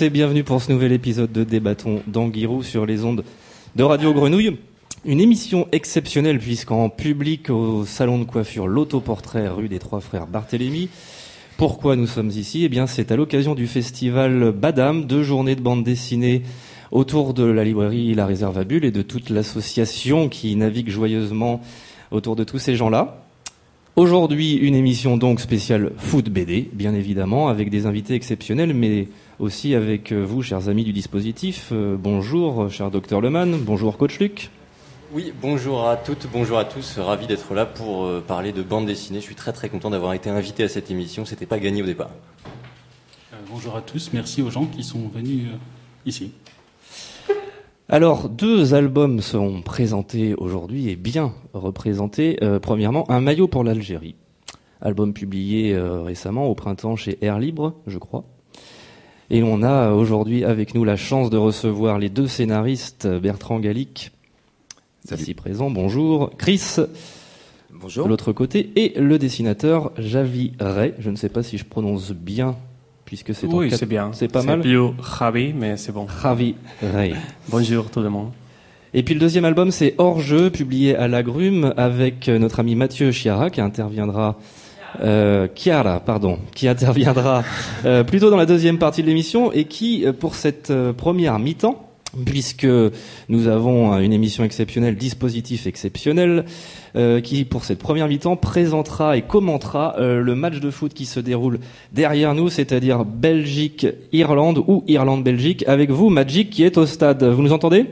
et bienvenue pour ce nouvel épisode de Débattons d'Anguirou sur les ondes de Radio Grenouille. Une émission exceptionnelle puisqu'en public au salon de coiffure L'Autoportrait rue des Trois Frères Barthélemy. Pourquoi nous sommes ici? Eh bien c'est à l'occasion du festival Badam, deux journées de bande dessinée autour de la librairie La Réserve à Bulles et de toute l'association qui navigue joyeusement autour de tous ces gens-là. Aujourd'hui, une émission donc spéciale foot BD, bien évidemment, avec des invités exceptionnels, mais aussi avec euh, vous, chers amis du dispositif. Euh, bonjour, cher docteur Leman. Bonjour, coach Luc. Oui, bonjour à toutes, bonjour à tous. Ravi d'être là pour euh, parler de bande dessinée. Je suis très très content d'avoir été invité à cette émission. C'était pas gagné au départ. Euh, bonjour à tous, merci aux gens qui sont venus euh, ici. Alors, deux albums seront présentés aujourd'hui et bien représentés. Euh, premièrement, un maillot pour l'Algérie. Album publié euh, récemment au printemps chez Air Libre, je crois. Et on a aujourd'hui avec nous la chance de recevoir les deux scénaristes, Bertrand Gallic, ici présent, bonjour, Chris, Bonjour. de l'autre côté, et le dessinateur Javi Ray. Je ne sais pas si je prononce bien, puisque c'est en Oui, quatre- c'est bien. C'est pas mal. C'est plus Javi, mais c'est bon. Javi Ray. Bonjour tout le monde. Et puis le deuxième album, c'est Hors jeu, publié à l'Agrume avec notre ami Mathieu Chiara, qui interviendra. Euh, Chiara, pardon, qui interviendra euh, plutôt dans la deuxième partie de l'émission et qui, euh, pour cette euh, première mi-temps, puisque nous avons une émission exceptionnelle, dispositif exceptionnel, qui pour cette première mi-temps présentera et commentera le match de foot qui se déroule derrière nous, c'est-à-dire Belgique-Irlande ou Irlande-Belgique, avec vous, Magic, qui est au stade. Vous nous entendez?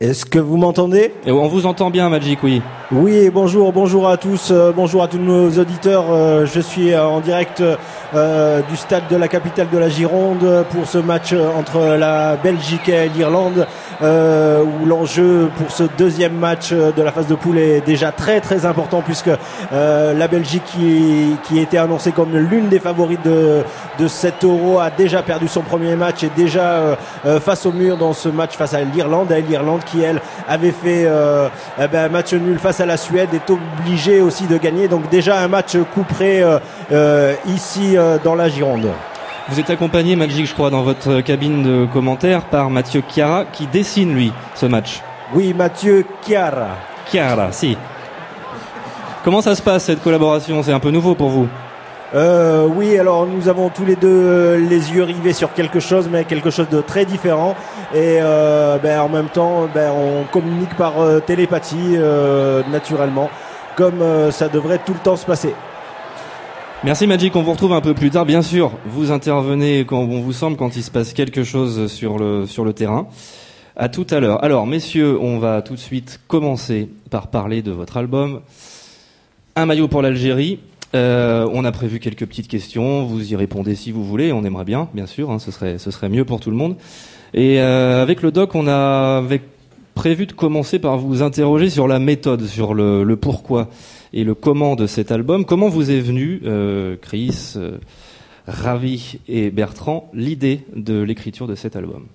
Est-ce que vous m'entendez? Et on vous entend bien, Magic, oui. Oui, bonjour, bonjour à tous, euh, bonjour à tous nos auditeurs. Euh, je suis euh, en direct du stade de la capitale de la Gironde pour ce match entre la Belgique et l'Irlande, où l'enjeu pour ce deuxième match de la phase de poule est déjà très très important puisque la Belgique qui, qui était annoncée comme l'une des favorites de, de cet euro a déjà perdu son premier match et déjà face au mur dans ce match face à l'Irlande, et l'Irlande qui elle avait fait euh, eh ben, match nul face à la Suède est obligée aussi de gagner. Donc déjà un match couperé euh, euh, ici euh, dans la Gironde. Vous êtes accompagné, Magic, je crois, dans votre cabine de commentaires par Mathieu Chiara, qui dessine, lui, ce match. Oui, Mathieu Chiara. Chiara, si. Comment ça se passe, cette collaboration? C'est un peu nouveau pour vous? Euh, oui, alors nous avons tous les deux euh, les yeux rivés sur quelque chose, mais quelque chose de très différent. Et euh, ben, en même temps, ben, on communique par euh, télépathie, euh, naturellement, comme euh, ça devrait tout le temps se passer. Merci Magic, on vous retrouve un peu plus tard. Bien sûr, vous intervenez quand bon vous semble, quand il se passe quelque chose sur le, sur le terrain. À tout à l'heure. Alors, messieurs, on va tout de suite commencer par parler de votre album. Un maillot pour l'Algérie. Euh, on a prévu quelques petites questions. Vous y répondez si vous voulez. On aimerait bien, bien sûr. hein, ce serait, ce serait mieux pour tout le monde. Et euh, avec le doc, on a avec prévu de commencer par vous interroger sur la méthode, sur le, pourquoi et le comment de cet album. Comment vous est venu, euh, Chris, Ravi et Bertrand, l'idée de l'écriture de cet album?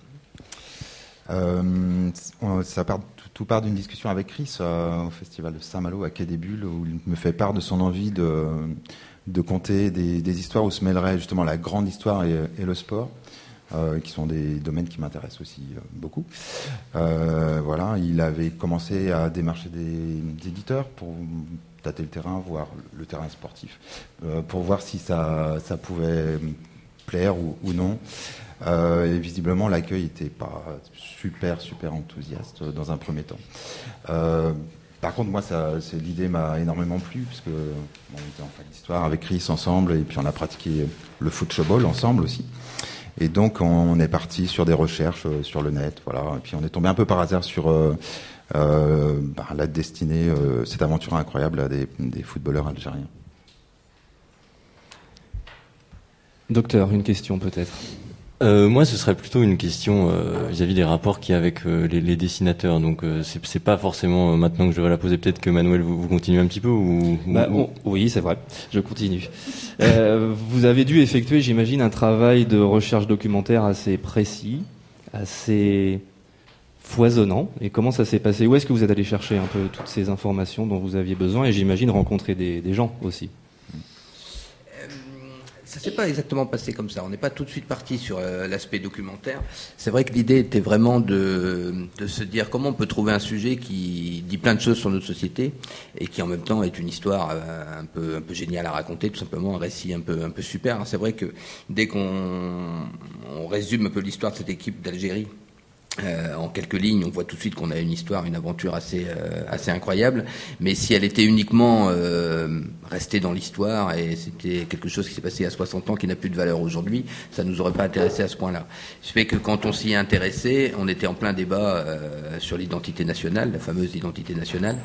Ça tout, part d'une discussion avec Chris euh, au festival de Saint-Malo à Quai des Bulles où il me fait part de son envie de, de conter des, des histoires où se mêlerait justement la grande histoire et, et le sport. euh, qui sont des domaines qui m'intéressent aussi euh, beaucoup. Euh, voilà, il avait commencé à démarcher des, des éditeurs pour tâter le terrain, voir le terrain sportif, euh, pour voir si ça, ça pouvait plaire ou, ou non. Euh, et visiblement, l'accueil n'était pas super, super enthousiaste euh, dans un premier temps. Euh, Par contre, moi, l'idée m'a énormément plu, puisque bon, on était en fac d'histoire avec Chris ensemble, et puis on a pratiqué le football ensemble aussi. Et donc, on est parti sur des recherches sur le net, voilà. Et puis on est tombé un peu par hasard sur bah, la destinée, cette aventure incroyable des footballeurs algériens. Docteur, une question peut-être. Euh, moi, ce serait plutôt une question euh, vis-à-vis des rapports qu'il y a avec euh, les, les dessinateurs. Donc, c'est pas forcément maintenant que je devrais la poser. Peut-être que Manuel, vous, vous continuez un petit peu ou, ou- Bah, on- oui, c'est vrai. Je continue. Vous avez dû effectuer, j'imagine, un travail de recherche documentaire assez précis, assez foisonnant. Et comment ça s'est passé? Où est-ce que vous êtes allé chercher un peu toutes ces informations dont vous aviez besoin? Et j'imagine rencontrer des, des gens aussi. Ça s'est pas exactement passé comme ça. On n'est pas tout de suite parti sur euh, l'aspect documentaire. C'est vrai que l'idée était vraiment de, de se dire comment on peut trouver un sujet qui dit plein de choses sur notre société et qui en même temps est une histoire euh, un peu un peu géniale à raconter, tout simplement un récit un peu un peu super. C'est vrai que dès qu'on on résume un peu l'histoire de cette équipe d'Algérie. Euh, en quelques lignes, on voit tout de suite qu'on a une histoire, une aventure assez euh, assez incroyable. Mais si elle était uniquement euh, restée dans l'histoire et c'était quelque chose qui s'est passé à 60 ans qui n'a plus de valeur aujourd'hui, ça nous aurait pas intéressé à ce point-là. Ce fait que quand on s'y est intéressé, on était en plein débat euh, sur l'identité nationale, la fameuse identité nationale,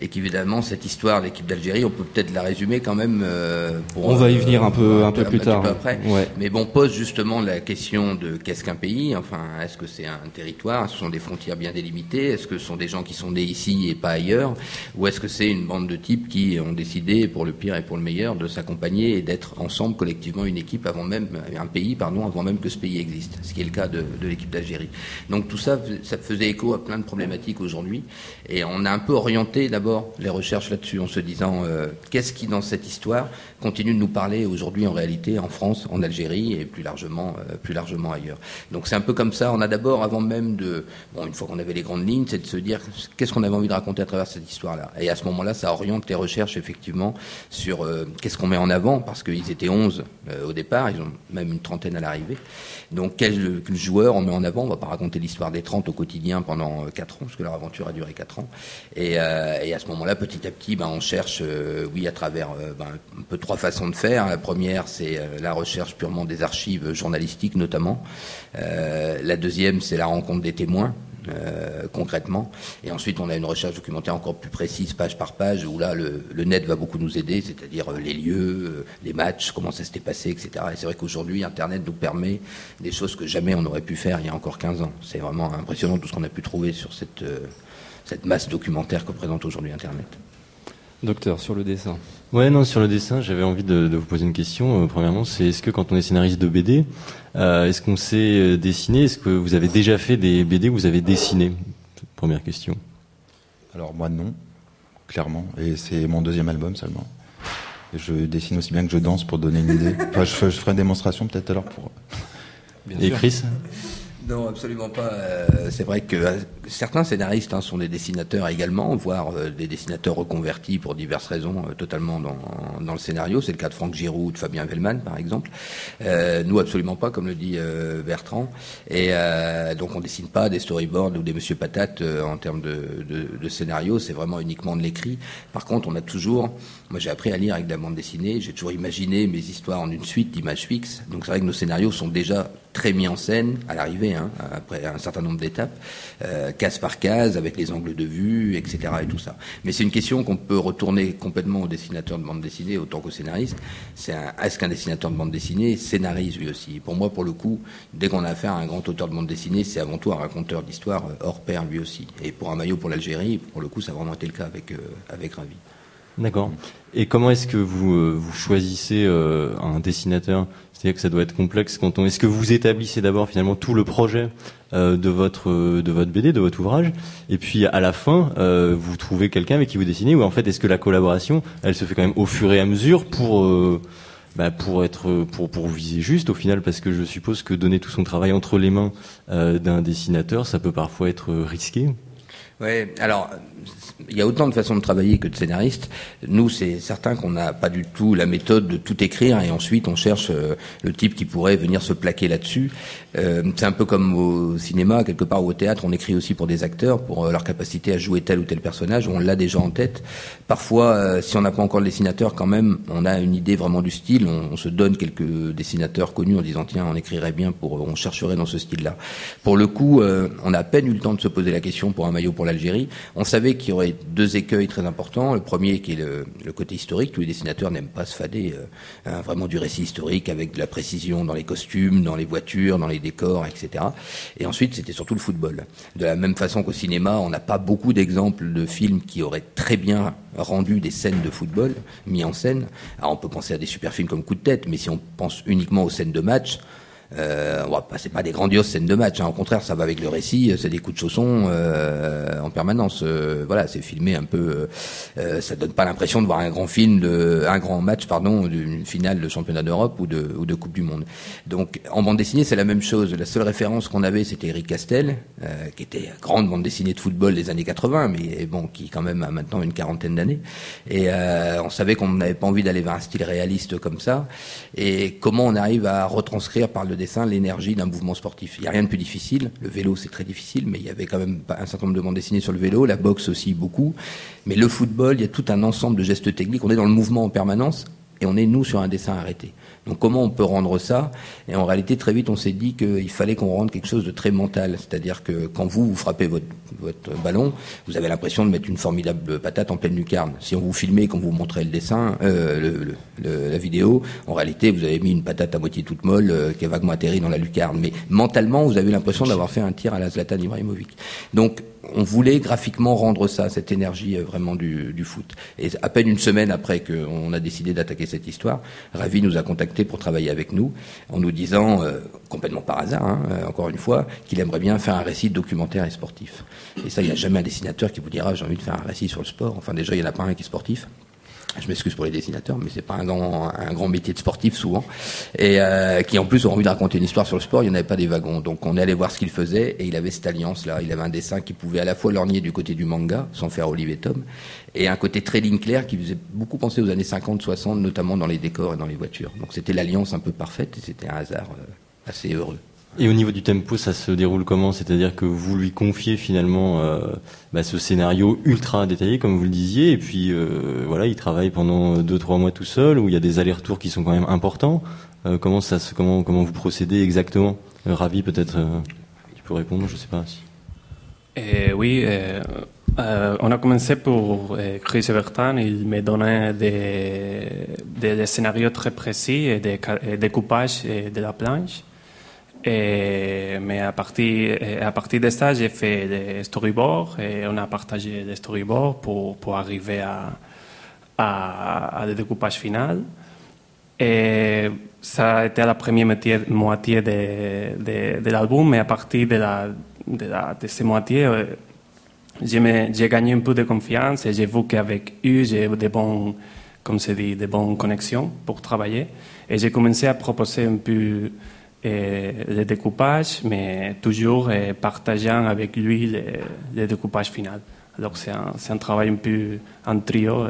et qu'évidemment cette histoire de l'équipe d'Algérie, on peut peut-être la résumer quand même. euh, pour, On va y euh, venir un peu, un peu plus petit tard. peu après. Ouais. Mais bon, pose justement la question de qu'est-ce qu'un pays? Enfin, est-ce que c'est un territoire? Ce sont des frontières bien délimitées Est-ce que ce sont des gens qui sont nés ici et pas ailleurs Ou est-ce que c'est une bande de types qui ont décidé, pour le pire et pour le meilleur, de s'accompagner et d'être ensemble collectivement une équipe avant même un pays, pardon, avant même que ce pays existe Ce qui est le cas de, l'équipe d'Algérie. Donc tout ça, ça faisait écho à plein de problématiques aujourd'hui, et on a un peu orienté d'abord les recherches là-dessus en se disant euh, qu'est-ce qui dans cette histoire continue de nous parler aujourd'hui en réalité en France, en Algérie et plus largement, euh, plus largement ailleurs. Donc c'est un peu comme ça. On a d'abord, avant même de, bon, une fois qu'on avait les grandes lignes, c'est de se dire qu'est-ce qu'on avait envie de raconter à travers cette histoire-là? Et à ce moment-là, ça oriente les recherches effectivement sur euh, qu'est-ce qu'on met en avant, parce qu'ils étaient 11 euh, au départ, ils ont même une trentaine à l'arrivée. Donc quel, quel joueur on met en avant? On va pas raconter l'histoire des 30 au quotidien pendant euh, 4 ans, parce que leur aventure a duré 4 ans. Et, euh, et à ce moment-là, petit à petit, ben, on cherche, euh, oui, à travers euh, ben, un peu trois façons de faire. La première, c'est la recherche purement des archives journalistiques, notamment. La deuxième, c'est la rencontre des témoins. concrètement et ensuite on a une recherche documentaire encore plus précise page par page où là le, net va beaucoup nous aider c'est-à-dire les lieux les matchs comment ça s'était passé etc et c'est vrai qu'aujourd'hui internet nous permet des choses que jamais on n'aurait pu faire il y a encore 15 ans c'est vraiment impressionnant tout ce qu'on a pu trouver sur cette cette masse documentaire que présente aujourd'hui internet Docteur, sur le dessin. Ouais, non, sur le dessin, j'avais envie de, de vous poser une question. Euh, premièrement, c'est est-ce que quand on est scénariste de BD, euh, est-ce qu'on sait euh, dessiner? Est-ce que vous avez déjà fait des BD où vous avez dessiné Première question. Alors moi non, clairement. Et c'est mon deuxième album seulement. Et je dessine aussi bien que je danse pour donner une idée. Enfin, je, ferai- je ferai une démonstration peut-être alors pour. Bien Et sûr. Chris? Non, absolument pas. Euh, c'est vrai que euh, certains scénaristes hein, sont des dessinateurs également, voire euh, des dessinateurs reconvertis pour diverses raisons, totalement dans, dans le scénario. C'est le cas de Franck Giroud ou de Fabien Vellman, par exemple. Euh, nous, absolument pas, comme le dit Bertrand. Et donc, on dessine pas des storyboards ou des Monsieur Patate en termes de, de, de scénario. C'est vraiment uniquement de l'écrit. Par contre, on a toujours. Moi, j'ai appris à lire avec de la bande dessinée. J'ai toujours imaginé mes histoires en une suite d'images fixes. Donc, c'est vrai que nos scénarios sont déjà très mis en scène à l'arrivée, hein, après un certain nombre d'étapes, euh, case par case, avec les angles de vue, etc. et tout ça. Mais c'est une question qu'on peut retourner complètement au dessinateur de bande dessinée autant qu'au scénariste. C'est est-ce qu'un dessinateur de bande dessinée scénarise lui aussi? Pour moi, pour le coup, dès qu'on a affaire à un grand auteur de bande dessinée, c'est avant tout un raconteur d'histoire euh, hors pair lui aussi. Et pour un maillot pour l'Algérie, pour le coup, ça a vraiment été le cas avec, euh, avec Ravi. D'accord. Et comment est-ce que vous, euh, vous choisissez euh, un dessinateur? C'est-à-dire que ça doit être complexe quand on. Est-ce que vous établissez d'abord finalement tout le projet euh, de votre de votre BD, de votre ouvrage, et puis à la fin vous trouvez quelqu'un avec qui vous dessinez, ou en fait est-ce que la collaboration elle se fait quand même au fur et à mesure pour bah, pour être pour pour viser juste au final? Parce que je suppose que donner tout son travail entre les mains d'un dessinateur ça peut parfois être risqué. Ouais, alors il y a autant de façons de travailler que de scénaristes. Nous, c'est certain qu'on n'a pas du tout la méthode de tout écrire et ensuite on cherche euh, le type qui pourrait venir se plaquer là-dessus. Euh, c'est un peu comme au cinéma, quelque part ou au théâtre, on écrit aussi pour des acteurs, pour euh, leur capacité à jouer tel ou tel personnage, on l'a déjà en tête. Parfois, si on n'a pas encore le dessinateur, quand même, on a une idée vraiment du style, on, on, se donne quelques dessinateurs connus en disant tiens, on écrirait bien pour, on chercherait dans ce style-là. Pour le coup, on a à peine eu le temps de se poser la question pour un maillot pour l'Algérie. On savait qu'il y aurait deux écueils très importants. Le premier qui est le, côté historique. Tous les dessinateurs n'aiment pas se fader euh, hein, vraiment du récit historique avec de la précision dans les costumes, dans les voitures, dans les décors, etc. Et ensuite, c'était surtout le football. De la même façon qu'au cinéma, on n'a pas beaucoup d'exemples de films qui auraient très bien rendu des scènes de football mis en scène. Alors on peut penser à des super films comme Coup de tête, mais si on pense uniquement aux scènes de match, euh, c'est pas des grandioses scènes de match. Hein. Au contraire, ça va avec le récit. C'est des coups de chausson euh, en permanence. Euh, voilà, c'est filmé un peu. Euh, ça donne pas l'impression de voir un grand film, de, un grand match, pardon, d'une finale de championnat d'Europe ou de, ou de Coupe du Monde. Donc, en bande dessinée, c'est la même chose. La seule référence qu'on avait, c'était Eric Castel, euh, qui était grande bande dessinée de football des années 80, mais bon, qui quand même a maintenant une quarantaine d'années. Et on savait qu'on n'avait pas envie d'aller vers un style réaliste comme ça. Et comment on arrive à retranscrire par le dessin l'énergie d'un mouvement sportif. Il n'y a rien de plus difficile. Le vélo, c'est très difficile, mais il y avait quand même un certain nombre de bandes dessinées sur le vélo, la boxe aussi beaucoup. Mais le football, il y a tout un ensemble de gestes techniques. On est dans le mouvement en permanence et on est, nous, sur un dessin arrêté. Donc comment on peut rendre ça? Et en réalité, très vite, on s'est dit qu'il fallait qu'on rende quelque chose de très mental. C'est-à-dire que quand vous, vous frappez votre, votre ballon, vous avez l'impression de mettre une formidable patate en pleine lucarne. Si on vous filmait, quand vous montrez le dessin, euh, le, le, la vidéo, en réalité, vous avez mis une patate à moitié toute molle euh, qui est vaguement atterri dans la lucarne. Mais mentalement, vous avez l'impression d'avoir fait un tir à la Zlatan Ibrahimovic. Donc on voulait graphiquement rendre ça, cette énergie euh, vraiment du, du foot. Et à peine une semaine après qu'on a décidé d'attaquer cette histoire, Ravi nous a contacté pour travailler avec nous, en nous disant, euh, complètement par hasard, hein, euh, encore une fois, qu'il aimerait bien faire un récit documentaire et sportif. Et ça, il n'y a jamais un dessinateur qui vous dira, j'ai envie de faire un récit sur le sport. Enfin, déjà, il n'y en a pas un qui est sportif je m'excuse pour les dessinateurs, mais c'est pas un grand, métier de sportif souvent, et euh, qui en plus ont envie de raconter une histoire sur le sport. Il n'y en avait pas des wagons, donc on est allé voir ce qu'il faisait, et il avait cette alliance-là. Il avait un dessin qui pouvait à la fois lorgner du côté du manga, sans faire Olive et Tom, et un côté très ligne claire qui faisait beaucoup penser aux années 50-60, notamment dans les décors et dans les voitures. Donc c'était l'alliance un peu parfaite, et c'était un hasard euh, assez heureux. Et au niveau du tempo, ça se déroule comment? C'est-à-dire que vous lui confiez finalement euh, bah, ce scénario ultra détaillé, comme vous le disiez, et puis euh, voilà, il travaille pendant deux trois mois tout seul, où il y a des allers-retours qui sont quand même importants. Euh, comment ça, se, comment comment vous procédez exactement? Ravi, peut-être, tu peux répondre, je sais pas. Si. Et oui, on a commencé pour Chris Everton. Il me donnait des, des, scénarios très précis et des, des découpages de la planche. Mais à partir, à partir de ça, j'ai fait des storyboards et on a partagé des storyboards pour, pour arriver à, à, à le découpage final. Et ça a été la première moitié, de, de, l'album, mais à partir de, la, de, la, de ces moitiés, j'ai gagné un peu de confiance et j'ai vu qu'avec eux, j'ai de bonnes, comme se dit, de bonnes connexions pour travailler. Et j'ai commencé à proposer un peu et le découpage, mais toujours partageant avec lui le, le découpage final. Alors c'est un, un, travail un peu en trio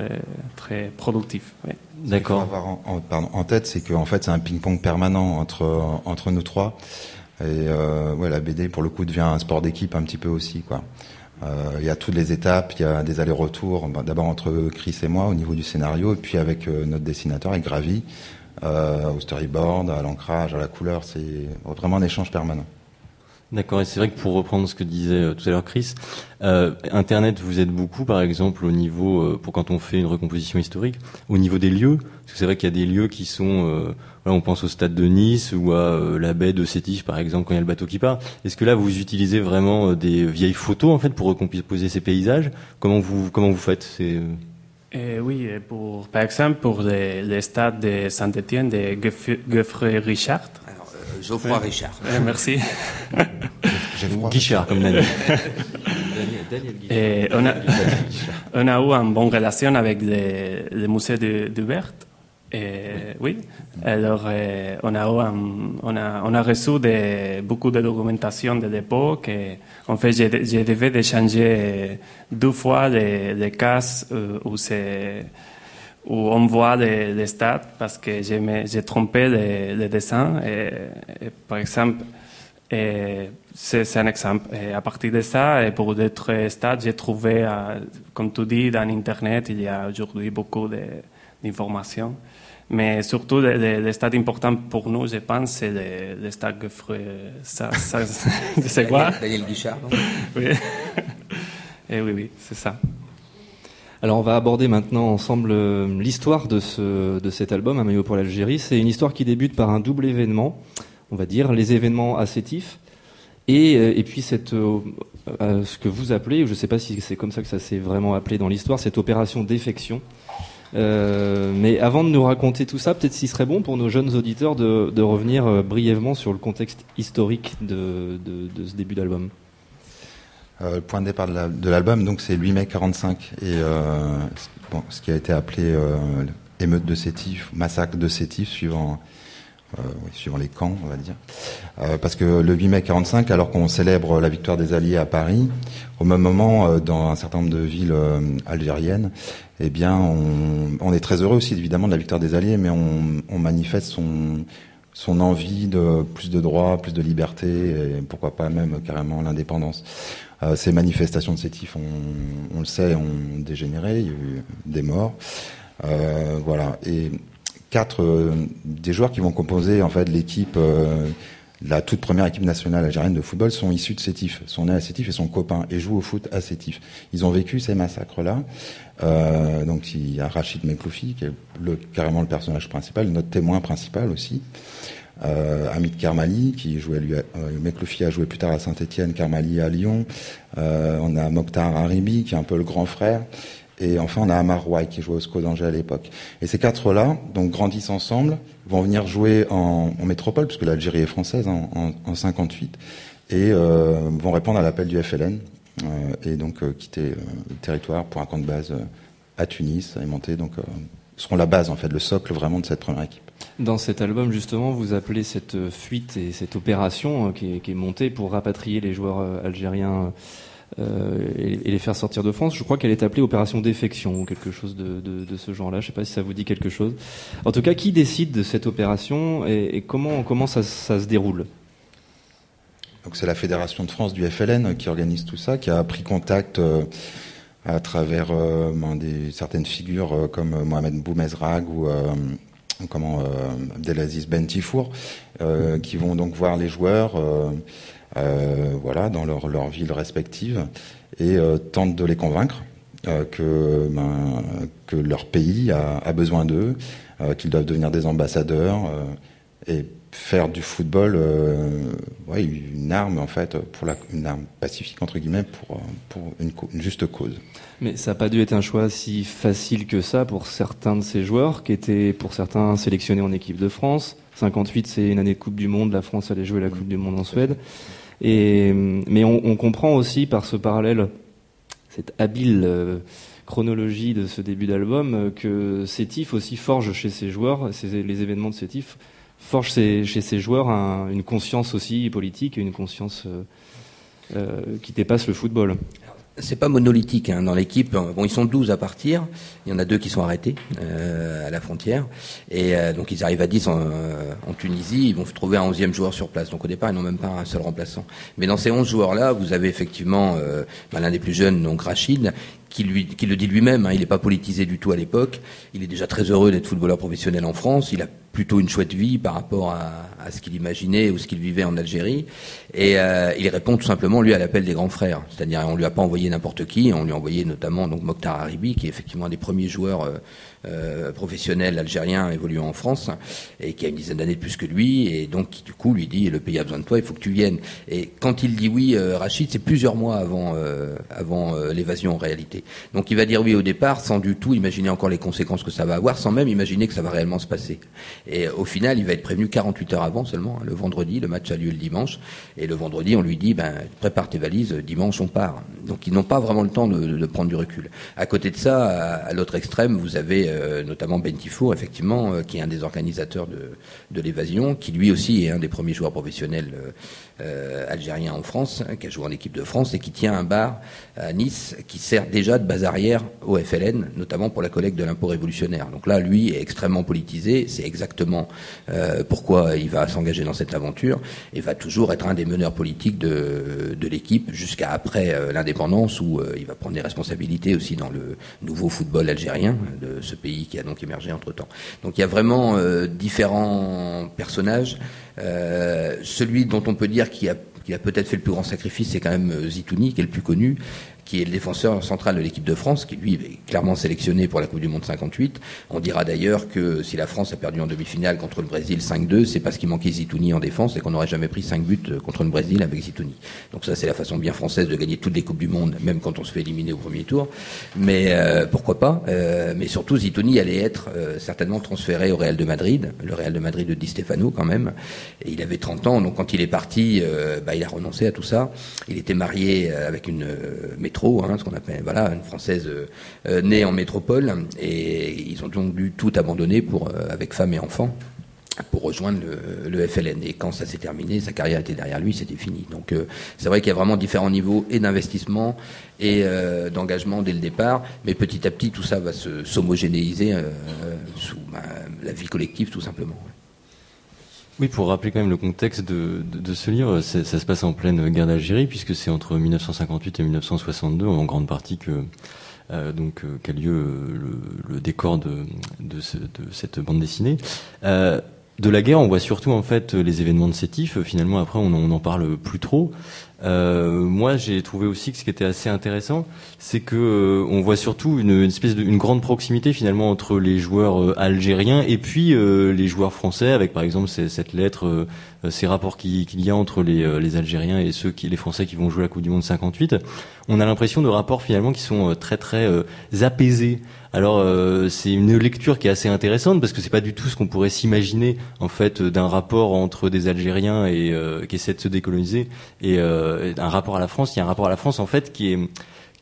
très productif. Oui. D'accord. Ce qu'il faut avoir en, en, pardon, en tête, c'est qu'en fait c'est un ping-pong permanent entre entre nous trois. Et euh, ouais, la BD pour le coup devient un sport d'équipe un petit peu aussi quoi. Euh, il y a toutes les étapes, il y a des allers-retours, d'abord entre Chris et moi au niveau du scénario, et puis avec euh, notre dessinateur, avec Gravi, euh, au storyboard, à l'ancrage, à la couleur. C'est vraiment un échange permanent. D'accord, et c'est vrai que pour reprendre ce que disait euh, tout à l'heure Chris, euh, Internet vous aide beaucoup, par exemple, au niveau, pour quand on fait une recomposition historique, au niveau des lieux, parce que c'est vrai qu'il y a des lieux qui sont, on pense au stade de Nice ou à la baie de Sétif, par exemple, quand il y a le bateau qui part. Est-ce que là, vous utilisez vraiment des vieilles photos, en fait, pour recomposer ces paysages? Comment vous, comment vous faites? Euh, oui, pour, par exemple, pour les, les stades de Saint-Étienne, de Geoffrey Richard. Alors, euh, Geoffroy oui. Richard. Euh, merci. Guichard, comme Daniel. Et on, a, on a eu une bonne relation avec le, le musée de, de Berthe. Et, oui. Alors, euh, on, a, on, a, on a reçu des, beaucoup de documentation de l'époque. En fait, j'ai devais de changer deux fois les, les cases euh, où, où on voit les, les stats parce que j'ai trompé les, les dessins. Par exemple, c'est un exemple. À partir de ça, et pour d'autres stats, j'ai trouvé, euh, comme tu dis, dans Internet, il y a aujourd'hui beaucoup d'informations. Mais surtout, les, stades importants pour nous, je pense, c'est les, les stades Ça, ça, c'est quoi Daniel Guichard. oui. Et oui, oui, c'est ça. Alors on va aborder maintenant ensemble euh, l'histoire de, ce, de cet album, Un maillot pour l'Algérie. C'est une histoire qui débute par un double événement, on va dire, les événements assétifs, et, euh, et puis cette, euh, ce que vous appelez, je ne sais pas si c'est comme ça que ça s'est vraiment appelé dans l'histoire, cette opération défection. Euh, mais avant de nous raconter tout ça, peut-être s'il serait bon pour nos jeunes auditeurs de, revenir euh, brièvement sur le contexte historique de, ce début d'album. Euh, le point de départ de l'album, donc c'est 8 mai 45, et ce qui a été appelé émeute de Sétif, massacre de Sétif, suivant oui, suivant les camps, on va dire. Euh, parce que le 8 mai 45, alors qu'on célèbre la victoire des Alliés à Paris, au même moment, euh, dans un certain nombre de villes algériennes, eh bien, on, est très heureux aussi, évidemment, de la victoire des Alliés, mais on, manifeste son, envie de plus de droits, plus de liberté, et pourquoi pas même carrément l'indépendance. Euh, ces manifestations de Sétif, on, on, le sait, ont dégénéré, il y a eu des morts. Euh, voilà. Et quatre euh, des joueurs qui vont composer en fait l'équipe, euh, la toute première équipe nationale algérienne de football sont issus de Sétif, sont nés à Sétif et sont copains et jouent au foot à Sétif. Ils ont vécu ces massacres-là. Euh, donc il y a Rachid Mekloufi qui est carrément le personnage principal, notre témoin principal aussi. Euh, Karmali qui jouait lui, euh, Mekloufi a joué plus tard à Saint-Étienne, Karmali à Lyon. On a Mokhtar Haribi qui est un peu le grand frère. Et enfin, on a Amar qui jouait au SCO d'Angers à l'époque. Et ces quatre-là, donc grandissent ensemble, vont venir jouer en, métropole, puisque l'Algérie est française, en, en, en 58, et euh, vont répondre à l'appel du FLN, euh, et donc euh, quitter le territoire pour un camp de base à Tunis, et monter, donc seront la base, en fait, le socle vraiment de cette première équipe. Dans cet album, justement, vous appelez cette fuite et cette opération qui est montée pour rapatrier les joueurs algériens euh, et, les faire sortir de France. Je crois qu'elle est appelée opération défection ou quelque chose de, de, ce genre-là. Je ne sais pas si ça vous dit quelque chose. En tout cas, qui décide de cette opération et, comment, comment ça, se déroule? Donc c'est la Fédération de France du FLN qui organise tout ça, qui a pris contact euh, à travers euh, des, certaines figures comme Mohamed Boumezrag ou comment Abdelaziz Bentifour, qui vont donc voir les joueurs voilà, dans leur, leur ville respective, et euh, tentent de les convaincre euh, que, ben, que leur pays a, a besoin d'eux, qu'ils doivent devenir des ambassadeurs et faire du football euh, ouais, une arme en fait pour la, une arme pacifique entre guillemets pour pour une, une juste cause. Mais ça n'a pas dû être un choix si facile que ça pour certains de ces joueurs qui étaient pour certains sélectionnés en équipe de France. 58 c'est une année de Coupe du Monde, la France allait jouer la Coupe du Monde en Suède. Et, mais on, comprend aussi par ce parallèle, cette habile euh, chronologie de ce début d'album, euh, que Sétif aussi forge chez ses joueurs, les événements de Sétif forge chez, ses joueurs un, une conscience aussi politique, une conscience euh, qui dépasse le football. C'est pas monolithique hein, dans l'équipe. Bon, ils sont 12 à partir. Il y en a deux qui sont arrêtés euh, à la frontière. Et euh, donc, ils arrivent à 10 en, euh, en, Tunisie. Ils vont trouver un 11e joueur sur place. Donc, au départ, ils n'ont même pas un seul remplaçant. Mais dans ces 11 joueurs-là, vous avez effectivement euh, ben, l'un des plus jeunes, donc Rachid, qui, lui, qui le dit lui-même. Hein, il n'est pas politisé du tout à l'époque. Il est déjà très heureux d'être footballeur professionnel en France. Il a plutôt une chouette vie par rapport à, ce qu'il imaginait ou ce qu'il vivait en Algérie. Et euh, il répond tout simplement, lui, à l'appel des grands frères. C'est-à-dire, on lui a pas envoyé n'importe qui, on lui a envoyé notamment donc Mokhtar Haribi, qui est effectivement un des premiers joueurs euh, euh, professionnel algérien évoluant en France et qui a une dizaine d'années de plus que lui et donc qui du coup lui dit le pays a besoin de toi, il faut que tu viennes. Et quand il dit oui, euh, Rachid, c'est plusieurs mois avant euh, avant euh, l'évasion en réalité. Donc il va dire oui au départ sans du tout imaginer encore les conséquences que ça va avoir, sans même imaginer que ça va réellement se passer. Et au final, il va être prévenu 48 heures avant seulement, hein, le vendredi. Le match a lieu le dimanche. Et le vendredi, on lui dit, ben, prépare tes valises, dimanche on part. Donc ils n'ont pas vraiment le temps de, de, prendre du recul. À côté de ça, à, l'autre extrême, vous avez notamment Ben Tifour, effectivement, euh, qui est un des organisateurs de, de l'évasion, qui lui aussi est un des premiers joueurs professionnels euh, algérien en France, qui a joué en équipe de France et qui tient un bar à Nice qui sert déjà de base arrière au FLN, notamment pour la collecte de l'impôt révolutionnaire. Donc là, lui est extrêmement politisé. C'est exactement euh, pourquoi il va s'engager dans cette aventure et va toujours être un des meneurs politiques de, de l'équipe jusqu'à après euh, l'indépendance où euh, il va prendre des responsabilités aussi dans le nouveau football algérien de ce pays qui a donc émergé entre temps. Donc il y a vraiment euh, différents personnages. Euh, celui dont on peut dire qu'il a, peut-être fait le plus grand sacrifice, c'est quand même euh, Zitouni, qui est le plus connu, qui est le défenseur central de l'équipe de France, qui lui est clairement sélectionné pour la Coupe du Monde 58. On dira d'ailleurs que si la France a perdu en demi-finale contre le Brésil 5-2, c'est parce qu'il manquait Zitouni en défense et qu'on n'aurait jamais pris 5 buts euh, contre le Brésil avec Zitouni. Donc ça, c'est la façon bien française de gagner toutes les Coupes du Monde, même quand on se fait éliminer au premier tour. Mais euh, pourquoi pas euh, Mais surtout, Zitouni allait être euh, certainement transféré au Real de Madrid, le Real de Madrid de Di Stefano quand même. Et il avait 30 ans, donc quand il est parti, euh, bah, il a renoncé à tout ça. Il était marié avec une métro, hein, ce qu'on appelle voilà une française euh, née en métropole, et ils ont donc dû tout abandonner pour euh, avec femme et enfants pour rejoindre le, FLN. Et quand ça s'est terminé, sa carrière était derrière lui, c'était fini. Donc euh, c'est vrai qu'il y a vraiment différents niveaux et d'investissement et euh, d'engagement dès le départ, mais petit à petit tout ça va se s'homogénéiser euh, sous bah, la vie collective tout simplement. Oui, pour rappeler quand même le contexte de, de, ce livre, ça se passe en pleine guerre d'Algérie, puisque c'est entre 1958 et 1962, en grande partie, que euh, donc qu'a lieu le, le, décor de, de, ce, de, cette bande dessinée. Euh, de la guerre, on voit surtout en fait les événements de Sétif. Finalement, après, on n'en parle plus trop. Euh, moi, j'ai trouvé aussi que ce qui était assez intéressant, c'est que euh, on voit surtout une, une, espèce de grande proximité finalement entre les joueurs euh, algériens et puis euh, les joueurs français, avec par exemple cette lettre, euh, ces rapports qu'il qui y a entre les, les, Algériens et ceux qui, les Français qui vont jouer la Coupe du Monde 58. On a l'impression de rapports finalement qui sont très très apaisés. Alors euh, c'est une lecture qui est assez intéressante parce que c'est pas du tout ce qu'on pourrait s'imaginer en fait d'un rapport entre des Algériens et euh, qui essaient de se décoloniser et euh, un rapport à la France. Il y a un rapport à la France en fait qui est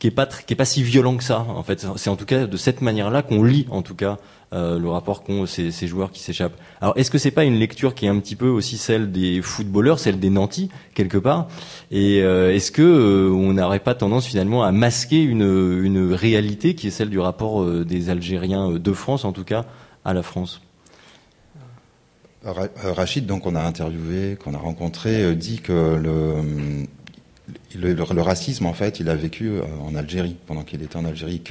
qui est pas qui est pas si violent que ça en fait. C'est en tout cas de cette manière-là qu'on lit en tout cas euh, le rapport qu'ont ces, ces, joueurs qui s'échappent. Alors, est-ce que c'est pas une lecture qui est un petit peu aussi celle des footballeurs, celle des nantis quelque part? Et euh, est-ce que euh, on n'aurait pas tendance finalement à masquer une, une réalité qui est celle du rapport des Algériens de France, en tout cas, à la France? Rachid, donc on a interviewé, qu'on a rencontré, dit que le le, racisme, en fait, il a vécu en Algérie, pendant qu'il était en Algérie,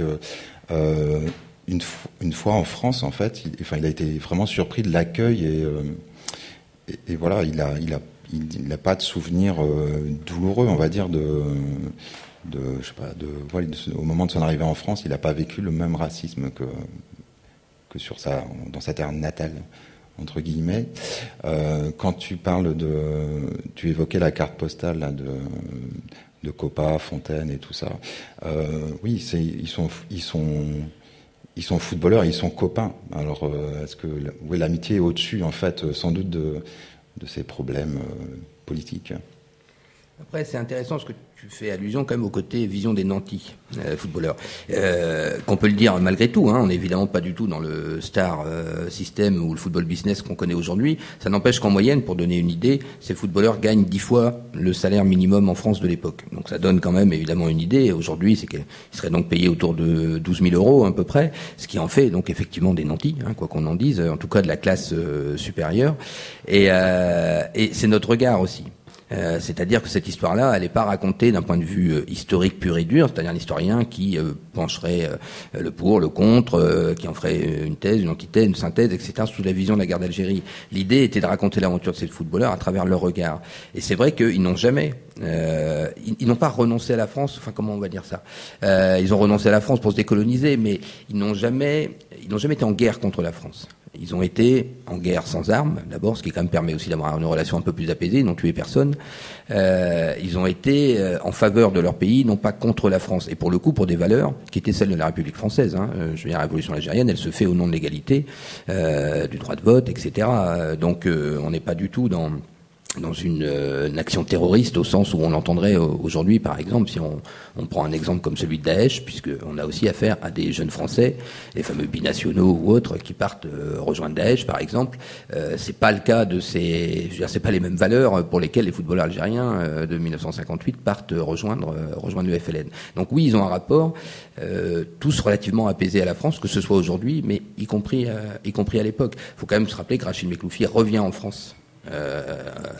euh, une, fois en France, en fait, il, enfin, il a été vraiment surpris de l'accueil et, euh, voilà, il n'a pas de souvenir euh, douloureux, on va dire, de, au moment de son arrivée en France, il n'a pas vécu le même racisme que, que sur sa, dans sa terre natale entre guillemets. Euh, quand tu parles de, tu évoquais la carte postale là, de de Copa, Fontaine et tout ça. Euh, oui, c'est ils sont ils sont ils sont footballeurs, ils sont copains. Alors, euh, est-ce que oui, l'amitié est au-dessus, en fait, sans doute de, de ces problèmes politiques? Après, c'est intéressant ce que tu fais allusion quand même au côté vision des nantis euh, footballeurs. Euh, qu'on peut le dire malgré tout, hein, on n'est évidemment pas du tout dans le star euh, système ou le football business qu'on connaît aujourd'hui. Ça n'empêche qu'en moyenne, pour donner une idée, ces footballeurs gagnent dix fois le salaire minimum en France de l'époque. Donc ça donne quand même évidemment une idée. Aujourd'hui, c'est qu'ils seraient donc payés autour de 12 000 euros à peu près, ce qui en fait donc effectivement des nantis, hein, quoi qu'on en dise, en tout cas de la classe euh, supérieure. Et, euh, et c'est notre regard aussi. Euh, c'est-à-dire que cette histoire-là, elle n'est pas racontée d'un point de vue euh, historique pur et dur, c'est-à-dire un historien qui euh, pencherait le pour, le contre, qui en ferait une thèse, une antithèse, une synthèse, etc., sous la vision de la guerre d'Algérie. L'idée était de raconter l'aventure de ces footballeurs à travers leur regard. Et c'est vrai qu'ils n'ont jamais, ils, ils n'ont pas renoncé à la France, enfin comment on va dire ça Ils ont renoncé à la France pour se décoloniser, mais ils n'ont jamais, ils n'ont jamais été en guerre contre la France. Ils ont été en guerre sans armes, d'abord, ce qui quand même permet aussi d'avoir une relation un peu plus apaisée, ils n'ont tué personne. Euh, ils ont été euh, en faveur de leur pays, non pas contre la France. Et pour le coup, pour des valeurs qui étaient celles de la République française. Hein. Euh, je veux dire, la révolution algérienne, elle se fait au nom de l'égalité, euh, du droit de vote, etc. Donc on n'est pas du tout dans dans une, euh, une, action terroriste au sens où on l'entendrait aujourd'hui, par exemple, si on, on, prend un exemple comme celui de Daesh, puisqu'on a aussi affaire à des jeunes Français, les fameux binationaux ou autres, qui partent euh, rejoindre Daesh, par exemple. Euh, c'est pas le cas de ces, je veux dire, c'est pas les mêmes valeurs pour lesquelles les footballeurs algériens euh, de 1958 partent rejoindre rejoindre le FLN. Donc oui, ils ont un rapport tous relativement apaisé à la France, que ce soit aujourd'hui, mais y compris y compris à l'époque. Il faut quand même se rappeler que Rachid Mekloufi revient en France euh,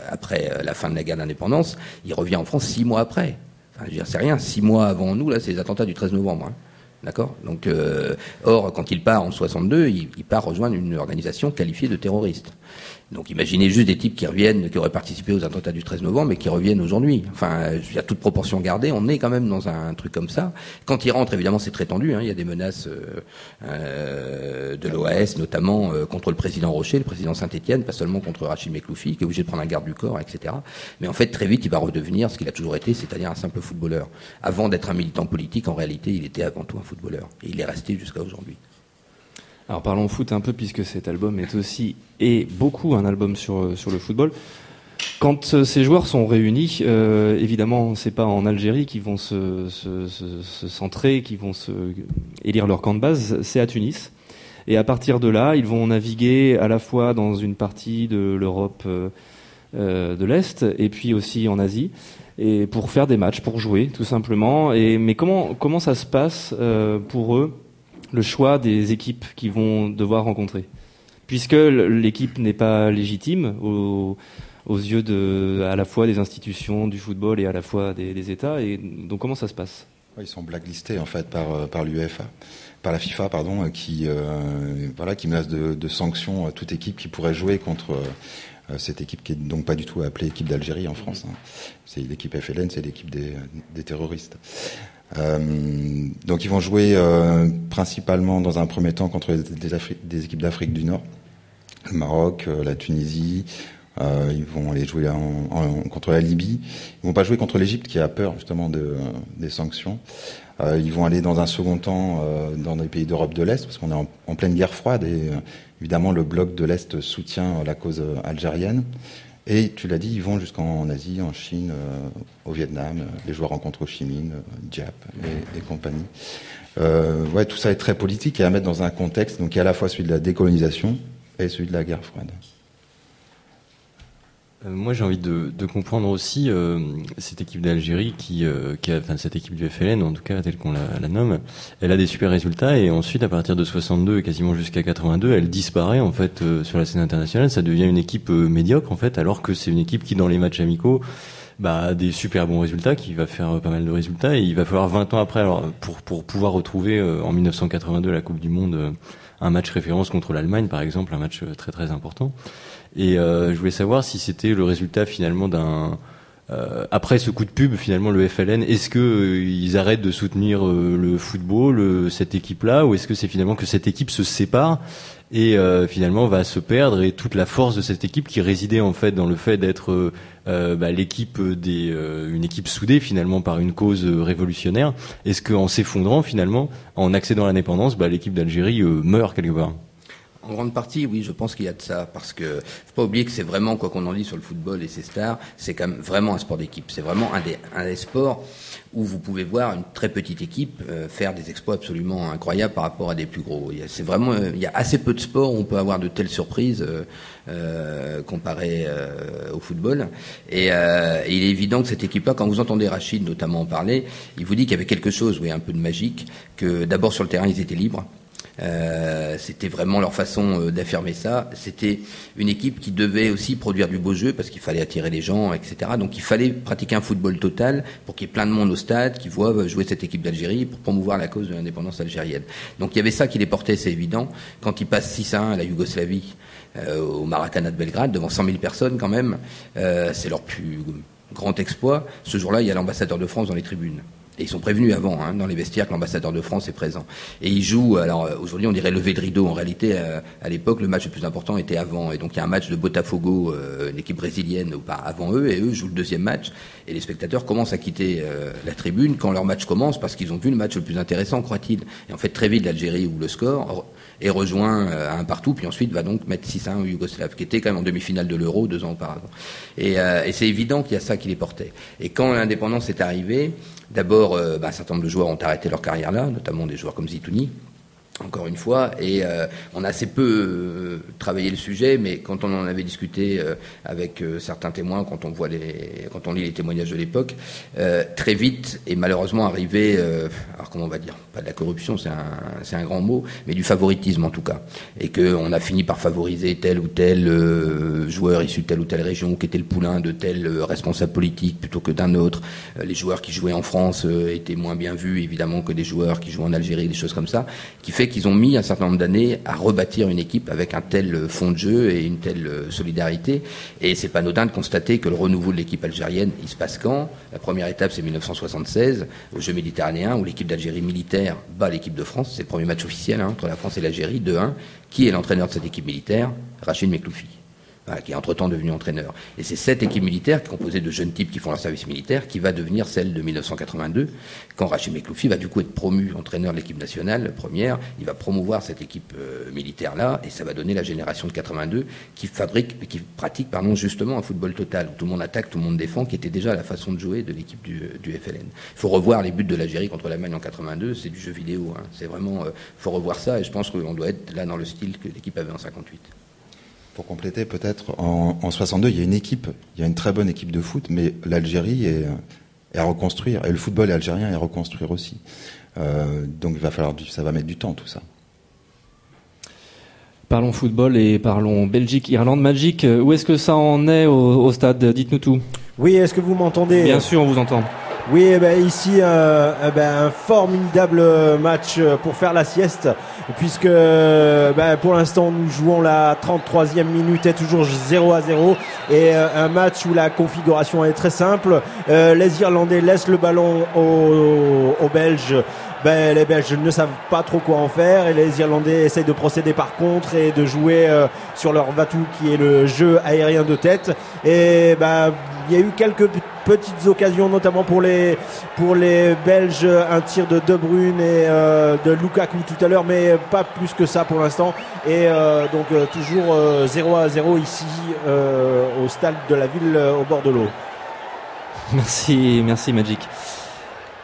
après la fin de la guerre d'indépendance, il revient en France six mois après. Enfin, je c'est rien. Six mois avant nous, là, c'est les attentats du 13 novembre. Hein. D'accord? Donc, euh, or, quand il part en 62, il, il part rejoindre une organisation qualifiée de terroriste. Donc imaginez juste des types qui reviennent, qui auraient participé aux attentats du 13 novembre, mais qui reviennent aujourd'hui. Enfin, il y a toute proportion gardée, on est quand même dans un, truc comme ça. Quand ils rentrent, évidemment, c'est très tendu. Hein. Il y a des menaces euh, euh de l'OAS, notamment euh, contre le président Rocher, le président Saint-Étienne, pas seulement contre Rachid Mekloufi, qui est obligé de prendre un garde du corps, etc. Mais en fait, très vite, il va redevenir ce qu'il a toujours été, c'est-à-dire un simple footballeur. Avant d'être un militant politique, en réalité, il était avant tout un footballeur. Et il est resté jusqu'à aujourd'hui. Alors parlons foot un peu puisque cet album est aussi et beaucoup un album sur sur le football. Quand euh, ces joueurs sont réunis, euh, évidemment, c'est pas en Algérie qu'ils vont se, centrer, qu'ils vont élire leur camp de base, c'est à Tunis. Et à partir de là, ils vont naviguer à la fois dans une partie de l'Europe euh, euh de l'Est et puis aussi en Asie, et pour faire des matchs, pour jouer, tout simplement. Mais comment comment ça se passe euh, pour eux le choix des équipes qu'ils vont devoir rencontrer. Puisque l'équipe n'est pas légitime aux, yeux de, à la fois des institutions du football et à la fois des, États. Et donc comment ça se passe? Ils sont blacklistés en fait par, euh, par l'UEFA, par la FIFA pardon, euh, qui euh, voilà qui menace de, sanctions à toute équipe qui pourrait jouer contre cette équipe qui est donc pas du tout appelée équipe d'Algérie en France. Hein. C'est l'équipe FLN, c'est l'équipe des, des terroristes. Euh, donc ils vont jouer euh, principalement dans un premier temps contre des, équipes d'Afrique du Nord, le Maroc, euh, la Tunisie. ils vont aller jouer contre la Libye. Ils vont pas jouer contre l'Égypte qui a peur justement de, des sanctions. ils vont aller dans un second temps dans des pays d'Europe de l'Est parce qu'on est en, pleine guerre froide et évidemment le bloc de l'Est soutient la cause algérienne. Et tu l'as dit, ils vont jusqu'en Asie, en Chine, euh, au Vietnam. Euh, les joueurs rencontrent Ho Chi Minh, euh, et, compagnie. Euh, tout ça est très politique et à mettre dans un contexte donc qui est à la fois celui de la décolonisation et celui de la guerre froide. Euh, moi, j'ai envie de, de, comprendre aussi euh, cette équipe d'Algérie qui, euh, qui a, enfin cette équipe du FLN, en tout cas telle qu'on la, la, nomme, elle a des super résultats et ensuite, à partir de 62 et quasiment jusqu'à 82, elle disparaît en fait sur la scène internationale. Ça devient une équipe médiocre en fait, alors que c'est une équipe qui, dans les matchs amicaux, bah, a des super bons résultats, qui va faire pas mal de résultats. Et il va falloir 20 ans après, alors pour pour pouvoir retrouver en 1982 la Coupe du Monde, un match référence contre l'Allemagne, par exemple, un match très très important. Et euh, je voulais savoir si c'était le résultat finalement d'un euh, après ce coup de pub, finalement, le FLN, est-ce que euh, ils arrêtent de soutenir euh, le football, cette équipe-là, ou est-ce que c'est finalement que cette équipe se sépare et finalement va se perdre et toute la force de cette équipe qui résidait en fait dans le fait d'être bah, l'équipe des une équipe soudée finalement par une cause révolutionnaire, est-ce qu'en s'effondrant finalement, en accédant à l'indépendance, bah, l'équipe d'Algérie meurt quelque part? En grande partie, oui, je pense qu'il y a de ça, parce que faut pas oublier que c'est vraiment, quoi qu'on en dise sur le football et ses stars, c'est quand même vraiment un sport d'équipe. C'est vraiment un des, sports où vous pouvez voir une très petite équipe euh, faire des exploits absolument incroyables par rapport à des plus gros. C'est vraiment, euh, il y a assez peu de sports où on peut avoir de telles surprises euh, euh comparées au football. Et, il est évident que cette équipe-là, quand vous entendez Rachid notamment en parler, il vous dit qu'il y avait quelque chose, oui, un peu de magique, que d'abord sur le terrain ils étaient libres euh, c'était vraiment leur façon euh, d'affirmer ça. C'était une équipe qui devait aussi produire du beau jeu parce qu'il fallait attirer les gens, etc. Donc il fallait pratiquer un football total pour qu'il y ait plein de monde au stade qui voient jouer cette équipe d'Algérie pour promouvoir la cause de l'indépendance algérienne. Donc il y avait ça qui les portait, c'est évident. Quand ils passent 6 à 1 à la Yougoslavie, euh, au Maracana de Belgrade, devant 100 000 personnes quand même, c'est leur plus grand exploit. Ce jour-là, il y a l'ambassadeur de France dans les tribunes. Et ils sont prévenus avant, hein, dans les vestiaires, que l'ambassadeur de France est présent. Et ils jouent, alors euh, aujourd'hui on dirait lever de rideau, en réalité euh, à l'époque le match le plus important était avant. Et donc il y a un match de Botafogo, euh, une équipe brésilienne avant eux, et eux jouent le deuxième match. Et les spectateurs commencent à quitter la tribune quand leur match commence, parce qu'ils ont vu le match le plus intéressant, croit-il. Et en fait très vite l'Algérie ouvre le score et rejoint à un partout, puis ensuite va donc mettre 6 1 au Yougoslave, qui était quand même en demi-finale de l'Euro deux ans auparavant. Et, et c'est évident qu'il y a ça qui les portait. Et quand l'indépendance est arrivée, D'abord, euh, bah, un certain nombre de joueurs ont arrêté leur carrière là, notamment des joueurs comme Zitouni, encore une fois, et euh, on a assez peu euh, travaillé le sujet, mais quand on en avait discuté euh, avec certains témoins, quand on voit les, quand on lit les témoignages de l'époque, très vite et malheureusement arrivé, alors comment on va dire, pas de la corruption, c'est un, un grand mot, mais du favoritisme en tout cas, et qu'on a fini par favoriser tel ou tel joueur issu de telle ou telle région, qui était le poulain de tel responsable politique plutôt que d'un autre. les joueurs qui jouaient en France étaient moins bien vus évidemment que des joueurs qui jouent en Algérie, des choses comme ça, qui fait qu'ils ont mis un certain nombre d'années à rebâtir une équipe avec un tel fond de jeu et une telle solidarité. Et c'est pas anodin de constater que le renouveau de l'équipe algérienne, il se passe quand? La première étape, c'est 1976, aux Jeux méditerranéens, où l'équipe d'Algérie militaire bat l'équipe de France. C'est le premier match officiel hein, entre la France et l'Algérie, 2-1. Qui est l'entraîneur de cette équipe militaire? Rachid Mekloufi qui est entre-temps devenu entraîneur. Et c'est cette équipe militaire, composée de jeunes types qui font leur service militaire, qui va devenir celle de 1982, quand Rachid Mekloufi va du coup être promu entraîneur de l'équipe nationale première. Il va promouvoir cette équipe euh, militaire-là, et ça va donner la génération de 82 qui fabrique, qui pratique, justement un football total, où tout le monde attaque, tout le monde défend, qui était déjà la façon de jouer de l'équipe du, du, FLN. Il faut revoir les buts de l'Algérie contre l'Allemagne en 82, c'est du jeu vidéo. Hein. C'est vraiment, euh, faut revoir ça, et je pense qu'on doit être là dans le style que l'équipe avait en 58. Pour compléter, peut-être, en, 62, il y a une équipe, il y a une très bonne équipe de foot, mais l'Algérie est, à reconstruire, et le football algérien est à reconstruire aussi. Euh, donc il va falloir, ça va mettre du temps tout ça. Parlons football et parlons Belgique, Irlande, Magic. Où est-ce que ça en est au, au stade? Dites-nous tout. Oui, est-ce que vous m'entendez? Bien sûr, on vous entend. Oui, ben, ici euh, eh ben, un formidable match pour faire la sieste, puisque ben, pour l'instant nous jouons la 33e minute et toujours 0 à 0 et euh, un match où la configuration est très simple. Euh, les Irlandais laissent le ballon aux, aux Belges ben, les Belges ne savent pas trop quoi en faire et les Irlandais essayent de procéder par contre et de jouer euh, sur leur Vatou qui est le jeu aérien de tête. Et ben, il y a eu quelques petites occasions, notamment pour les pour les Belges, un tir de De Bruyne et euh, de Lukaku tout à l'heure, mais pas plus que ça pour l'instant. Et euh, donc toujours 0 à 0 ici au stade de la ville au bord de l'eau. Merci, merci Magic.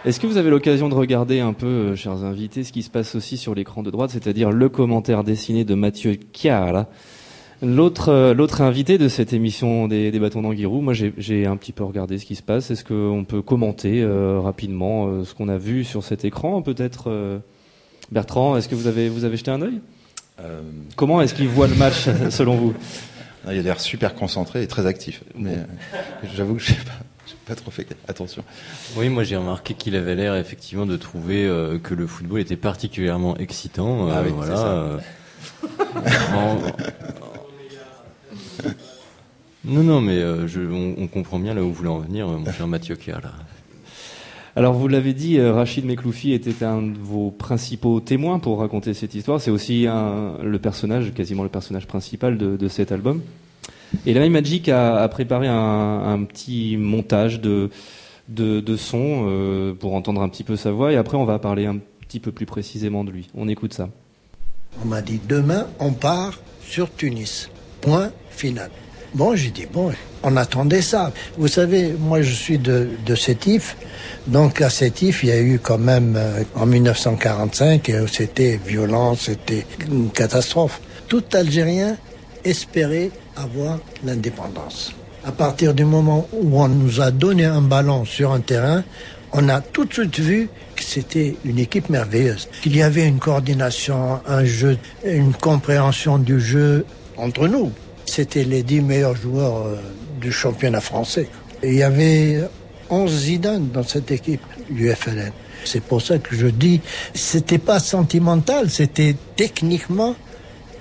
Est-ce que vous avez l'occasion de regarder un peu, euh, chers invités, ce qui se passe aussi sur l'écran de droite, c'est-à-dire le commentaire dessiné de Mathieu Chiara L'autre, euh, l'autre invité de cette émission des, des bâtons d'Anguirou, moi j'ai un petit peu regardé ce qui se passe. Est-ce qu'on peut commenter euh, rapidement ce qu'on a vu sur cet écran Peut-être Bertrand, est-ce que vous avez, vous avez jeté un œil? Comment est-ce qu'il voit le match selon vous? Il a l'air super concentré et très actif. Mais j'avoue que je sais pas pas trop fait attention. Oui, moi j'ai remarqué qu'il avait l'air effectivement de trouver euh, que le football était particulièrement excitant. Euh, ah oui, voilà. Euh, non, non, mais je, on, comprend bien là où vous voulez en venir, mon cher Mathieu Kerr. Alors vous l'avez dit, Rachid Mekloufi était un de vos principaux témoins pour raconter cette histoire. C'est aussi le personnage, quasiment le personnage principal de, cet album. Et la Magic a, préparé un, petit montage de, de, de sons euh, pour entendre un petit peu sa voix. Et après, on va parler un petit peu plus précisément de lui. On écoute ça. On m'a dit demain, on part sur Tunis. Point Bon, j'ai dit, bon, on attendait ça. Vous savez, moi je suis de, de Sétif, donc à Sétif, il y a eu quand même euh, en 1945, c'était violent, c'était une catastrophe. Tout Algérien espérait avoir l'indépendance. À partir du moment où on nous a donné un ballon sur un terrain, on a tout de suite vu que c'était une équipe merveilleuse, qu'il y avait une coordination, un jeu, une compréhension du jeu entre nous. C'était les dix meilleurs joueurs euh, du championnat français. il y avait 11 Zidane dans cette équipe du FLN. C'est pour ça que je dis, c'était pas sentimental, c'était techniquement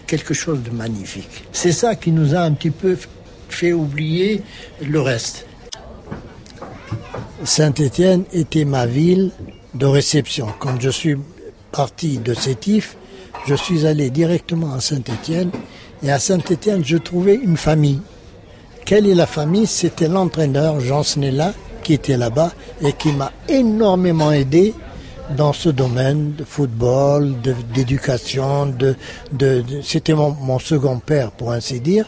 quelque chose de magnifique. C'est ça qui nous a un petit peu fait oublier le reste. Saint-Étienne était ma ville de réception. Quand je suis parti de Sétif, je suis allé directement à Saint-Étienne et à Saint-Étienne, je trouvais une famille. Quelle est la famille? C'était l'entraîneur Jean Snella qui était là-bas et qui m'a énormément aidé dans ce domaine de football, d'éducation, de, de, c'était mon, second père pour ainsi dire,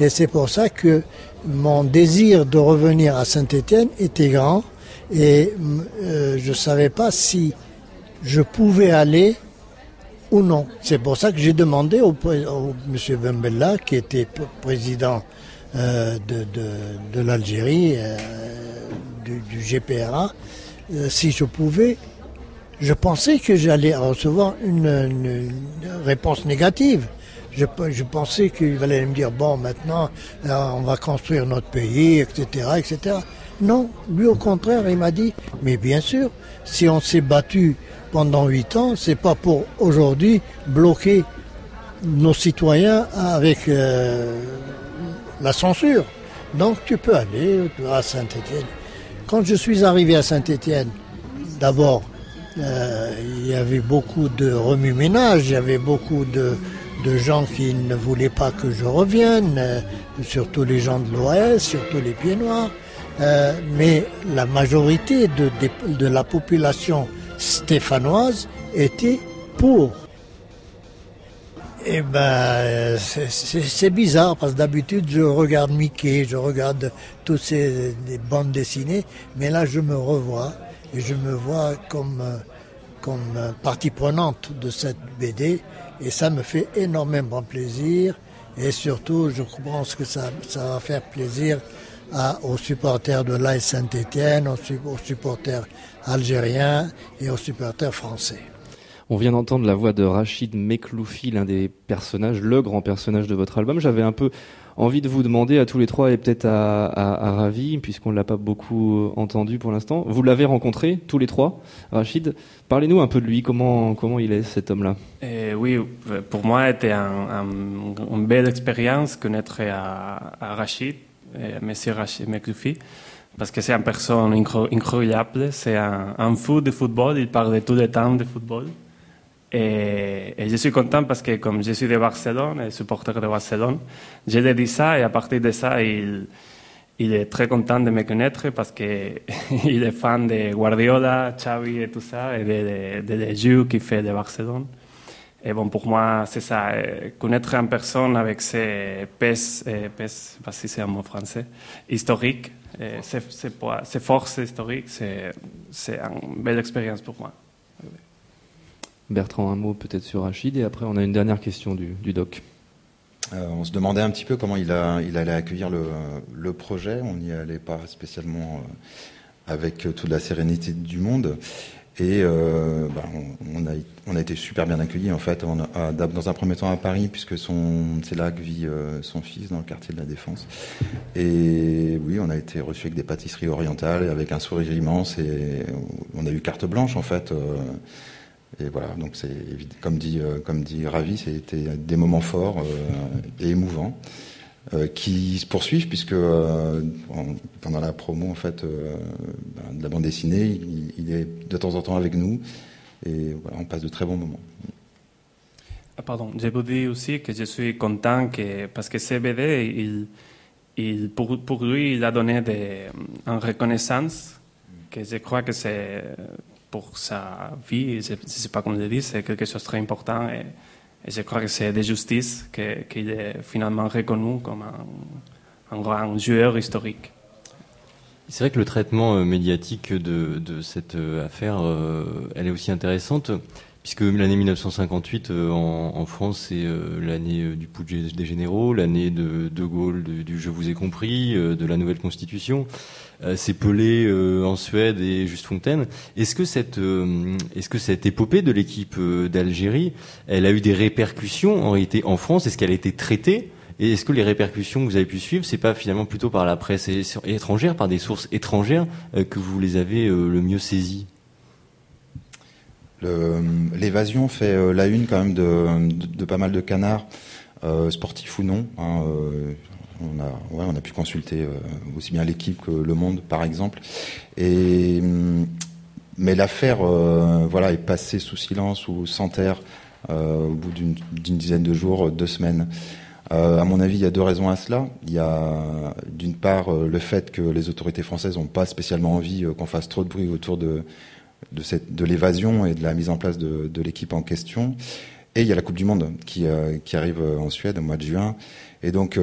et c'est pour ça que mon désir de revenir à Saint-Étienne était grand. Et euh, je savais pas si je pouvais aller ou non. C'est pour ça que j'ai demandé au, au monsieur Bembella, qui était président euh, de, l'Algérie, euh, du, GPRA, euh, si je pouvais je pensais que j'allais recevoir une, réponse négative. Je, je pensais qu'il allait me dire bon maintenant on va construire notre pays, etc., etc. Non, lui au contraire, il m'a dit mais bien sûr, si on s'est battu pendant huit ans, c'est pas pour aujourd'hui bloquer nos citoyens avec euh, la censure. Donc tu peux aller à Saint-Étienne. Quand je suis arrivé à Saint-Étienne, d'abord euh, il y avait beaucoup de remue-ménage, il y avait beaucoup de, de, gens qui ne voulaient pas que je revienne, euh, surtout les gens de l'Ouest, surtout les pieds noirs. Mais la majorité de, de, la population stéphanoise était pour. Eh ben, c'est bizarre parce que d'habitude je regarde Mickey, je regarde toutes ces bandes dessinées, mais là je me revois et je me vois comme, partie prenante de cette BD et ça me fait énormément plaisir et surtout je pense que ça, va faire plaisir aux supporters de l'AS Saint-Étienne, aux, aux supporters algériens et aux supporters français. On vient d'entendre la voix de Rachid Mekloufi, l'un des personnages, le grand personnage de votre album. J'avais un peu envie de vous demander à tous les trois et peut-être à, à, à, Ravi, puisqu'on ne l'a pas beaucoup entendu pour l'instant. Vous l'avez rencontré tous les trois, Rachid. Parlez-nous un peu de lui. Comment comment il est cet homme-là? Eh Oui, pour moi, c'était un, un, une belle expérience connaître à, à Rachid, Monsieur Rachid Mekloufi. Parce que c'est une personne incroyable, c'est un, un fou de football, il parle de tout le temps de football. Et, et, je suis content parce que comme je suis de Barcelone et supporter de Barcelone, je lui dit ça et à partir de ça, il, est très content de me connaître parce qu'il est fan de Guardiola, Xavi et tout ça, et de, de, de, jeux qu'il fait de Barcelone. Et bon, pour moi, c'est ça, connaître une personne avec ses pèses, pèses si c'est un mot français, historiques, ses, ses, ses forces historiques, c'est une belle expérience pour moi. Bertrand, un mot peut-être sur Rachid, et après on a une dernière question du, du doc. Euh, on se demandait un petit peu comment il, a, il allait accueillir le, le projet. On n'y allait pas spécialement euh, avec toute la sérénité du monde. Et euh, bah, on, a, on, a, été super bien accueillis en fait, dans un premier temps à Paris, puisque c'est là que vit euh, son fils, dans le quartier de la Défense. Et oui, on a été reçus avec des pâtisseries orientales, avec un sourire immense, et on a eu carte blanche en fait. Euh, et voilà, donc c'est comme dit, euh, comme dit Ravi, c'était des moments forts et émouvants euh, qui se poursuivent puisque euh, en, pendant la promo en fait ben, de la bande dessinée, il, est de temps en temps avec nous et on passe de très bons moments. Ah, pardon, je vous dis aussi que je suis content que parce que CBD, il, il pour, lui, il a donné des, une reconnaissance que je crois que c'est pour sa vie, je ne sais pas comment le dire, c'est quelque chose de très important et je crois que c'est de justice qu'il qu est finalement reconnu comme un, grand joueur historique. C'est vrai que le traitement médiatique de, cette affaire, euh, elle est aussi intéressante, puisque l'année 1958 euh, en, France, c'est euh, l'année du putsch des généraux, l'année de De Gaulle, du, du Je vous ai compris, de la nouvelle constitution. Euh, c'est Pelé euh, en Suède et Juste Fontaine. Est-ce que cette, euh, est-ce que cette épopée de l'équipe d'Algérie, elle a eu des répercussions en réalité en France? Est-ce qu'elle a été traitée? Et est-ce que les répercussions que vous avez pu suivre, c'est pas finalement plutôt par la presse étrangère, par des sources étrangères, que vous les avez le mieux saisies? L'évasion fait la une quand même de, pas mal de canards, sportifs ou non. Hein, On a, ouais, on a pu consulter aussi bien l'équipe que le Monde, par exemple. Et hum, mais l'affaire, voilà, est passée sous silence ou sans terre au bout d'une dizaine de jours, deux semaines. Euh, à mon avis, il y a deux raisons à cela. Il y a d'une part euh, le fait que les autorités françaises n'ont pas spécialement envie euh, qu'on fasse trop de bruit autour de, de, l'évasion et de la mise en place de, l'équipe en question. Et il y a la Coupe du Monde qui arrive en Suède au mois de juin. Et donc,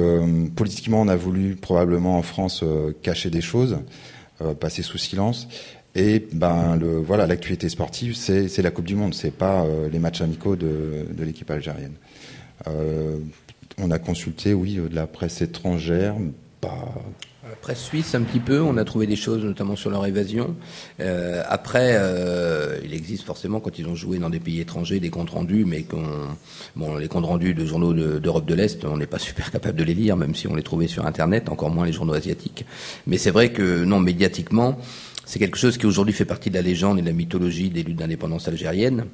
politiquement, on a voulu probablement en France cacher des choses, passer sous silence. Et ben le voilà, l'actualité sportive, c'est, la Coupe du Monde, c'est pas les matchs amicaux de, de l'équipe algérienne. Euh, on a consulté, oui, de la presse étrangère, pas. La presse suisse un petit peu, on a trouvé des choses notamment sur leur évasion. Euh, après, euh, il existe forcément quand ils ont joué dans des pays étrangers des comptes rendus, mais bon, les comptes rendus de journaux d'Europe de, l'Est, on n'est pas super capable de les lire, même si on les trouvait sur Internet, encore moins les journaux asiatiques. Mais c'est vrai que non, médiatiquement, c'est quelque chose qui aujourd'hui fait partie de la légende et de la mythologie des luttes d'indépendance algérienne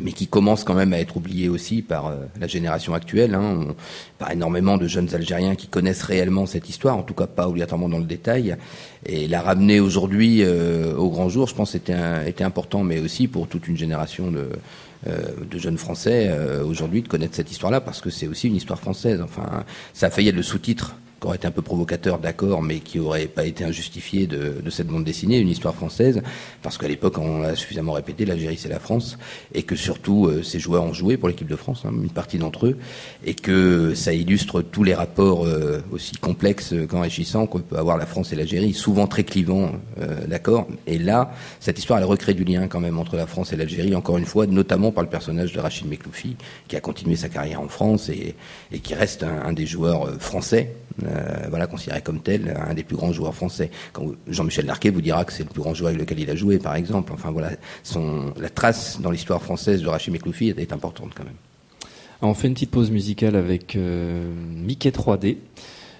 mais qui commence quand même à être oublié aussi par euh, la génération actuelle. Hein. pas énormément de jeunes Algériens qui connaissent réellement cette histoire, en tout cas pas obligatoirement dans le détail. Et la ramener aujourd'hui euh, au grand jour, je pense, était, était important, mais aussi pour toute une génération de, euh, jeunes Français aujourd'hui de connaître cette histoire-là, parce que c'est aussi une histoire française. Enfin, ça a failli être le sous-titre qui aurait été un peu provocateur, d'accord, mais qui aurait pas été injustifié de, de, cette bande dessinée, une histoire française, parce qu'à l'époque, on l'a suffisamment répété, l'Algérie c'est la France, et que surtout euh, ces joueurs ont joué pour l'équipe de France, hein, une partie d'entre eux, et que ça illustre tous les rapports euh, aussi complexes qu'enrichissants qu'on peut avoir la France et l'Algérie, souvent très clivants, euh, d'accord. Et là, cette histoire, elle recrée du lien quand même entre la France et l'Algérie, encore une fois, notamment par le personnage de Rachid Mekloufi, qui a continué sa carrière en France et, et qui reste un, des joueurs français euh, voilà, considéré comme tel, un des plus grands joueurs français. Quand Jean-Michel Larquet vous dira que c'est le plus grand joueur avec lequel il a joué, par exemple. Enfin voilà, son, la trace dans l'histoire française de Rachid Mekloufi est importante quand même. on fait une petite pause musicale avec euh, Mickey 3D,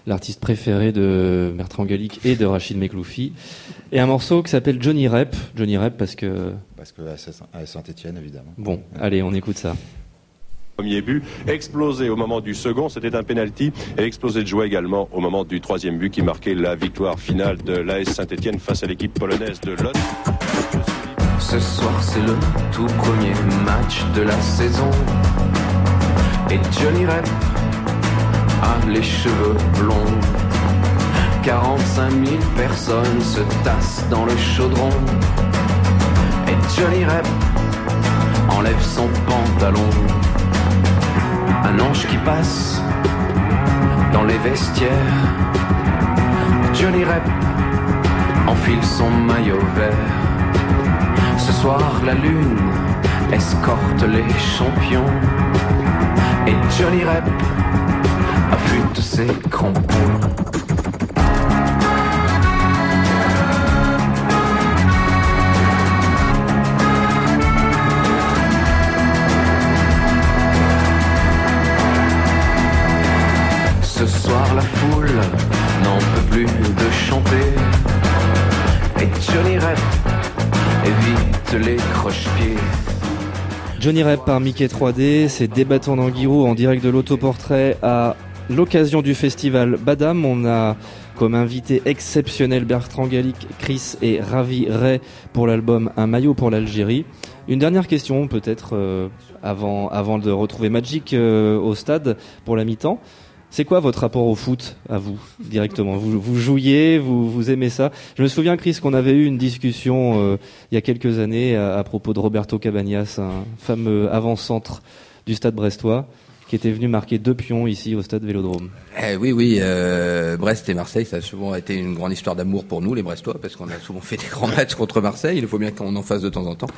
l'artiste préféré de Bertrand Gallic et de Rachid Mekloufi, et un morceau qui s'appelle Johnny Rep. Johnny Rep parce que... Parce que à Saint-Etienne, évidemment. Bon, allez, on écoute ça premier but, explosé au moment du second, c'était un penalty, et explosé de joie également au moment du troisième but qui marquait la victoire finale de l'AS Saint-Etienne face à l'équipe polonaise de Lot. Ce soir c'est le tout premier match de la saison. Et Johnny Rep a les cheveux blonds. 45 000 personnes se tassent dans le chaudron. Et Johnny Rep enlève son pantalon un ange qui passe dans les vestiaires. Johnny Rep enfile son maillot vert. Ce soir, la lune escorte les champions. Et Johnny Rep affûte ses crampons. De chanter. Et Johnny Rep évite les croche-pieds. Johnny Rep par Mickey 3D, c'est Débattons d'Anguirou en direct de l'autoportrait à l'occasion du festival Badam. On a comme invité exceptionnel Bertrand Gallic, Chris et Ravi Ray pour l'album Un maillot pour l'Algérie. Une dernière question peut-être euh, avant, avant de retrouver Magic euh, au stade pour la mi-temps. C'est quoi votre rapport au foot, à vous, directement? Vous, vous jouiez, vous, vous aimez ça? Je me souviens, Chris, qu'on avait eu une discussion euh, il y a quelques années à, propos de Roberto Cabanias, un fameux avant-centre du stade brestois, qui était venu marquer deux pions ici au stade Vélodrome. Eh oui, oui, euh, Brest et Marseille, ça a souvent été une grande histoire d'amour pour nous, les Brestois, parce qu'on a souvent fait des grands matchs contre Marseille. Il faut bien qu'on en fasse de temps en temps.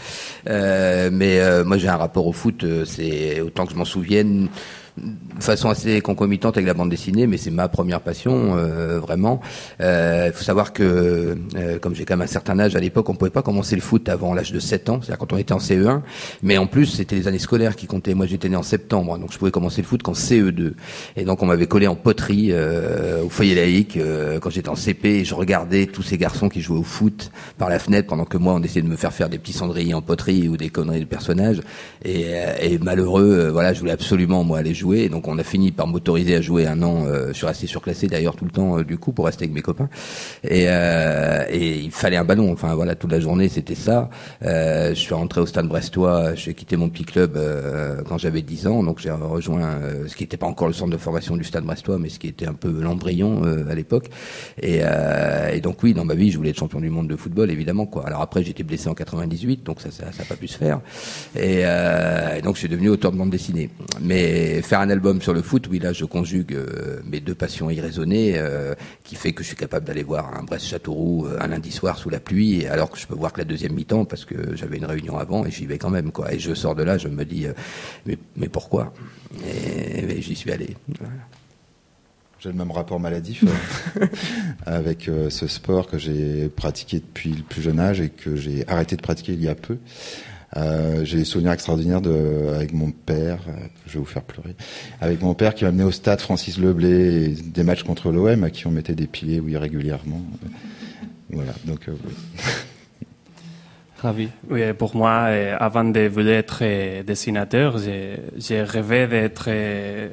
Euh, mais euh, moi, j'ai un rapport au foot. Euh, c'est autant que je m'en souvienne de façon assez concomitante avec la bande dessinée, mais c'est ma première passion, euh, vraiment. Il euh, faut savoir que, euh, comme j'ai quand même un certain âge, à l'époque, on pouvait pas commencer le foot avant l'âge de 7 ans, c'est-à-dire quand on était en CE1, mais en plus, c'était les années scolaires qui comptaient. Moi, j'étais né en septembre, donc je pouvais commencer le foot qu'en CE2. Et donc, on m'avait collé en poterie au foyer laïque quand j'étais en CP, et je regardais tous ces garçons qui jouaient au foot par la fenêtre, pendant que moi, on essayait de me faire faire des petits cendriers en poterie ou des conneries de personnages. Et, et malheureux, voilà, je voulais absolument, moi, aller jouer Donc on a fini par m'autoriser à jouer un an. je suis resté surclassé d'ailleurs tout le temps du coup pour rester avec mes copains. Et, et il fallait un ballon. Enfin voilà, toute la journée c'était ça. je suis rentré au Stade Brestois. J'ai quitté mon petit club quand j'avais 10 ans. Donc j'ai rejoint ce qui n'était pas encore le centre de formation du Stade Brestois, mais ce qui était un peu l'embryon à l'époque. Et, et donc oui, dans ma vie, je voulais être champion du monde de football, évidemment quoi. Alors après, j'étais blessé en 98, donc ça, ça, n'a pas pu se faire. Euh, et, donc, je suis devenu auteur de bande dessinée. Mais faire un album sur le foot, oui, là, je conjugue euh, mes deux passions irraisonnées, euh, qui fait que je suis capable d'aller voir un Brest-Châteauroux un lundi soir sous la pluie, alors que je peux voir que la deuxième mi-temps parce que j'avais une réunion avant et j'y vais quand même, quoi. Et je sors de là, je me dis, mais, mais pourquoi? Et, j'y suis allé. J'ai le même rapport maladif euh, avec euh, ce sport que j'ai pratiqué depuis le plus jeune âge et que j'ai arrêté de pratiquer il y a peu. Euh, j'ai des souvenirs extraordinaires de, avec mon père, je vais vous faire pleurer, avec mon père qui m'a amené au stade Francis Leblé, et des matchs contre l'OM à qui on mettait des piliers oui, régulièrement. Voilà, donc oui. Ravi. Oui, pour moi, euh, avant de vouloir être euh, dessinateur, j'ai rêvé d'être euh,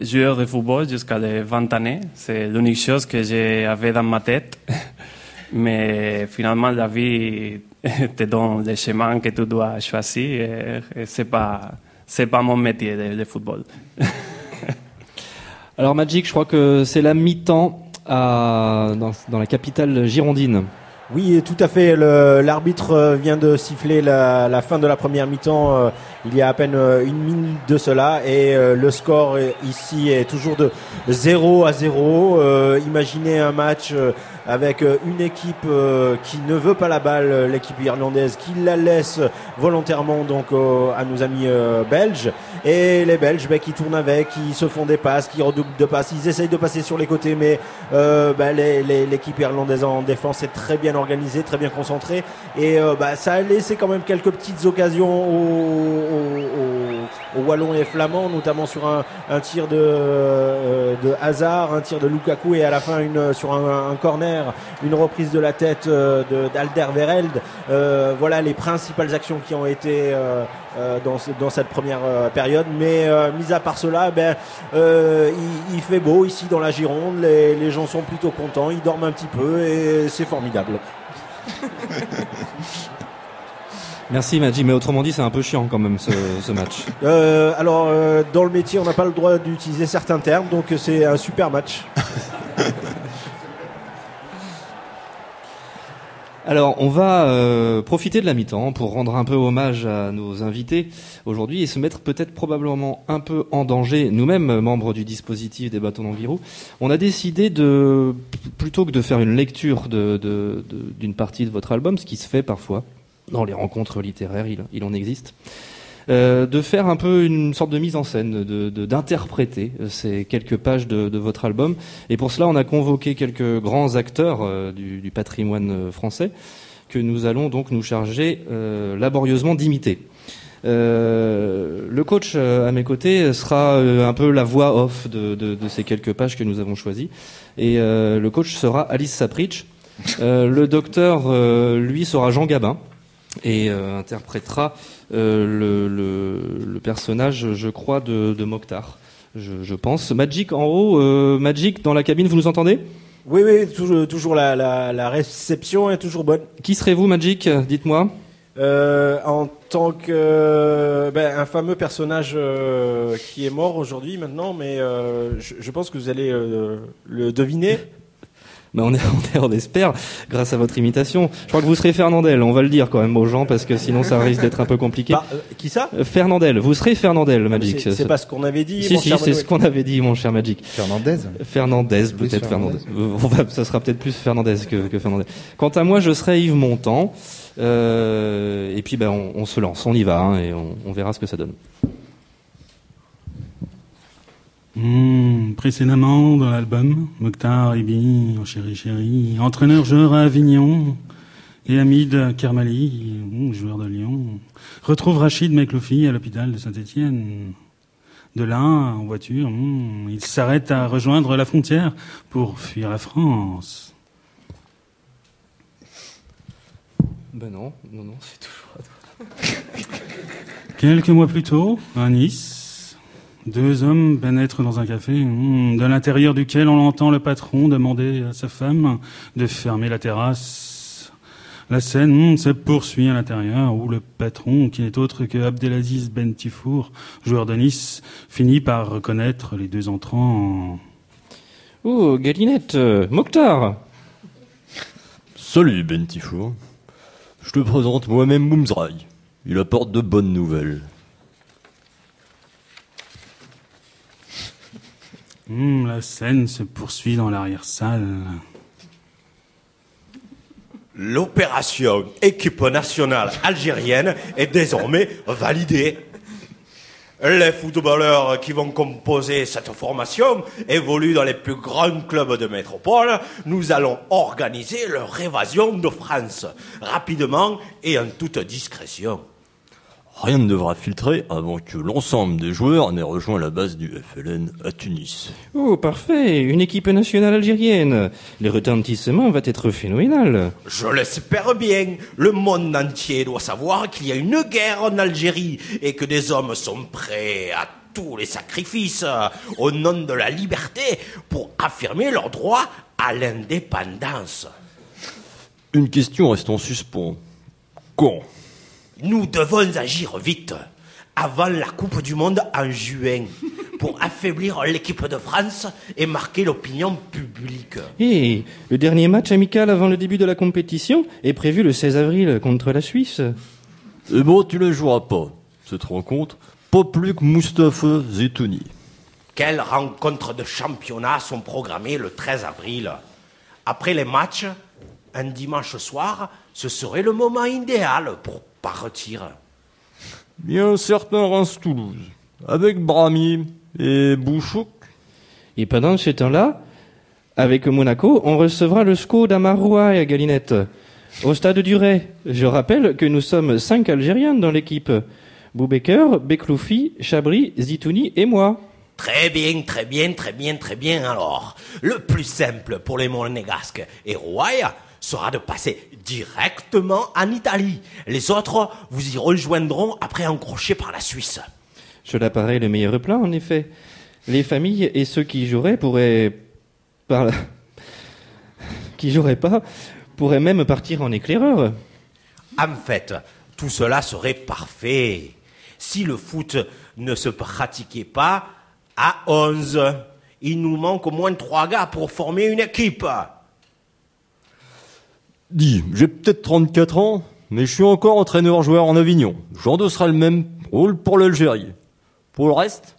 joueur de football jusqu'à les 20 années. C'est l'unique chose que j'avais dans ma tête. Mais finalement, la vie te donne les chemins que tu dois choisir et, c'est pas, c'est pas mon métier de, football. Alors Magic, je crois que c'est la mi-temps dans, dans la capitale girondine. Oui, tout à fait. L'arbitre euh, vient de siffler la, la, fin de la première mi-temps euh, il y a à peine euh, une minute de cela et le score ici est toujours de 0 à 0. imaginez un match avec euh, une équipe euh, qui ne veut pas la balle, euh, l'équipe irlandaise, qui la laisse volontairement donc à nos amis belges. Et les Belges bah, qui tournent avec, qui se font des passes, qui redoublent de passes, ils essayent de passer sur les côtés, mais bah, l'équipe irlandaise en défense est très bien organisée, très bien concentrée. Et bah, ça a laissé quand même quelques petites occasions aux, Wallons et Flamands, notamment sur un, tir de, de hasard, un tir de Lukaku et à la fin sur un corner une reprise de la tête euh, d'Alder Vereld. Euh, voilà les principales actions qui ont été euh, dans, cette première période. Mais mis à part cela, ben, il, fait beau ici dans la Gironde, les gens sont plutôt contents, ils dorment un petit peu et c'est formidable. Merci Madji, mais autrement dit c'est un peu chiant quand même ce, ce match. alors dans le métier on n'a pas le droit d'utiliser certains termes, donc c'est un super match. Alors, on va euh, profiter de la mi-temps pour rendre un peu hommage à nos invités aujourd'hui et se mettre peut-être probablement un peu en danger, nous-mêmes, membres du dispositif des bâtons d'Anguirou. On a décidé de, plutôt que de faire une lecture d'une de, de, partie de votre album, ce qui se fait parfois dans les rencontres littéraires, il, il en existe, euh, de faire un peu une sorte de mise en scène, d'interpréter de, ces quelques pages de, votre album. Et pour cela, on a convoqué quelques grands acteurs euh, du, du, patrimoine euh, français que nous allons donc nous charger laborieusement d'imiter. le coach à mes côtés sera un peu la voix off de, de, ces quelques pages que nous avons choisies. Et le coach sera Alice Sapritch. le docteur, lui, sera Jean Gabin et interprétera euh, le, le, personnage, je crois, de, de Mokhtar, je, je, pense. Magic en haut, euh, Magic dans la cabine, vous nous entendez? Oui, oui, toujours, toujours la, la, la, réception est toujours bonne. Qui serez-vous, Magic? Dites-moi. Euh, en tant que euh, ben, un fameux personnage euh, qui est mort aujourd'hui maintenant, mais euh, je, je, pense que vous allez le deviner. Mais on, est, on, espère, grâce à votre imitation. Je crois que vous serez Fernandel, on va le dire quand même aux gens, parce que sinon ça risque d'être un peu compliqué. Bah, euh, qui ça? Euh, Fernandel, vous serez Fernandel, Magic. C'est pas ce qu'on avait dit. Si, si, c'est ce qu'on avait dit, mon cher Magic. Fernandez Fernandez, peut-être Fernandez. Va, ça sera peut-être plus Fernandez que, que, Fernandez. Quant à moi, je serai Yves Montand. Euh, et puis ben, on, on, se lance, on y va, hein, et on, on verra ce que ça donne. Mmh, précédemment dans l'album, Mokhtar Ibi, en chéri chéri, entraîneur joueur à Avignon, et Hamid Kermali, mmh, joueur de Lyon, retrouve Rachid Mekloufi à l'hôpital de Saint-Étienne. De là, en voiture, mmh, il s'arrête à rejoindre la frontière pour fuir la France. Ben non, non, non, c'est toujours Quelques mois plus tôt, à Nice, Deux hommes pénètrent dans un café, hmm, de l'intérieur duquel on entend le patron demander à sa femme de fermer la terrasse. La scène hmm, se poursuit à l'intérieur où le patron, qui n'est autre que Abdelaziz Ben Tifour, joueur de Nice, finit par reconnaître les deux entrants. Oh, Galinette, euh, Mokhtar Salut Ben Tifour. Je te présente moi-même Moumzraï. Il apporte de bonnes nouvelles. Hmm, la scène se poursuit dans l'arrière-salle. L'opération équipe nationale algérienne est désormais validée. Les footballeurs qui vont composer cette formation évoluent dans les plus grands clubs de métropole. Nous allons organiser leur évasion de France, rapidement et en toute discrétion. Rien ne devra filtrer avant que l'ensemble des joueurs n'ait rejoint la base du FLN à Tunis. Oh, parfait, une équipe nationale algérienne. Le retentissement va être phénoménal. Je l'espère bien. Le monde entier doit savoir qu'il y a une guerre en Algérie et que des hommes sont prêts à tous les sacrifices au nom de la liberté pour affirmer leur droit à l'indépendance. Une question reste en suspens. Quand? Nous devons agir vite, avant la Coupe du Monde en juin, pour affaiblir l'équipe de France et marquer l'opinion publique. Et le dernier match amical avant le début de la compétition est prévu le 16 avril contre la Suisse. Eh bon, tu ne joueras pas. Cette rencontre, pas plus que Mustapha Zetouni. Quelles rencontres de championnat sont programmées le 13 avril? Après les matchs, un dimanche soir, ce serait le moment idéal pour partir. Bien un certain Reims-Toulouse, avec Brahmi et Bouchouk. Et pendant ce temps-là, avec Monaco, on recevra le SCO d'Amaroua et à Galinette. Au stade du Ray. Je rappelle que nous sommes cinq Algériens dans l'équipe. Boubaker, Bekloufi, Chabri, Zitouni et moi. Très bien, très bien, très bien, très bien alors. Le plus simple pour les monégasques et Rouaille sera de passer directement en Italie. Les autres vous y rejoindront après un crochet par la Suisse. Cela paraît le meilleur plan, en effet. Les familles et ceux qui joueraient pourraient... Par... qui joueraient pas pourraient même partir en éclaireur. En fait, tout cela serait parfait si le foot ne se pratiquait pas à 11. Il nous manque au moins trois gars pour former une équipe. Dis, j'ai peut-être 34 ans, mais je suis encore entraîneur-joueur en Avignon. J'endosserai le même rôle pour l'Algérie. Pour le reste,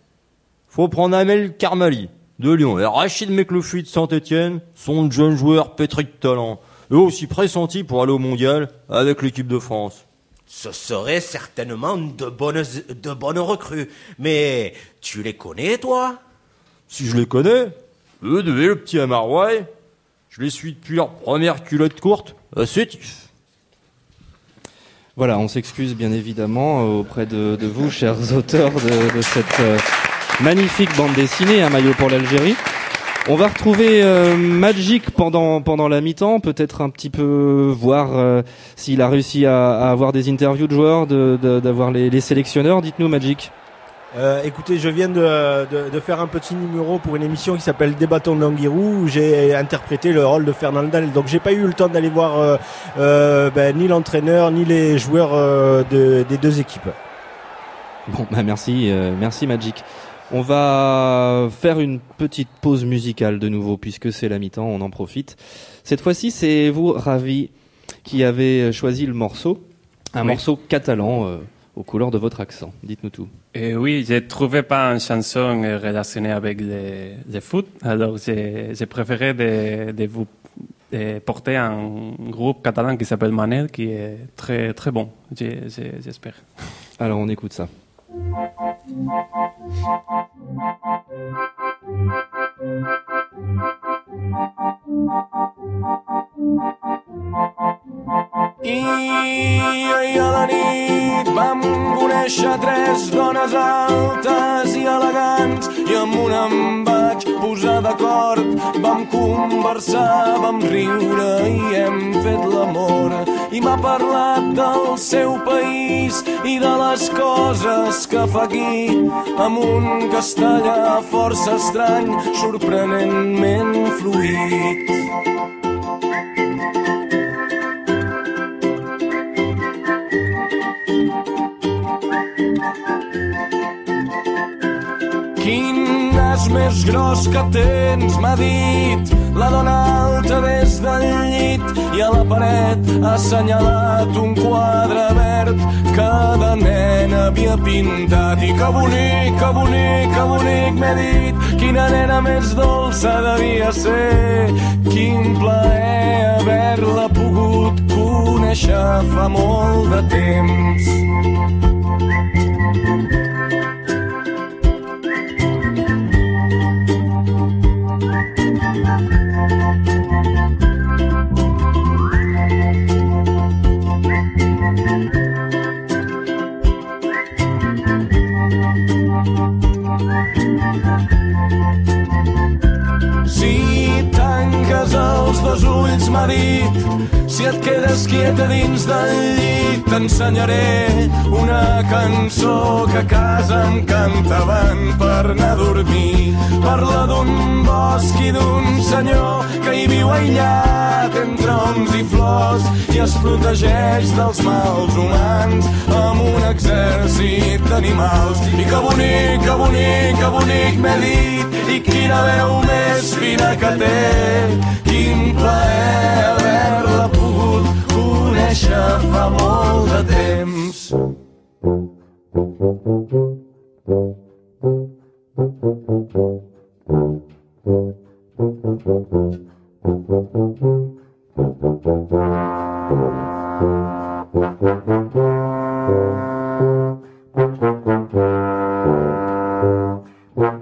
faut prendre Amel Karmali de Lyon et Rachid Mekloufi de Saint-Etienne sont de jeunes joueurs pétris de talent. Eux aussi pressentis pour aller au mondial avec l'équipe de France. Ce seraient certainement de bonnes, de bonnes recrues. Mais tu les connais, toi? Si je les connais, eux de le petit Amarouai, je les suis depuis leur première culotte courte Sétif. Voilà, on s'excuse bien évidemment auprès de, de vous, chers auteurs de, de cette euh, magnifique bande dessinée, un maillot pour l'Algérie. On va retrouver euh, Magic pendant pendant la mi-temps, peut-être un petit peu voir euh, s'il a réussi à, à avoir des interviews de joueurs, de- de- d'avoir les, les sélectionneurs. Dites-nous Magic. Euh, écoutez, je viens de, de, de faire un petit numéro pour une émission qui s'appelle Débattons d'Anguirou où j'ai interprété le rôle de Fernandel. Donc j'ai pas eu le temps d'aller voir euh, euh, ben, ni l'entraîneur ni les joueurs euh, de- des deux équipes. Bon, bah merci, euh, merci Magic. On va faire une petite pause musicale de nouveau puisque c'est la mi-temps, on en profite. Cette fois-ci, c'est vous, Ravi, qui avez choisi le morceau, un Oui. morceau catalan euh, aux couleurs de votre accent. Dites-nous tout. Et oui, je trouvais pas une chanson relationnée avec le, le foot, alors j'ai préféré de, de vous de porter un groupe catalan qui s'appelle Manel, qui est très très bon, j'espère. Alors on écoute ça. I ahir a la nit vam conèixer tres dones altes i elegants i amb una em vaig posar d'acord, vam conversar, vam riure i hem fet l'amor. I m'ha parlat del seu país i de les coses que fa aquí, amb un castellà força estrany, sorprenentment fluir. Nas més gros que tens, m'ha dit. La dona alta des del llit i a la paret ha assenyalat un quadre verd. Que de nena havia pintat i que bonic, que bonic, que bonic m'he dit. Quina nena més dolça devia ser. Quin plaer haver-la pogut conèixer fa molt de temps Thank Si tanques els dos ulls, m'ha dit, si et quedes quieta dins del llit, t'ensenyaré una cançó que a casa em cantaven per anar a dormir. Parla d'un bosc i d'un senyor que hi viu aïllat entre oms i flors i es protegeix dels mals humans amb un exèrcit d'animals. I que bonic, que bonic, que bonic m'he dit i quina veu més fina que té. Quin plaer haver-la pogut conèixer fa molt de temps.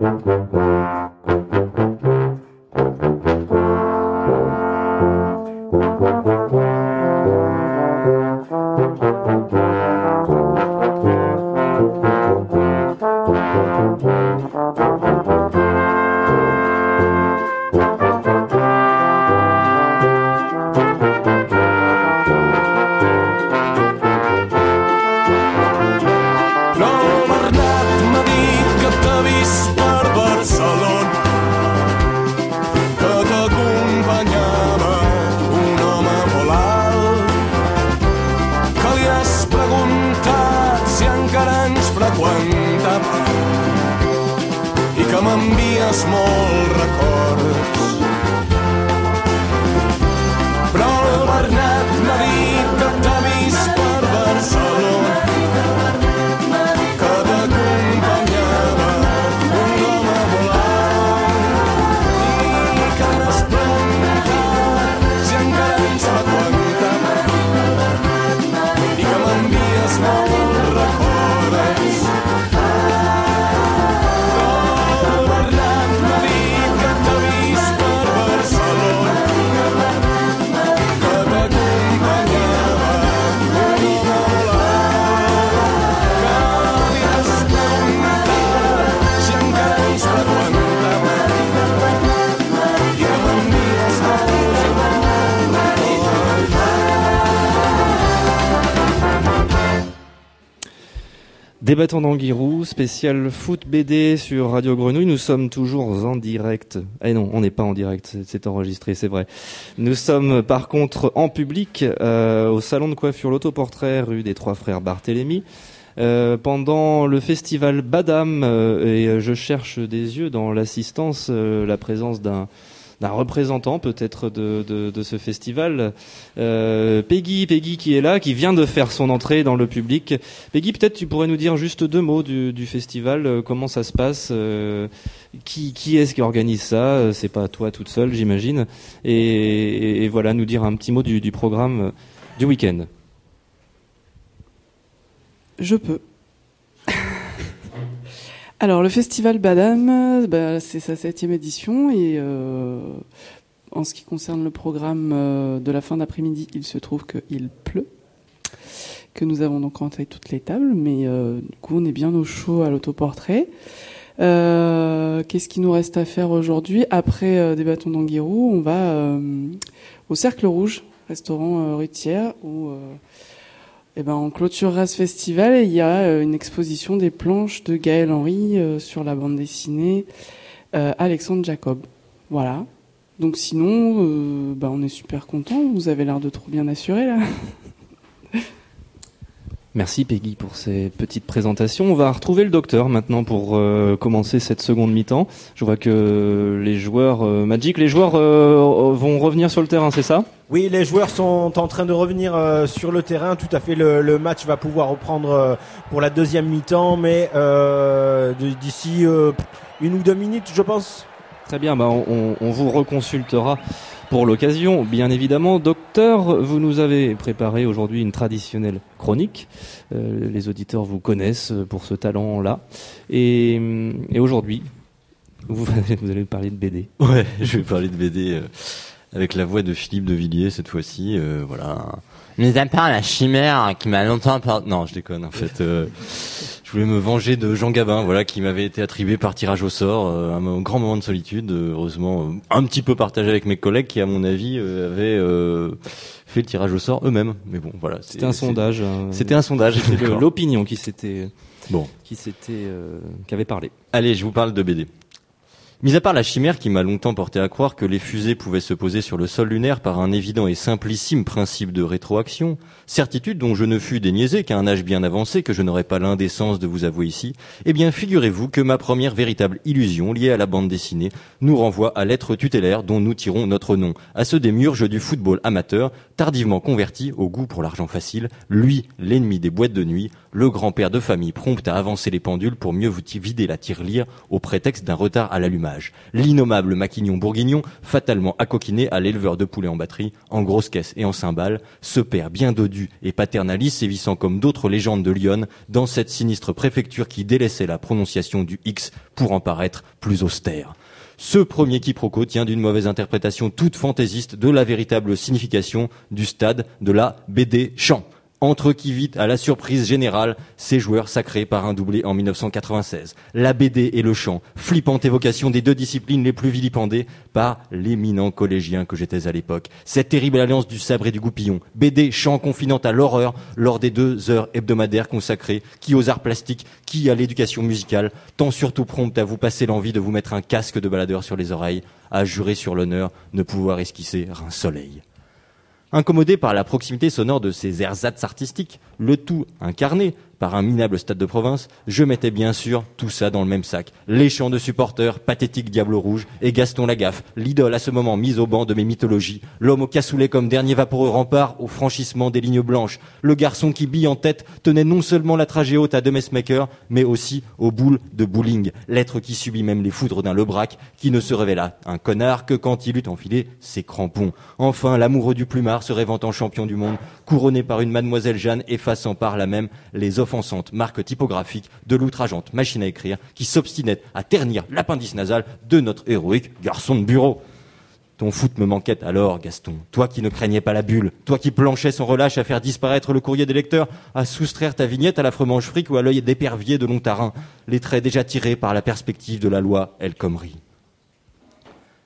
Música Débattons d'Anguirou, spécial foot BD sur Radio Grenouille. Nous sommes toujours en direct. Eh non, on n'est pas en direct, c'est- enregistré, c'est vrai. Nous sommes par contre en public euh, au salon de coiffure L'Autoportrait, rue des Trois Frères Barthélemy. Euh, pendant le festival Badam, euh, et je cherche des yeux dans l'assistance, euh, la présence d'un d'un représentant peut-être de, ce festival, euh, Peggy, Peggy qui est là, qui vient de faire son entrée dans le public. Peggy, peut-être tu pourrais nous dire juste deux mots du, festival, euh, comment ça se passe, euh, qui, est-ce qui organise ça? C'est pas toi toute seule, j'imagine. Et, voilà, nous dire un petit mot du, programme du week-end. Je peux. Alors, le festival Badam, bah, c'est sa septième édition et euh, en ce qui concerne le programme euh, de la fin d'après-midi, il se trouve qu'il pleut, que nous avons donc rentré toutes les tables, mais euh, du coup, on est bien au chaud à l'autoportrait. Euh, Qu'est-ce qui nous reste à faire aujourd'hui? Après euh, des bâtons d'Anguirou, on va au Cercle Rouge, restaurant Rutière, où eh ben, on clôturera ce festival il y a euh, une exposition des planches de Gaël Henry euh, sur la bande dessinée euh, Alexandre Jacob. Voilà. Donc sinon, bah, on est super content. Vous avez l'air de trop bien assurer là. Merci Peggy pour ces petites présentations. On va retrouver le docteur maintenant pour euh, commencer cette seconde mi-temps. Je vois que les joueurs euh, Magic, les joueurs euh, vont revenir sur le terrain, c'est ça? Oui, les joueurs sont en train de revenir euh, sur le terrain. Tout à fait, le, le match va pouvoir reprendre euh, pour la deuxième mi-temps, mais euh, d'ici euh, une ou deux minutes, je pense. Très bien, bah, on, on vous reconsultera pour l'occasion, bien évidemment. Docteur, vous nous avez préparé aujourd'hui une traditionnelle chronique. Euh, les auditeurs vous connaissent pour ce talent-là. Et, aujourd'hui, vous, vous allez parler de BD. Ouais, je vais parler de BD euh, avec la voix de Philippe de Villiers cette fois-ci. euh, voilà. Mis à part la chimère qui m'a longtemps porté. Non, je déconne en fait. euh, je voulais me venger de Jean Gabin, voilà, qui m'avait été attribué par tirage au sort, euh, un grand moment de solitude. euh, heureusement, un petit peu partagé avec mes collègues qui, à mon avis, avaient fait le tirage au sort eux-mêmes. Mais bon, voilà. c'est- C'était un sondage. hein. C'était un sondage. C'était l'opinion qui s'était, Bon. qui s'était, qui avait parlé. Allez, je vous parle de BD. Mis à part la chimère qui m'a longtemps porté à croire que les fusées pouvaient se poser sur le sol lunaire par un évident et simplissime principe de rétroaction, certitude dont je ne fus déniaisé qu'à un âge bien avancé que je n'aurais pas l'indécence de vous avouer ici, eh bien figurez-vous que ma première véritable illusion liée à la bande dessinée nous renvoie à l'être tutélaire dont nous tirons notre nom, à ceux des murges du football amateur, tardivement converti au goût pour l'argent facile, lui, l'ennemi des boîtes de nuit, le grand-père de famille prompt à avancer les pendules pour mieux vous vider la tirelire au prétexte d'un retard à l'allumage. L'innommable maquignon bourguignon, fatalement accoquiné à l'éleveur de poulets en batterie, en grosse caisse et en cymbales, ce père bien dodu et paternaliste sévissant comme d'autres légendes de Lyon dans cette sinistre préfecture qui délaissait la prononciation du X pour en paraître plus austère. Ce premier quiproquo tient d'une mauvaise interprétation toute fantaisiste de la véritable signification du stade de la BD champ. Entre qui vite à la surprise générale ces joueurs sacrés par un doublé en 1996. La BD et le chant, flippante évocation des deux disciplines les plus vilipendées par l'éminent collégien que j'étais à l'époque. Cette terrible alliance du sabre et du goupillon, BD, chant confinant à l'horreur lors des deux heures hebdomadaires consacrées, qui aux arts plastiques, qui à l'éducation musicale, tant surtout prompte à vous passer l'envie de vous mettre un casque de baladeur sur les oreilles, à jurer sur l'honneur ne pouvoir esquisser un soleil. Incommodé par la proximité sonore de ces ersatz artistiques, le tout incarné un minable stade de province, je mettais bien sûr tout ça dans le même sac. Les chants de supporters, pathétique Diable Rouge, et Gaston Lagaffe, l'idole à ce moment mise au banc de mes mythologies, l'homme au cassoulet comme dernier vaporeux rempart au franchissement des lignes blanches, le garçon qui bille en tête tenait non seulement la tragédie haute à deux messmakers, mais aussi aux boules de bowling, l'être qui subit même les foudres d'un Lebrac, qui ne se révéla un connard que quand il eut enfilé ses crampons. Enfin, l'amoureux du plumard se rêvant en champion du monde, couronné par une mademoiselle Jeanne effaçant par là même les offensantes marques typographiques de l'outrageante machine à écrire qui s'obstinait à ternir l'appendice nasal de notre héroïque garçon de bureau. Ton foot me manquait alors, Gaston. Toi qui ne craignais pas la bulle, toi qui planchais sans relâche à faire disparaître le courrier des lecteurs, à soustraire ta vignette à la fromange fric ou à l'œil d'épervier de Lontarin, les traits déjà tirés par la perspective de la loi El Khomri.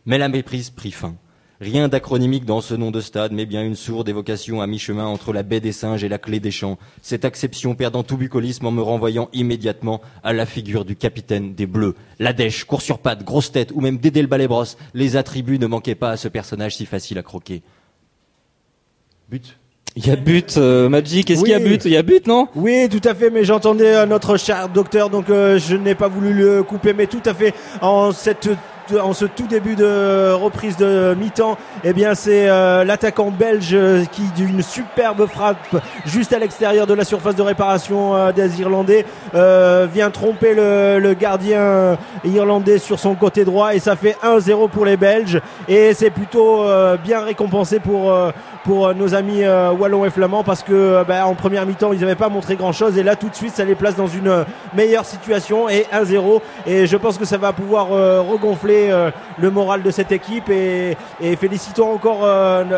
Mais la méprise prit fin. Rien d'acronymique dans ce nom de stade, mais bien une sourde évocation à mi-chemin entre la baie des singes et la clé des champs. Cette acception perdant tout bucolisme en me renvoyant immédiatement à la figure du capitaine des Bleus. La dèche, court sur pattes, grosse tête ou même Dédé le balai brosse, les attributs ne manquaient pas à ce personnage si facile à croquer. But. Il y a but, euh, Magic. Est-ce qu'il y a Oui. but? Il y a but, non? Oui, tout à fait, mais j'entendais euh, notre cher docteur, donc euh, je n'ai pas voulu le couper, mais tout à fait en cette en ce tout début de reprise de mi-temps, eh bien c'est euh, l'attaquant belge euh, qui d'une superbe frappe juste à l'extérieur de la surface de réparation euh, des Irlandais euh, vient tromper le, le gardien irlandais sur son côté droit et ça fait 1-0 pour les Belges. Et c'est plutôt euh, bien récompensé pour pour euh, nos amis euh, wallons et flamands parce que euh, bah, en première mi-temps ils n'avaient pas montré grand chose et là tout de suite ça les place dans une meilleure situation et 1-0 et je pense que ça va pouvoir regonfler le moral de cette équipe et, et félicitons encore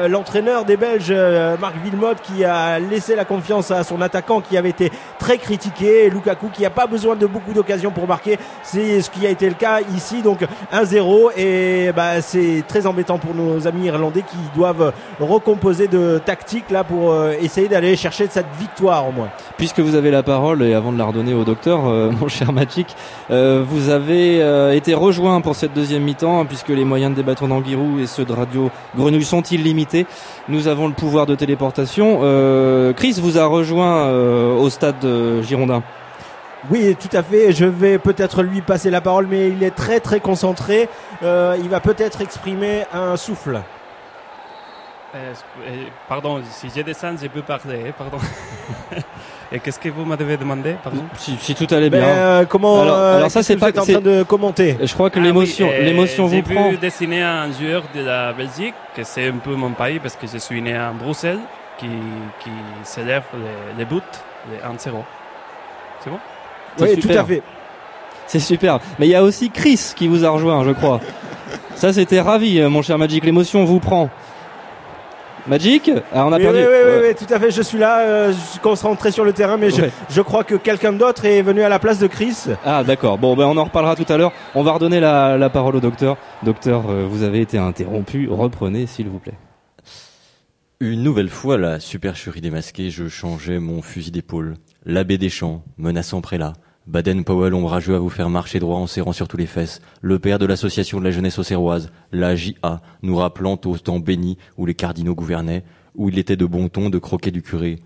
l'entraîneur des Belges Marc Villemotte qui a laissé la confiance à son attaquant qui avait été très critiqué et Lukaku qui n'a pas besoin de beaucoup d'occasions pour marquer. C'est ce qui a été le cas ici donc 1-0 et bah, c'est très embêtant pour nos amis irlandais qui doivent recomposer de tactique là pour euh, essayer d'aller chercher cette victoire au moins. Puisque vous avez la parole et avant de la redonner au docteur, euh, mon cher Magic, euh, vous avez euh, été rejoint pour cette deuxième mi-temps hein, puisque les moyens de des bâtons d'Anguirou et ceux de Radio Grenouille sont illimités. Nous avons le pouvoir de téléportation. Chris vous a rejoint au stade Girondin. Oui, tout à fait. Je vais peut-être lui passer la parole, mais il est très très concentré. Il va peut-être exprimer un souffle. Euh, euh, pardon, si je descends, je peux parler, hein, pardon. Et qu'est-ce que vous m'avez demandé, pardon Si, si tout allait bien. Ben, euh, comment alors, euh, alors ça c'est que pas êtes en train de commenter. Je crois que Ah l'émotion oui, l'émotion vous prend. J'ai pu dessiner un joueur de la Belgique, que c'est un peu mon pays parce que je suis né à Bruxelles, qui, qui célèbre les, les buts, les 1-0. C'est bon? Oui, tout super. à fait. C'est super. Mais il y a aussi Chris qui vous a rejoint, je crois. Ça, c'était ravi, mon cher Magic. L'émotion vous prend. Magic Ah, on a Oui, perdu. oui, oui, oui, Ouais. oui, tout à fait. Je suis là, euh, je suis concentré sur le terrain, mais je, Ouais. je crois que quelqu'un d'autre est venu à la place de Chris. Ah, d'accord. Bon, ben, on en reparlera tout à l'heure. On va redonner la, la parole au docteur. Docteur, euh, vous avez été interrompu. Reprenez, s'il vous plaît. Une nouvelle fois, la supercherie démasquée, je changeais mon fusil d'épaule. L'abbé des champs, menaçant prélat. Baden-Powell ombrageux à vous faire marcher droit en serrant sur tous les fesses. Le père de l'association de la jeunesse auxerroise, la JA, nous rappelant au temps béni où les cardinaux gouvernaient, où il était de bon ton de croquer du curé.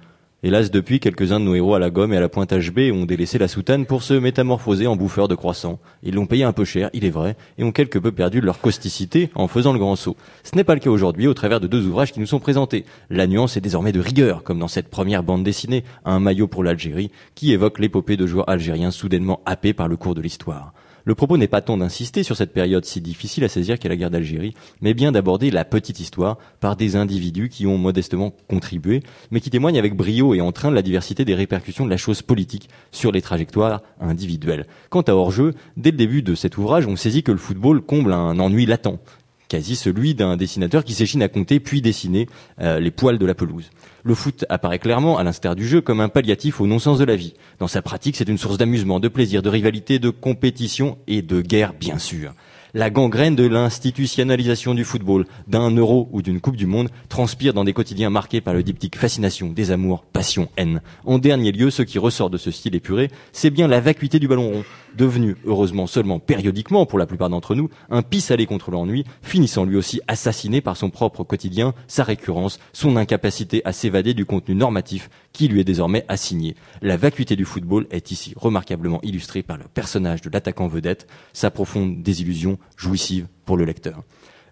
Hélas, depuis, quelques-uns de nos héros à la gomme et à la pointe HB ont délaissé la soutane pour se métamorphoser en bouffeurs de croissants. Ils l'ont payé un peu cher, il est vrai, et ont quelque peu perdu leur causticité en faisant le grand saut. Ce n'est pas le cas aujourd'hui au travers de deux ouvrages qui nous sont présentés. La nuance est désormais de rigueur, comme dans cette première bande dessinée, Un maillot pour l'Algérie, qui évoque l'épopée de joueurs algériens soudainement happés par le cours de l'histoire. Le propos n'est pas tant d'insister sur cette période si difficile à saisir qu'est la guerre d'Algérie, mais bien d'aborder la petite histoire par des individus qui ont modestement contribué, mais qui témoignent avec brio et entrain de la diversité des répercussions de la chose politique sur les trajectoires individuelles. Quant à hors-jeu, dès le début de cet ouvrage, on saisit que le football comble un ennui latent quasi celui d'un dessinateur qui s'échine à compter puis dessiner euh, les poils de la pelouse. Le foot apparaît clairement, à l'instar du jeu, comme un palliatif au non-sens de la vie. Dans sa pratique, c'est une source d'amusement, de plaisir, de rivalité, de compétition et de guerre, bien sûr. La gangrène de l'institutionnalisation du football, d'un euro ou d'une coupe du monde, transpire dans des quotidiens marqués par le diptyque fascination, désamour, passion, haine. En dernier lieu, ce qui ressort de ce style épuré, c'est bien la vacuité du ballon rond, devenu, heureusement seulement périodiquement pour la plupart d'entre nous, un pis-aller contre l'ennui, finissant lui aussi assassiné par son propre quotidien, sa récurrence, son incapacité à s'évader du contenu normatif qui lui est désormais assigné. La vacuité du football est ici remarquablement illustrée par le personnage de l'attaquant vedette, sa profonde désillusion jouissive pour le lecteur.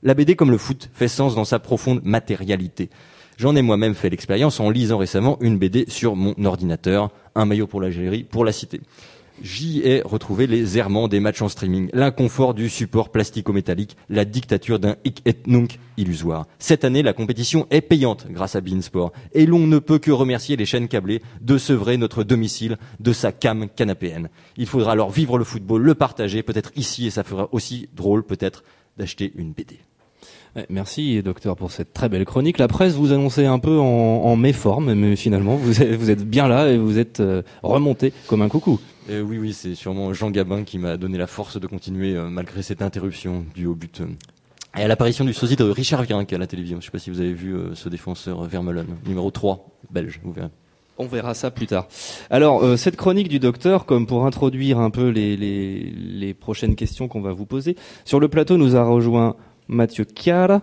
La BD comme le foot fait sens dans sa profonde matérialité. J'en ai moi-même fait l'expérience en lisant récemment une BD sur mon ordinateur, un maillot pour l'Algérie, pour la cité. J'y ai retrouvé les errements des matchs en streaming, l'inconfort du support plastico-métallique, la dictature d'un hic et nunc illusoire. Cette année, la compétition est payante grâce à Beansport, et l'on ne peut que remercier les chaînes câblées de sevrer notre domicile de sa cam canapéenne. Il faudra alors vivre le football, le partager, peut-être ici, et ça fera aussi drôle peut-être d'acheter une BD. Merci, docteur, pour cette très belle chronique. La presse vous annonçait un peu en, en méforme, mais finalement, vous êtes, vous êtes bien là et vous êtes euh, remonté comme un coucou. Euh, oui, oui, c'est sûrement Jean Gabin qui m'a donné la force de continuer euh, malgré cette interruption due au but. euh, et à l'apparition du sosie de Richard Virenque à la télévision. Je ne sais pas si vous avez vu euh, ce défenseur Vermeulen, numéro 3, belge, vous verrez. On verra ça plus tard. Alors, euh, cette chronique du docteur, comme pour introduire un peu les, les, les prochaines questions qu'on va vous poser, sur le plateau nous a rejoint Mathieu Chiara.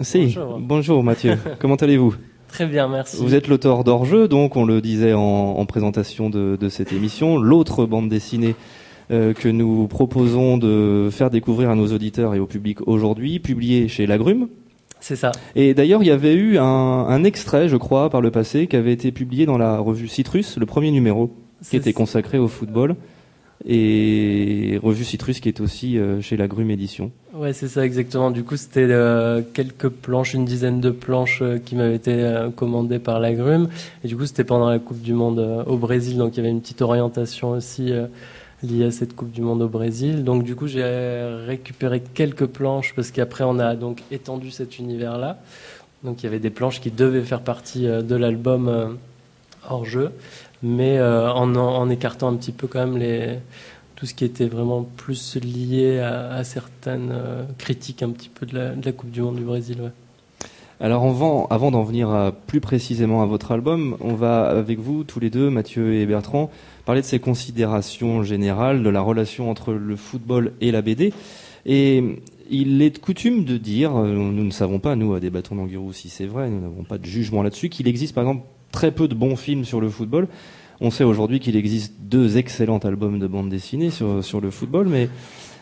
Si, bonjour. bonjour Mathieu, comment allez-vous? Très bien, merci. Vous êtes l'auteur d'Hors-jeu, donc on le disait en, en présentation de, de cette émission, l'autre bande dessinée euh, que nous proposons de faire découvrir à nos auditeurs et au public aujourd'hui, publiée chez Lagrume. C'est ça. Et d'ailleurs, il y avait eu un, un extrait, je crois, par le passé, qui avait été publié dans la revue Citrus, le premier numéro, qui était consacré au football. Et Revue Citrus qui est aussi euh, chez la Grume Édition. Ouais, c'est ça exactement. Du coup, c'était euh, quelques planches, une dizaine de planches euh, qui m'avaient été commandées par la Grume. Et du coup, c'était pendant la Coupe du Monde au Brésil, donc il y avait une petite orientation aussi liée à cette Coupe du Monde au Brésil. Donc du coup, j'ai récupéré quelques planches parce qu'après, on a donc étendu cet univers-là. Donc il y avait des planches qui devaient faire partie de l'album hors jeu, mais euh, en, en écartant un petit peu quand même les tout ce qui était vraiment plus lié à, certaines euh, critiques un petit peu de la, Coupe du Monde du Brésil. Alors avant, d'en venir à- plus précisément à votre album, on va avec vous tous les deux, Mathieu et Bertrand, parler de ces considérations générales de la relation entre le football et la BD. Et il est coutume de dire, euh, nous ne savons pas, nous à des bâtons d'Anguirou si c'est vrai, nous n'avons pas de jugement là-dessus, qu'il existe par exemple très peu de bons films sur le football. On sait aujourd'hui qu'il existe deux excellents albums de bande dessinée sur, sur le football, mais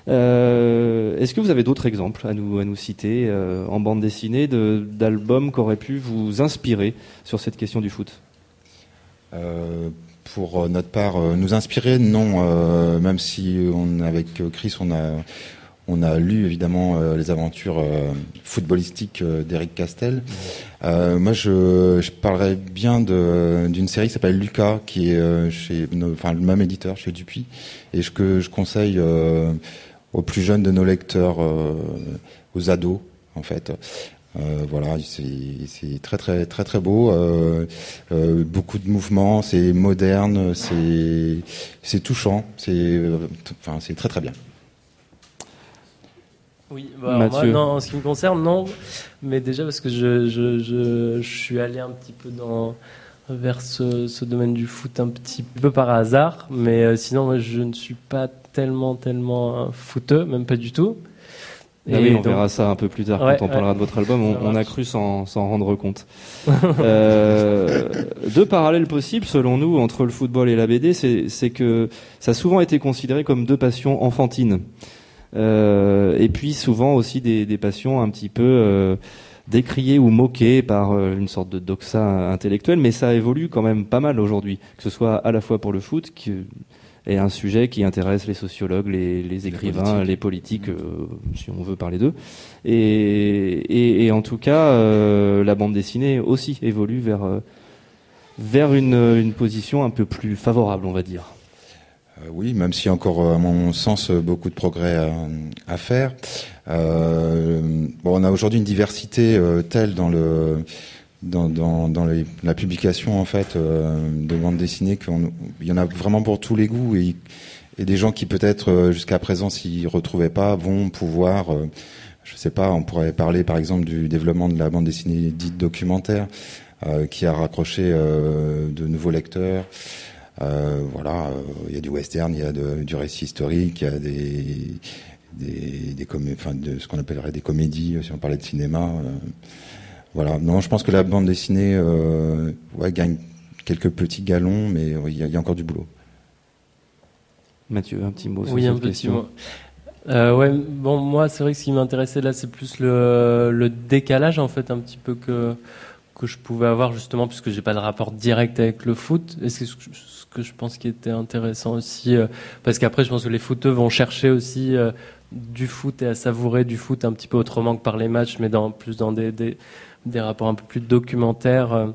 euh, est-ce que vous avez d'autres exemples à nous, à nous citer euh, en bande dessinée de- d'albums qui auraient pu vous inspirer sur cette question du foot? Euh, pour notre part, nous inspirer, non. même si on, avec Chris, on a, on a lu évidemment euh, les aventures euh, footballistiques euh, d'Eric Castel. Moi, je, je parlerais bien d'une série qui s'appelle Lucas, qui est chez, enfin le même éditeur chez Dupuis, et je, que je conseille aux plus jeunes de nos lecteurs, aux ados, en fait. Euh, voilà, c'est très très très très beau. Euh, euh, beaucoup de mouvements, c'est moderne, c'est c'est touchant, c'est t- enfin c'est très très bien. Oui, bah, moi, non, en ce qui me concerne, non. Mais déjà parce que je, je, je, je suis allé un petit peu dans vers ce, ce domaine du foot un petit peu par hasard. Mais euh, sinon, moi, je ne suis pas tellement, tellement footeux, même pas du tout. Ah oui, on donc- verra ça un peu plus tard Ouais, quand on parlera de votre album. On, a cru s'en rendre compte. euh, deux parallèles possibles, selon nous, entre le football et la BD, c'est que ça a souvent été considéré comme deux passions enfantines. Euh, et puis souvent aussi des, des passions un petit peu euh, décriées ou moquées par euh, une sorte de doxa intellectuelle, mais ça évolue quand même pas mal aujourd'hui, que ce soit à la fois pour le foot, qui est un sujet qui intéresse les sociologues, les, les écrivains, politiques. les politiques, euh, si on veut parler d'eux. Et, et, et en tout cas, euh, la bande dessinée aussi évolue vers, vers une, une position un peu plus favorable, on va dire. Euh, oui, même a encore, euh, à mon sens, euh, beaucoup de progrès à, faire. Euh, bon, on a aujourd'hui une diversité telle dans le dans, dans, dans les- la publication en fait euh, de bandes dessinées qu'il y en a vraiment pour tous les goûts et, et des gens qui peut-être jusqu'à présent s'y retrouvaient pas vont pouvoir je sais pas on pourrait parler par exemple du développement de la bande dessinée dite documentaire qui a raccroché de nouveaux lecteurs voilà, euh, il y a du western, il y a de- du récit historique, il y a des des, des comé- enfin de ce qu'on appellerait des comédies euh, si on parlait de cinéma. euh, voilà, non, je pense que la bande dessinée euh, ouais, gagne quelques petits galons, mais euh, il y, a- il y a encore du boulot. Mathieu, un petit mot sur Oui, cette un petit question. mot. Euh, ouais, bon, moi, c'est vrai que ce qui m'intéressait là, c'est plus le, le décalage, en fait, un petit peu que, que je pouvais avoir, justement, puisque j'ai pas de rapport direct avec le foot. Et c'est ce que, ce que je pense qui était intéressant aussi, euh, parce qu'après, je pense que les footeux vont chercher aussi euh, du foot et à savourer du foot un petit peu autrement que par les matchs, mais dans, plus dans des, des, rapports un peu plus documentaires. euh,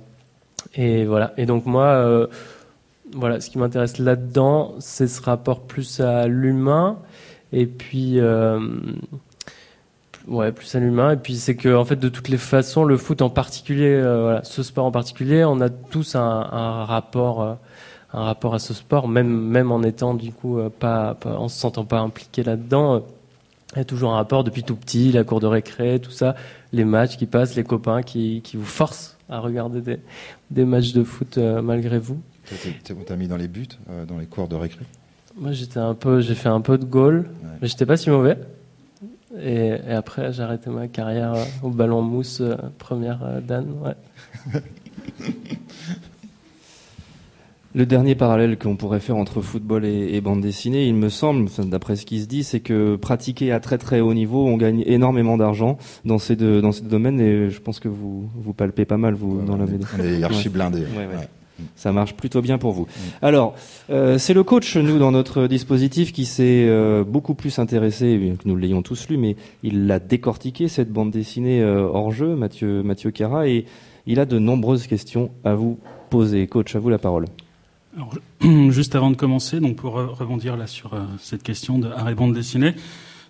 et voilà. Et donc, moi, voilà, ce qui m'intéresse là-dedans, c'est ce rapport plus à l'humain et puis ouais plus à l'humain et puis c'est que en fait de toutes les façons le foot en particulier ce sport en particulier on a tous un, rapport un rapport à ce sport même même en étant du coup euh, pas, pas en se sentant pas impliqué là-dedans euh, il y a toujours un rapport depuis tout petit la cour de récré tout ça les matchs qui passent les copains qui, qui vous forcent à regarder des, des matchs de foot euh, malgré vous Toi, t'es- t'es- On t'a mis dans les buts, euh, dans les cours de récré? moi, j'étais un peu, j'ai fait un peu de goal, mais j'étais pas si mauvais. Et, et après, j'ai arrêté ma carrière euh, au ballon mousse, première Dan. Ouais. Le dernier parallèle qu'on pourrait faire entre football et, et bande dessinée, il me semble, d'après ce qui se dit, c'est que pratiquer à très très haut niveau, on gagne énormément d'argent dans ces deux dans ces deux domaines et je pense que vous vous palpez pas mal vous dans la on BD. on est archi blindés. Ouais, ouais. Ouais. Ça marche plutôt bien pour vous. Alors, euh, c'est le coach, nous, dans notre dispositif, qui s'est euh, beaucoup plus intéressé, bien que nous l'ayons tous lu, mais il l'a décortiqué, cette bande dessinée euh, hors jeu, Mathieu, Mathieu Cara, et il a de nombreuses questions à vous poser. Coach, à vous la parole. Juste avant de commencer, donc pour re- rebondir là sur euh, cette question de art et bande dessinée,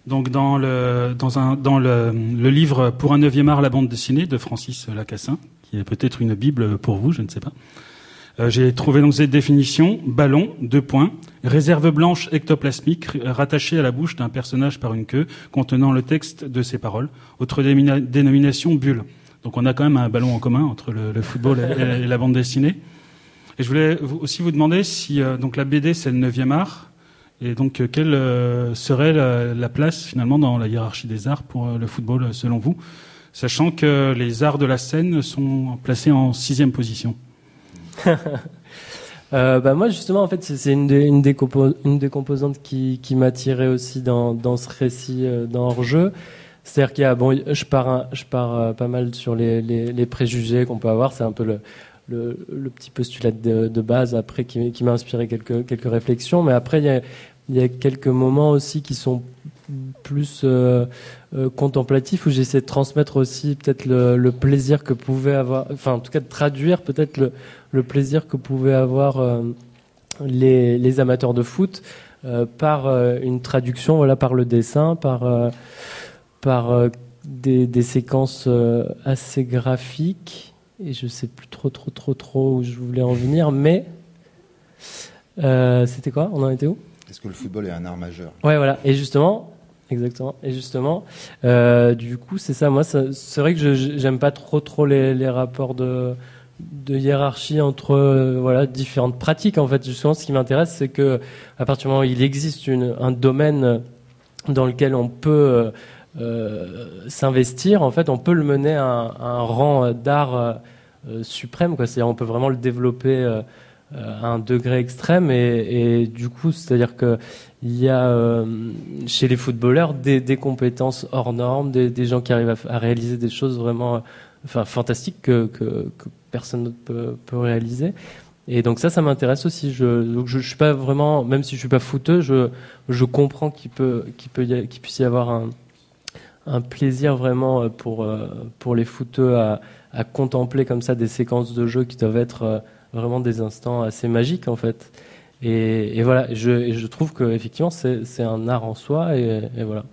donc dans le livre pour un neuvième art la bande dessinée de Francis Lacassin, qui est peut-être une bible pour vous, je ne sais pas. Euh, J'ai trouvé donc cette définition ballon deux points réserve blanche ectoplasmique rattachée à la bouche d'un personnage par une queue contenant le texte de ses paroles. Autre dénomination bulle. Donc on a quand même un ballon en commun entre le, football et la bande dessinée. Et je voulais aussi vous demander si euh, donc la BD c'est le neuvième art. Et donc euh, quelle euh, serait la, la place finalement dans la hiérarchie des arts pour le football selon vous, sachant que les arts de la scène sont placés en sixième position? Bah moi justement en fait c'est une des, composantes qui, qui m'attirait aussi dans, ce récit euh, dans hors jeu. C'est-à-dire qu'il y a bon je pars je pars pas mal sur les, les, les préjugés qu'on peut avoir. C'est un peu le, le, petit postulat de, base après qui, m'a inspiré quelques quelques réflexions mais après il y a quelques moments aussi qui sont plus euh, euh, contemplatifs où j'essaie de transmettre aussi peut-être le, plaisir que pouvait avoir, enfin en tout cas de traduire peut-être le, plaisir que pouvaient avoir euh, les, amateurs de foot par une traduction, voilà, par le dessin, par par des, séquences assez graphiques. Et je sais plus trop trop trop trop où je voulais en venir, mais euh, c'était quoi? On en était où? Est-ce que le football est un art majeur Ouais, voilà. Et justement, exactement. Et justement, euh, du coup, c'est ça. Moi, c'est vrai que je- j'aime pas trop, trop les, les rapports de, de hiérarchie entre euh, voilà différentes pratiques. En fait, justement, ce qui m'intéresse, c'est que à partir du moment où il existe une, un domaine dans lequel on peut s'investir, en fait, on peut le mener à un, rang d'art euh, euh, suprême. C'est-à-dire, on peut vraiment le développer. euh, euh, à un degré extrême et, du coup c'est-à-dire que il y a euh, chez les footballeurs des, compétences hors normes des, gens qui arrivent à, réaliser des choses vraiment euh, enfin fantastiques que, personne d'autre peut, peut réaliser et donc ça ça m'intéresse aussi je donc je, suis pas vraiment même si je suis pas footeux je je comprends qu'il peut qu'il peut qu'il puisse y avoir un un plaisir vraiment euh, pour euh, pour les footeux à, contempler comme ça des séquences de jeu qui doivent être euh, vraiment des instants assez magiques en fait. Et, voilà, je, et je trouve que effectivement c'est un art en soi et voilà.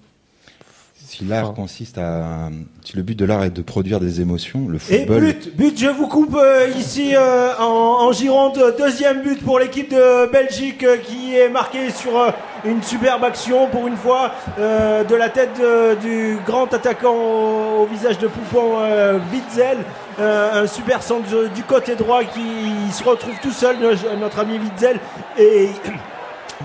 Si l'art consiste à, si le but de l'art est de produire des émotions, le Et football. but, but, je vous coupe euh, ici euh, en, en Gironde, deuxième but pour l'équipe de Belgique euh, qui est marqué sur euh, une superbe action pour une fois euh, de la tête de- du grand attaquant au, au visage de poupon euh, Witzel. Euh, un super centre du côté droit qui se retrouve tout seul, no- notre ami Witzel. Et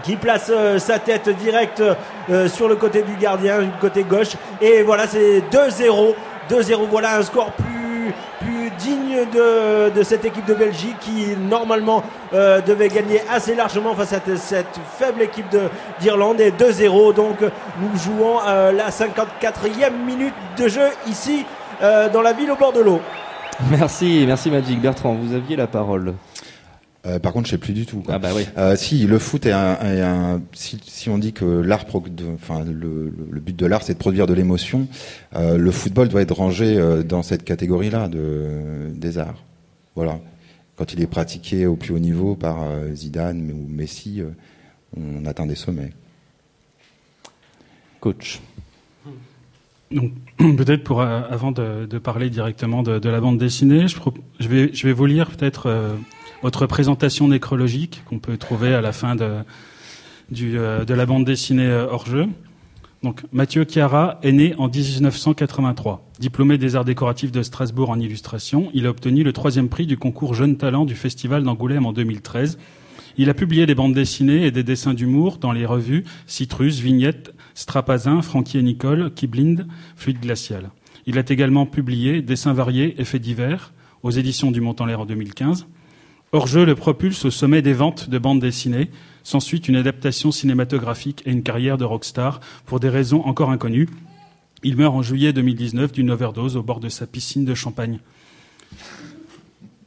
qui place euh, sa tête directe euh, sur le côté du gardien, du côté gauche. Et voilà, c'est 2-0. 2-0, voilà un score plus, plus digne de, de cette équipe de Belgique qui normalement euh, devait gagner assez largement face à cette faible équipe de- d'Irlande. Et 2-0, donc nous jouons la 54e minute de jeu ici dans la ville au bord de l'eau. Merci, merci Magic. Bertrand, vous aviez la parole. Euh, par contre, je sais plus du tout. quoi. Ah bah oui. Euh, si le foot est un, est un- si, si on dit que l'art, pro- de- enfin le, but de l'art, c'est de produire de l'émotion, euh, le football doit être rangé euh, dans cette catégorie-là de des arts. Voilà. Quand il est pratiqué au plus haut niveau par euh, Zidane ou Messi, euh, on atteint des sommets. Coach. Donc, peut-être pour euh, avant de, de parler directement de, de la bande dessinée, je, pro- je vais je vais vous lire peut-être euh, votre présentation nécrologique qu'on peut trouver à la fin de euh, la bande dessinée euh, hors jeu. Donc Mathieu Chiara est né en 1983. Diplômé des arts décoratifs de Strasbourg en illustration, il a obtenu le troisième prix du concours Jeunes Talents du Festival d'Angoulême en 2013. Il a publié des bandes dessinées et des dessins d'humour dans les revues Citrus, Vignette, Strapazin, Frankie et Nicole, Kiblind, Fluide Glacial. Il a également publié Dessins variés et faits divers aux éditions du Mont en l'air en 2015. Hors-jeu le propulse au sommet des ventes de bandes dessinées. S'ensuit une adaptation cinématographique et une carrière de rockstar pour des raisons encore inconnues. Il meurt en juillet 2019 d'une overdose au bord de sa piscine de Champagne.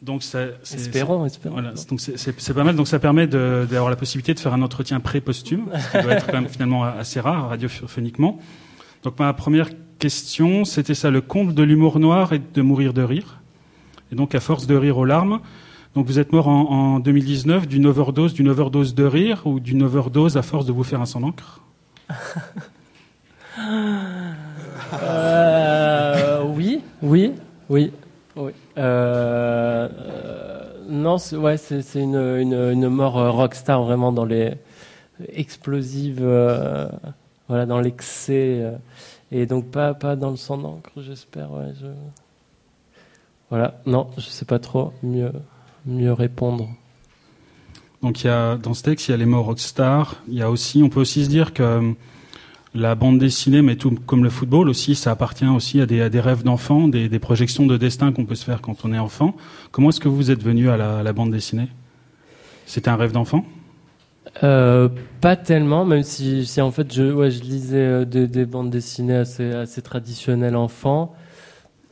Donc ça, c'est- Espérons, c'est- espérons. Voilà, c'est- donc pas mal. Donc ça permet d'avoir la possibilité de faire un entretien pré-posthume, ce qui doit être quand même finalement assez rare radiophoniquement. Donc ma première question, c'était ça, le comble de l'humour noir et de mourir de rire. Et donc à force de rire aux larmes. Donc vous êtes mort en, en 2019 d'une overdose, d'une overdose de rire ou d'une overdose à force de vous faire un sang d'encre? Euh, oui, oui, oui, oui. Euh, euh, non, c'est, ouais, une, une, une mort rockstar vraiment dans les explosives, voilà, dans l'excès, et donc pas, pas dans le sang d'encre, j'espère. Voilà, non, je sais pas trop mieux, mieux répondre. Donc il y a dans ce texte, il y a les morts rockstar. Il y a aussi, on peut aussi se dire que euh, la bande dessinée, mais tout comme le football aussi, ça appartient aussi à des, à des rêves d'enfants, des, des projections de destin qu'on peut se faire quand on est enfant. Comment est-ce que vous êtes venu à la, à la bande dessinée? C'était un rêve d'enfant? Euh, pas tellement, même si, si en fait je, ouais, je lisais euh, des, des bandes dessinées assez, assez traditionnelles enfant.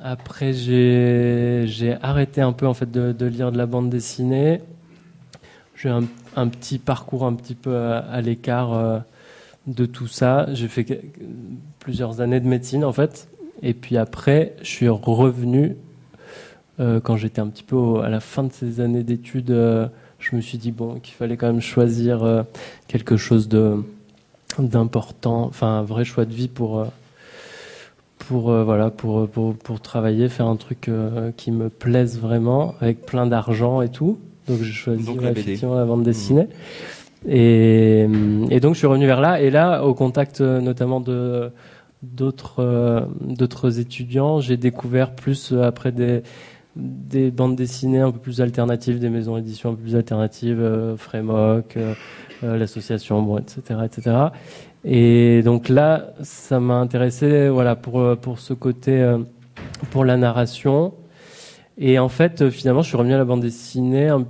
Après j'ai arrêté un peu en fait de, lire de la bande dessinée. J'ai un, un petit parcours un petit peu à, l'écart euh, de tout ça. J'ai fait plusieurs années de médecine en fait, et puis après je suis revenu euh, quand j'étais un petit peu à la fin de ces années d'études, euh, je me suis dit bon qu'il fallait quand même choisir quelque chose de d'important, enfin un vrai choix de vie pour pour euh, voilà pour, pour pour travailler, faire un truc euh, qui me plaise vraiment, avec plein d'argent et tout. Donc j'ai choisi Donc la BD. bande dessinée. Et, et donc je suis revenu vers là. Et là, au contact euh, notamment de d'autres euh, d'autres étudiants, j'ai découvert plus euh, après des des bandes dessinées un peu plus alternatives, des maisons d'édition un peu plus alternatives, euh, Frémoc, euh, euh, l'association, bon, etc., etc. Et donc là, ça m'a intéressé, voilà, pour euh, pour ce côté, euh, pour la narration. Et en fait, euh, finalement, je suis revenu à la bande dessinée, un,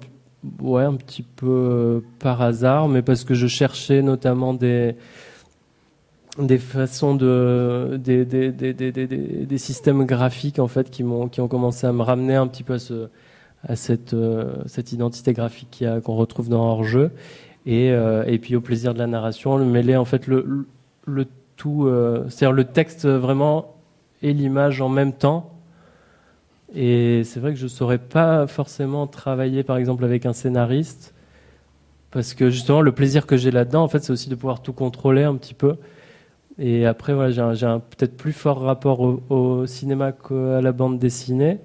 ouais, un petit peu par hasard, mais parce que je cherchais notamment des des façons de des, des, des, des, systèmes graphiques en fait qui m'ont qui ont commencé à me ramener un petit peu à ce à cette cette identité graphique qu'on retrouve dans hors jeu et euh, et puis au plaisir de la narration le mêler en fait le tout euh, c'est-à-dire le texte vraiment et l'image en même temps et c'est vrai que je saurais pas forcément travailler par exemple avec un scénariste parce que justement le plaisir que j'ai là-dedans en fait c'est aussi de pouvoir tout contrôler un petit peu et après, voilà, j'ai un, peut-être plus fort rapport au cinéma qu'à la bande dessinée.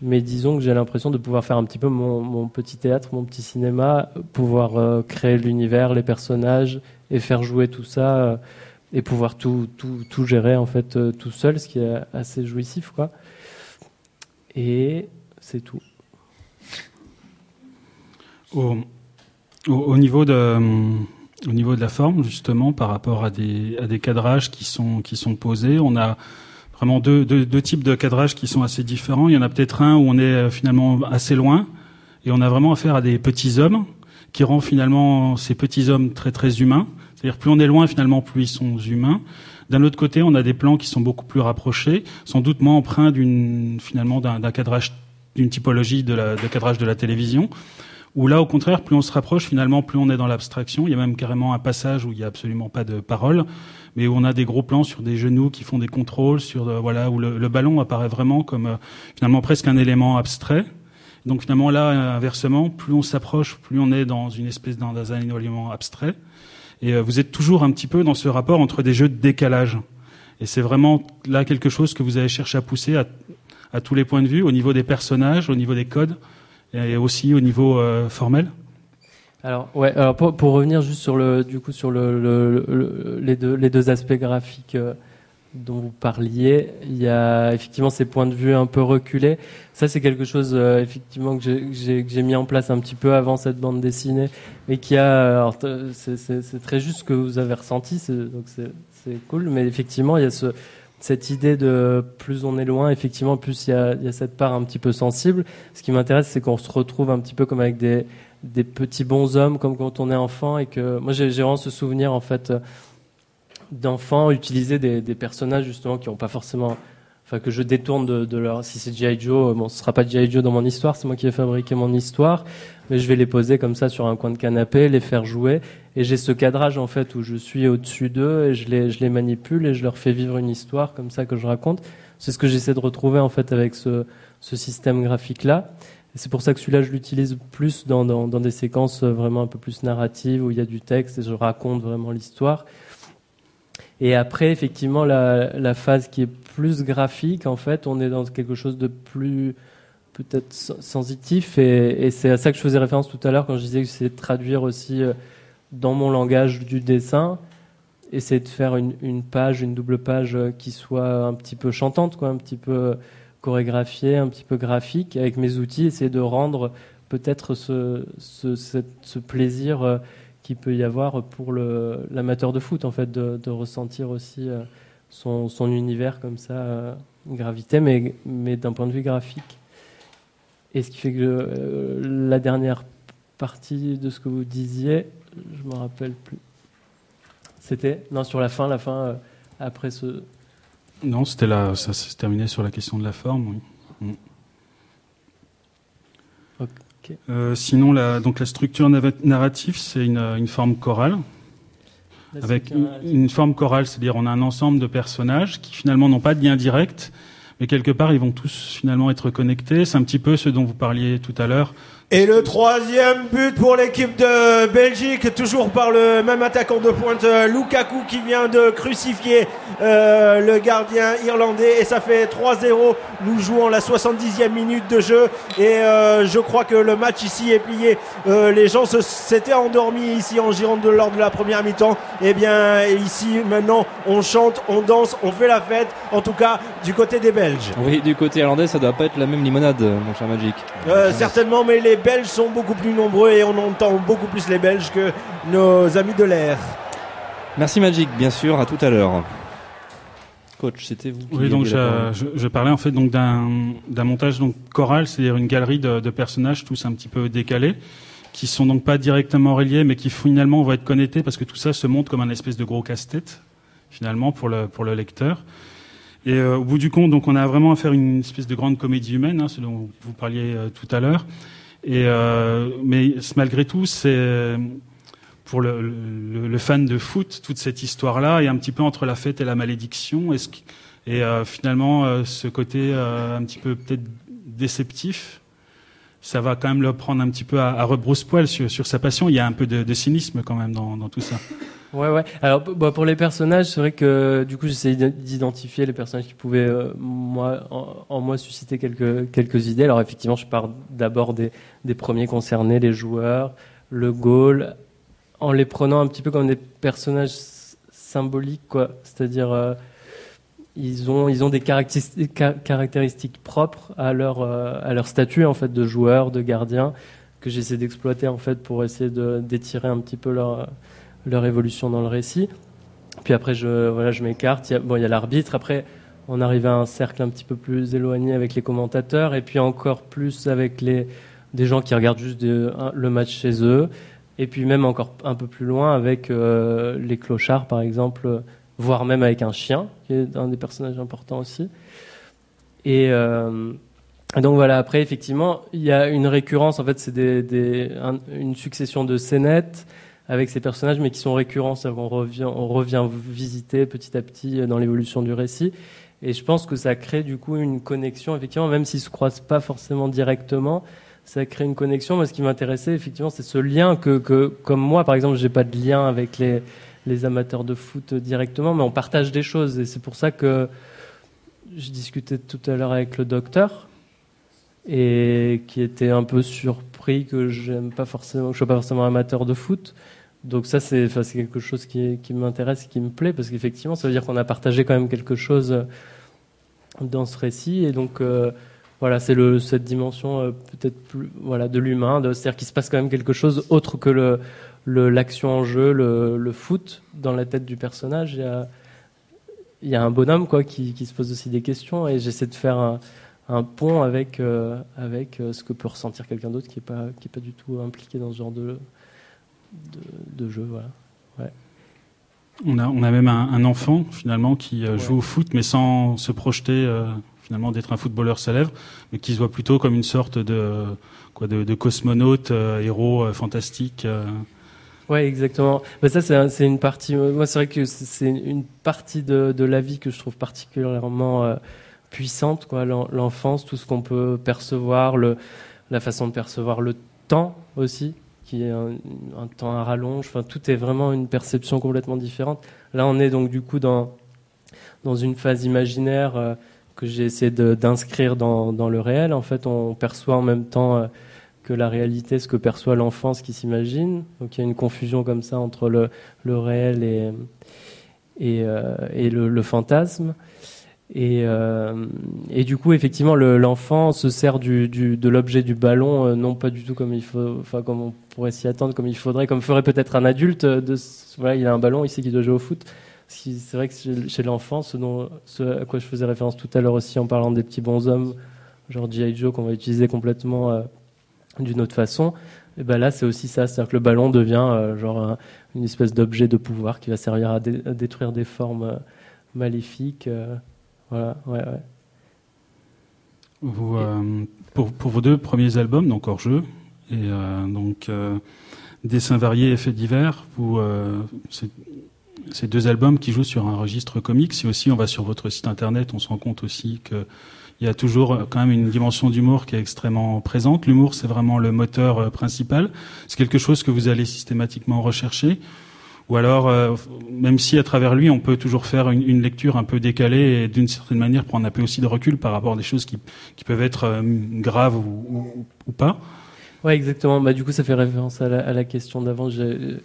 Mais disons que j'ai l'impression de pouvoir faire un petit peu mon, petit théâtre, mon petit cinéma, pouvoir euh, créer l'univers, les personnages et faire jouer tout ça euh, et pouvoir tout, tout, tout gérer en fait euh, tout seul, ce qui est assez jouissif, quoi. Et c'est tout. au, au, au niveau de, au niveau de la forme, justement, par rapport à des, à des cadrages qui sont, qui sont posés, on a vraiment deux, deux, deux types de cadrages qui sont assez différents. Il y en a peut-être un où on est euh, finalement assez loin et on a vraiment affaire à des petits hommes qui rend finalement ces petits hommes très très humains. C'est-à-dire plus on est loin finalement plus ils sont humains. D'un autre côté, on a des plans qui sont beaucoup plus rapprochés, sans doute moins empreints d'une finalement d'un cadrage d'une typologie de, la, de cadrage de la télévision. Où là, au contraire, plus on se rapproche, finalement, plus on est dans l'abstraction. Il y a même carrément un passage où il n'y a absolument pas de parole, mais où on a des gros plans sur des genoux qui font des contrôles, sur euh, voilà où le, ballon apparaît vraiment comme euh, finalement presque un élément abstrait. Donc finalement là, euh, inversement, plus on s'approche, plus on est dans une espèce d'un élément abstrait. Et vous êtes toujours un petit peu dans ce rapport entre des jeux de décalage. Et c'est vraiment là quelque chose que vous avez cherché à pousser à, à tous les points de vue, au niveau des personnages, au niveau des codes, et aussi au niveau euh, formel. Alors ouais, alors pour, revenir juste sur le du coup sur le, le- le- les deux les deux aspects graphiques euh, dont vous parliez, il y a effectivement ces points de vue un peu reculés. Ça c'est quelque chose euh, effectivement que j'ai- mis en place un petit peu avant cette bande dessinée, mais qui a c'est très juste ce que vous avez ressenti, donc c'est cool, mais effectivement il y a ce cette idée de plus on est loin, effectivement, plus il y a, y a cette part un petit peu sensible. Ce qui m'intéresse, c'est qu'on se retrouve un petit peu comme avec des, des petits bonshommes, comme quand on est enfant, et que moi j'ai vraiment ce souvenir en fait euh, d'enfants utiliser des, personnages justement qui n'ont pas forcément enfin que je détourne de, leur. Si c'est G.I. Joe, bon, ce sera pas G.I. Joe dans mon histoire, c'est moi qui ai fabriqué mon histoire, mais je vais les poser comme ça sur un coin de canapé, les faire jouer, et j'ai ce cadrage en fait où je suis au-dessus d'eux et je les, manipule et je leur fais vivre une histoire comme ça que je raconte. C'est ce que j'essaie de retrouver en fait avec ce, système graphique là. Et c'est pour ça que celui-là, je l'utilise plus dans, des séquences vraiment un peu plus narratives où il y a du texte et je raconte vraiment l'histoire. Et après, effectivement, la, phase qui est plus graphique, en fait, on est dans quelque chose de plus peut-être sensitif. Et, c'est à ça que je faisais référence tout à l'heure quand je disais que c'est de traduire aussi euh, dans mon langage du dessin. Essayer de faire une, page, une double page euh, qui soit un petit peu chantante, quoi, un petit peu chorégraphiée, un petit peu graphique, avec mes outils, essayer de rendre peut-être ce, plaisir euh, qu'il peut y avoir pour l'amateur de foot, en fait, de, ressentir aussi son, univers comme ça, gravité, mais d'un point de vue graphique. Et ce qui fait que euh, la dernière partie de ce que vous disiez, je me rappelle plus. C'était non sur la fin, la fin euh, après ce. Non, c'était là, ça s'est terminé sur la question de la forme. Oui. Mm. Euh, sinon, la, donc la structure narrative, c'est une, une, forme chorale. Avec une, une, forme chorale, c'est-à-dire on a un ensemble de personnages qui finalement n'ont pas de lien direct, mais quelque part ils vont tous finalement être connectés. C'est un petit peu ce dont vous parliez tout à l'heure, et le troisième but pour l'équipe de Belgique, toujours par le même attaquant de pointe, Lukaku, qui vient de crucifier euh, le gardien irlandais. Et ça fait 3-0. Nous jouons la 70e minute de jeu. Et euh, je crois que le match ici est plié. Euh, les gens s'étaient endormis ici en Gironde lors de la première mi-temps. Et eh bien ici, maintenant, on chante, on danse, on fait la fête. En tout cas, du côté des Belges. Oui, du côté irlandais, ça doit pas être la même limonade, mon cher Magic. certainement, mais les Belges sont beaucoup plus nombreux et on entend beaucoup plus les Belges que nos amis de l'air. Merci Magic, bien sûr, à tout à l'heure. Coach, c'était vous. Qui oui, donc je, je, je, parlais en fait donc d'un montage donc choral, c'est-à-dire une galerie de, de, personnages tous un petit peu décalés, qui sont donc pas directement reliés, mais qui finalement vont être connectés parce que tout ça se montre comme un espèce de gros casse-tête finalement pour le pour le lecteur. Et euh, au bout du compte, donc on a vraiment à faire une espèce de grande comédie humaine, hein, ce dont vous parliez euh, tout à l'heure. Euh, mais malgré tout, c'est pour le, fan de foot, toute cette histoire-là est un petit peu entre la fête et la malédiction. Et, euh, finalement, euh, ce côté un petit peu peut-être déceptif, ça va quand même le prendre un petit peu à, rebrousse-poil sur, sur, sa passion. Il y a un peu de, cynisme quand même dans tout ça. Ouais, ouais. Alors, bah, pour les personnages, c'est vrai que du coup, j'essaie d'identifier les personnages qui pouvaient, euh, moi, en, moi, susciter quelques quelques idées. Alors, effectivement, je pars d'abord des, des premiers concernés, les joueurs, le goal, en les prenant un petit peu comme des personnages symboliques, quoi. C'est-à-dire, euh, ils ont ils ont des caractéristiques, propres à leur euh, à leur statut en fait de joueur, de gardien, que j'essaie d'exploiter en fait pour essayer d'étirer un petit peu leur leur évolution dans le récit. Puis après, je, voilà, je m'écarte. Il bon, il y a l'arbitre. Après, on arrive à un cercle un petit peu plus éloigné avec les commentateurs, et puis encore plus avec les, des gens qui regardent juste le match chez eux, et puis même encore un peu plus loin avec euh, les clochards, par exemple, voire même avec un chien, qui est un des personnages importants aussi. Et, euh, donc voilà, après, effectivement, il y a une récurrence, en fait, c'est une succession de scénettes avec ces personnages, mais qui sont récurrents, c'est-à-dire qu'on revient, on revient visiter petit à petit dans l'évolution du récit. Et je pense que ça crée du coup une connexion, effectivement, même s'ils se croisent pas forcément directement, ça crée une connexion. Moi, ce qui m'intéressait, effectivement, c'est ce lien que, comme moi, par exemple, j'ai pas de lien avec les, les amateurs de foot directement, mais on partage des choses. Et c'est pour ça que je discutais tout à l'heure avec le docteur, et qui était un peu surpris que j'aime pas forcément, que je sois pas forcément amateur de foot. Donc ça, c'est quelque chose qui, qui m'intéresse, qui me plaît, parce qu'effectivement, ça veut dire qu'on a partagé quand même quelque chose euh, dans ce récit, et donc euh, voilà, c'est cette dimension euh, peut-être plus voilà de l'humain, c'est-à-dire qu'il se passe quand même quelque chose autre que l'action en jeu, le, foot dans la tête du personnage. Il y a, un bonhomme quoi qui, se pose aussi des questions, et j'essaie de faire un, pont avec avec ce que peut ressentir quelqu'un d'autre qui est pas pas du tout impliqué dans ce genre de de, de jeu. Voilà. Ouais. On a, on a même un, un enfant finalement qui euh, joue au foot, mais sans se projeter euh, finalement d'être un footballeur célèbre, mais qui se voit plutôt comme une sorte de quoi de, de cosmonaute, euh, héros fantastique. Ouais, exactement. Mais ça, c'est un- c'est une partie. Moi, c'est vrai que c'est- une partie de, de la vie que je trouve particulièrement euh, puissante, quoi. L'enfance, tout ce qu'on peut percevoir, le, la façon de percevoir le temps aussi, qui est un, temps à rallonge. Tout est vraiment une perception complètement différente. Là, on est donc du coup dans dans une phase imaginaire euh, que j'ai essayé d'inscrire dans, le réel. En fait, on perçoit en même temps euh, que la réalité, ce que perçoit l'enfant, ce qui s'imagine. Donc il y a une confusion comme ça entre le, le réel et, et, euh, le fantasme. Et, euh, et du coup, effectivement, le- l'enfant se sert de l'objet du ballon, euh, non pas du tout comme il faut, enfin comme on pourrait s'y attendre, comme il faudrait, comme ferait peut-être un adulte. euh, voilà, il a un ballon, il sait qu'il doit jouer au foot. C'est vrai que chez, l'enfant, ce, à quoi je faisais référence tout à l'heure aussi en parlant des petits bonshommes, genre G.I. Joe qu'on va utiliser complètement d'une autre façon, et ben là c'est aussi ça, c'est-à-dire que le ballon devient genre un- une espèce d'objet de pouvoir qui va servir à, dé- à détruire des formes maléfiques. Voilà, ouais, ouais. Vous, euh, pour, pour vos deux premiers albums, donc hors jeu, et euh, donc euh, dessins variés et faits divers, vous, euh, ces deux albums qui jouent sur un registre comique. Si aussi on va sur votre site internet, on se rend compte aussi que il y a toujours quand même une dimension d'humour qui est extrêmement présente. L'humour, c'est vraiment le moteur principal. C'est quelque chose que vous allez systématiquement rechercher. Ou alors, euh, même si à travers lui, on peut toujours faire une, lecture un peu décalée et d'une certaine manière prendre un peu aussi de recul par rapport à des choses qui, peuvent être euh, graves ou, pas. Ouais, exactement. Bah, du coup, ça fait référence à la, question d'avant. Euh,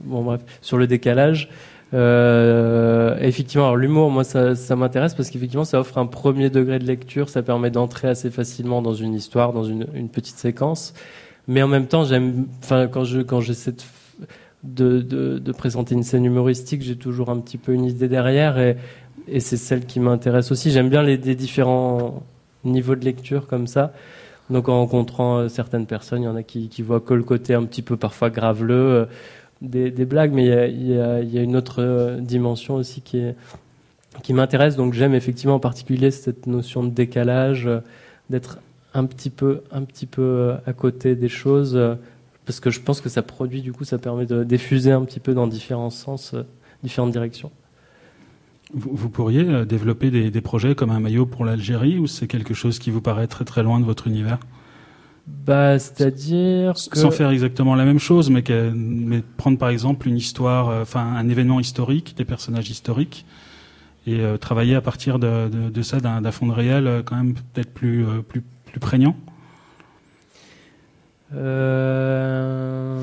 Bon, bref, sur le décalage. Effectivement, l'humour, moi, ça, m'intéresse parce qu'effectivement, ça offre un premier degré de lecture. Ça permet d'entrer assez facilement dans une histoire, dans une, petite séquence. Mais en même temps, j'aime, quand je quand j'essaie de, de, de, présenter une scène humoristique, j'ai toujours un petit peu une idée derrière et, et c'est celle qui m'intéresse aussi. J'aime bien les, différents niveaux de lecture comme ça. Donc en rencontrant euh, certaines personnes, il y en a qui, qui voient que le côté un petit peu parfois graveleux euh, des, des blagues, mais il y a, il y a- il y a une autre euh, dimension aussi qui qui m'intéresse. Donc j'aime effectivement en particulier cette notion de décalage, d'être un petit peu un petit peu à côté des choses, parce que je pense que ça produit du coup, ça permet de diffuser un petit peu dans différents sens, euh, différentes directions. Vous, vous pourriez euh, développer des, des projets comme un maillot pour l'Algérie ou c'est quelque chose qui vous paraît très très loin de votre univers? Bah, c'est-à-dire que Sans faire exactement la même chose, mais, que- mais prendre par exemple une histoire, euh, enfin un événement historique, des personnages historiques, et euh, travailler à partir de, de, de ça d'un fond de réel euh, quand même peut-être plus, plus, plus prégnant? Euh...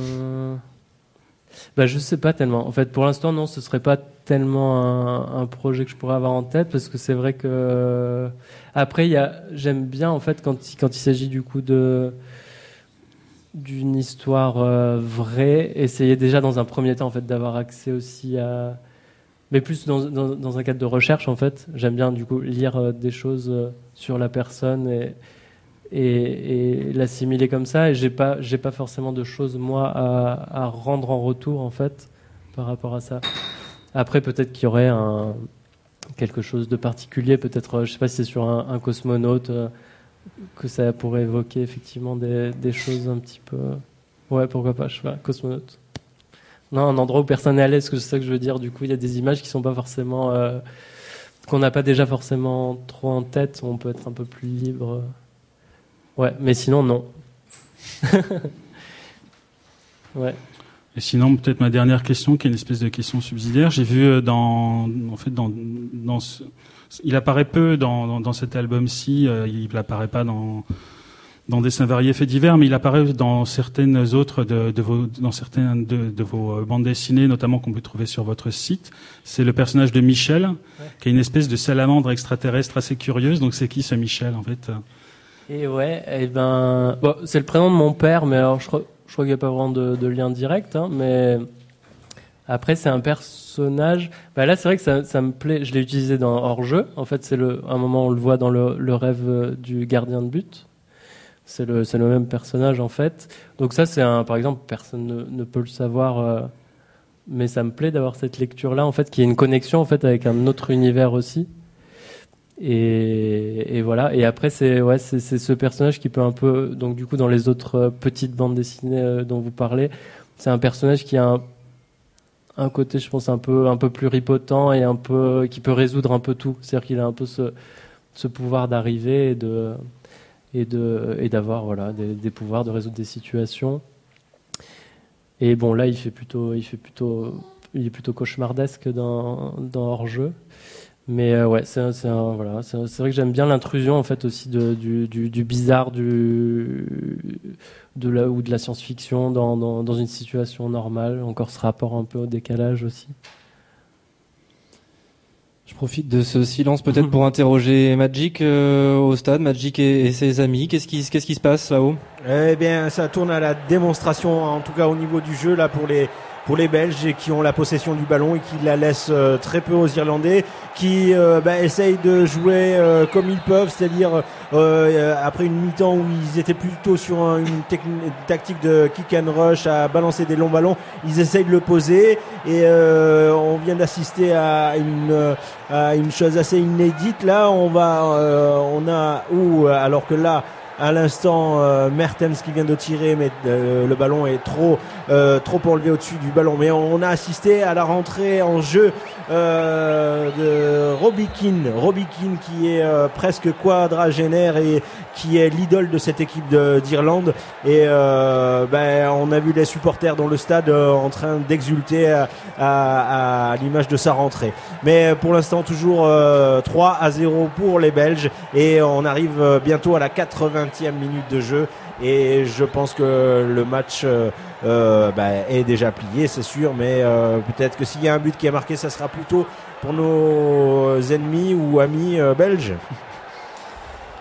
Bah, je sais pas tellement. En fait, pour l'instant, non, ce serait pas tellement un, projet que je pourrais avoir en tête parce que c'est vrai que après, il j'aime bien en fait quand il, quand il s'agit du coup de d'une histoire euh, vraie, essayer déjà dans un premier temps en fait d'avoir accès aussi à, mais plus dans, dans, dans un cadre de recherche en fait. J'aime bien du coup lire euh, des choses euh, sur la personne et et, l'assimiler comme ça. Et j'ai pas, j'ai pas forcément de choses moi à, rendre en retour en fait par rapport à ça. Après, peut-être qu'il y aurait quelque chose de particulier. Peut-être, euh, je sais pas si c'est sur un, un cosmonaute euh, que ça pourrait évoquer effectivement des, choses un petit peu. Ouais, pourquoi pas. Je sais pas, cosmonaute. Non, un endroit où personne n'est à l'aise, c'est ça que je veux dire. Du coup, il y a des images qui sont pas forcément euh, qu'on n'a pas déjà forcément trop en tête. Où on peut être un peu plus libre. Ouais, mais sinon, non. ouais. Et sinon, peut-être ma dernière question, qui est une espèce de question subsidiaire. J'ai vu euh, dans, en fait, dans, dans ce- il apparaît peu dans, dans, dans cet album-ci. euh, il apparaît pas dans dans dessins variés faits divers, mais il apparaît dans certaines autres de, de vos dans certaines de, de vos euh, bandes dessinées, notamment qu'on peut trouver sur votre site. C'est le personnage de Michel, qui est une espèce de salamandre extraterrestre assez curieuse. Donc, c'est qui ce Michel, en fait? Et ouais, et ben, bon, c'est le prénom de mon père, mais alors je crois, qu'il n'y a pas vraiment de, lien direct, hein, mais après c'est un personnage. Bah là, c'est vrai que ça, me plaît. Je l'ai utilisé dans hors jeu. En fait, c'est un moment on le voit dans le, rêve euh, du gardien de but. C'est le, même personnage en fait. Donc ça, c'est un, par exemple, personne ne, peut le savoir. euh, mais ça me plaît d'avoir cette lecture-là, en fait, qui est une connexion en fait avec un autre univers aussi. Et, voilà. Et après, c'est ouais, c'est ce personnage qui peut un peu, donc du coup, dans les autres euh, petites bandes dessinées euh, dont vous parlez, c'est un personnage qui a un, côté, je pense, un peu un peu pluripotent et un peu qui peut résoudre un peu tout. C'est-à-dire qu'il a un peu ce pouvoir d'arriver et de et de et d'avoir voilà des, des pouvoirs de résoudre des situations. Et bon, là, il fait plutôt, il fait plutôt, il est plutôt cauchemardesque dans, dans hors jeu. Mais euh, ouais, c'est voilà, vrai que j'aime bien l'intrusion en fait aussi de, du, du, du bizarre, du de la ou de la science-fiction dans, dans dans une situation normale. Encore ce rapport un peu au décalage aussi. Je profite de ce silence peut-être pour interroger Magic euh, au stade, Magic et, et ses amis. Qu'est-ce qui, qu'est-ce qui se passe là-haut? Eh bien, ça tourne à la démonstration, en tout cas au niveau du jeu là pour les pour les Belges qui ont la possession du ballon et qui la laissent euh, très peu aux Irlandais, qui euh, bah, essayent de jouer euh, comme ils peuvent, c'est-à-dire euh, après une mi-temps où ils étaient plutôt sur un- une, tactique de kick and rush à balancer des longs ballons, ils essayent de le poser et euh, on vient d'assister à une euh, à une chose assez inédite. Là, on va euh, on a ou alors que là à l'instant, euh, Mertens qui vient de tirer, mais euh, le ballon est trop, euh, trop enlevé au-dessus du ballon. Mais on a assisté à la rentrée en jeu de Robbie Keane qui est presque quadragénaire et qui est l'idole de cette équipe de- d'Irlande. Et ben, on a vu les supporters dans le stade en train d'exulter à, à- à l'image de sa rentrée. Mais pour l'instant, toujours euh, 3 à 0 pour les Belges. Et on arrive bientôt à la 80e minute de jeu. Et je pense que le match euh, euh, ben, est déjà plié, c'est sûr. Mais euh, peut-être que s'il y a un but qui est marqué, ça sera plutôt pour nos ennemis ou amis euh, belges.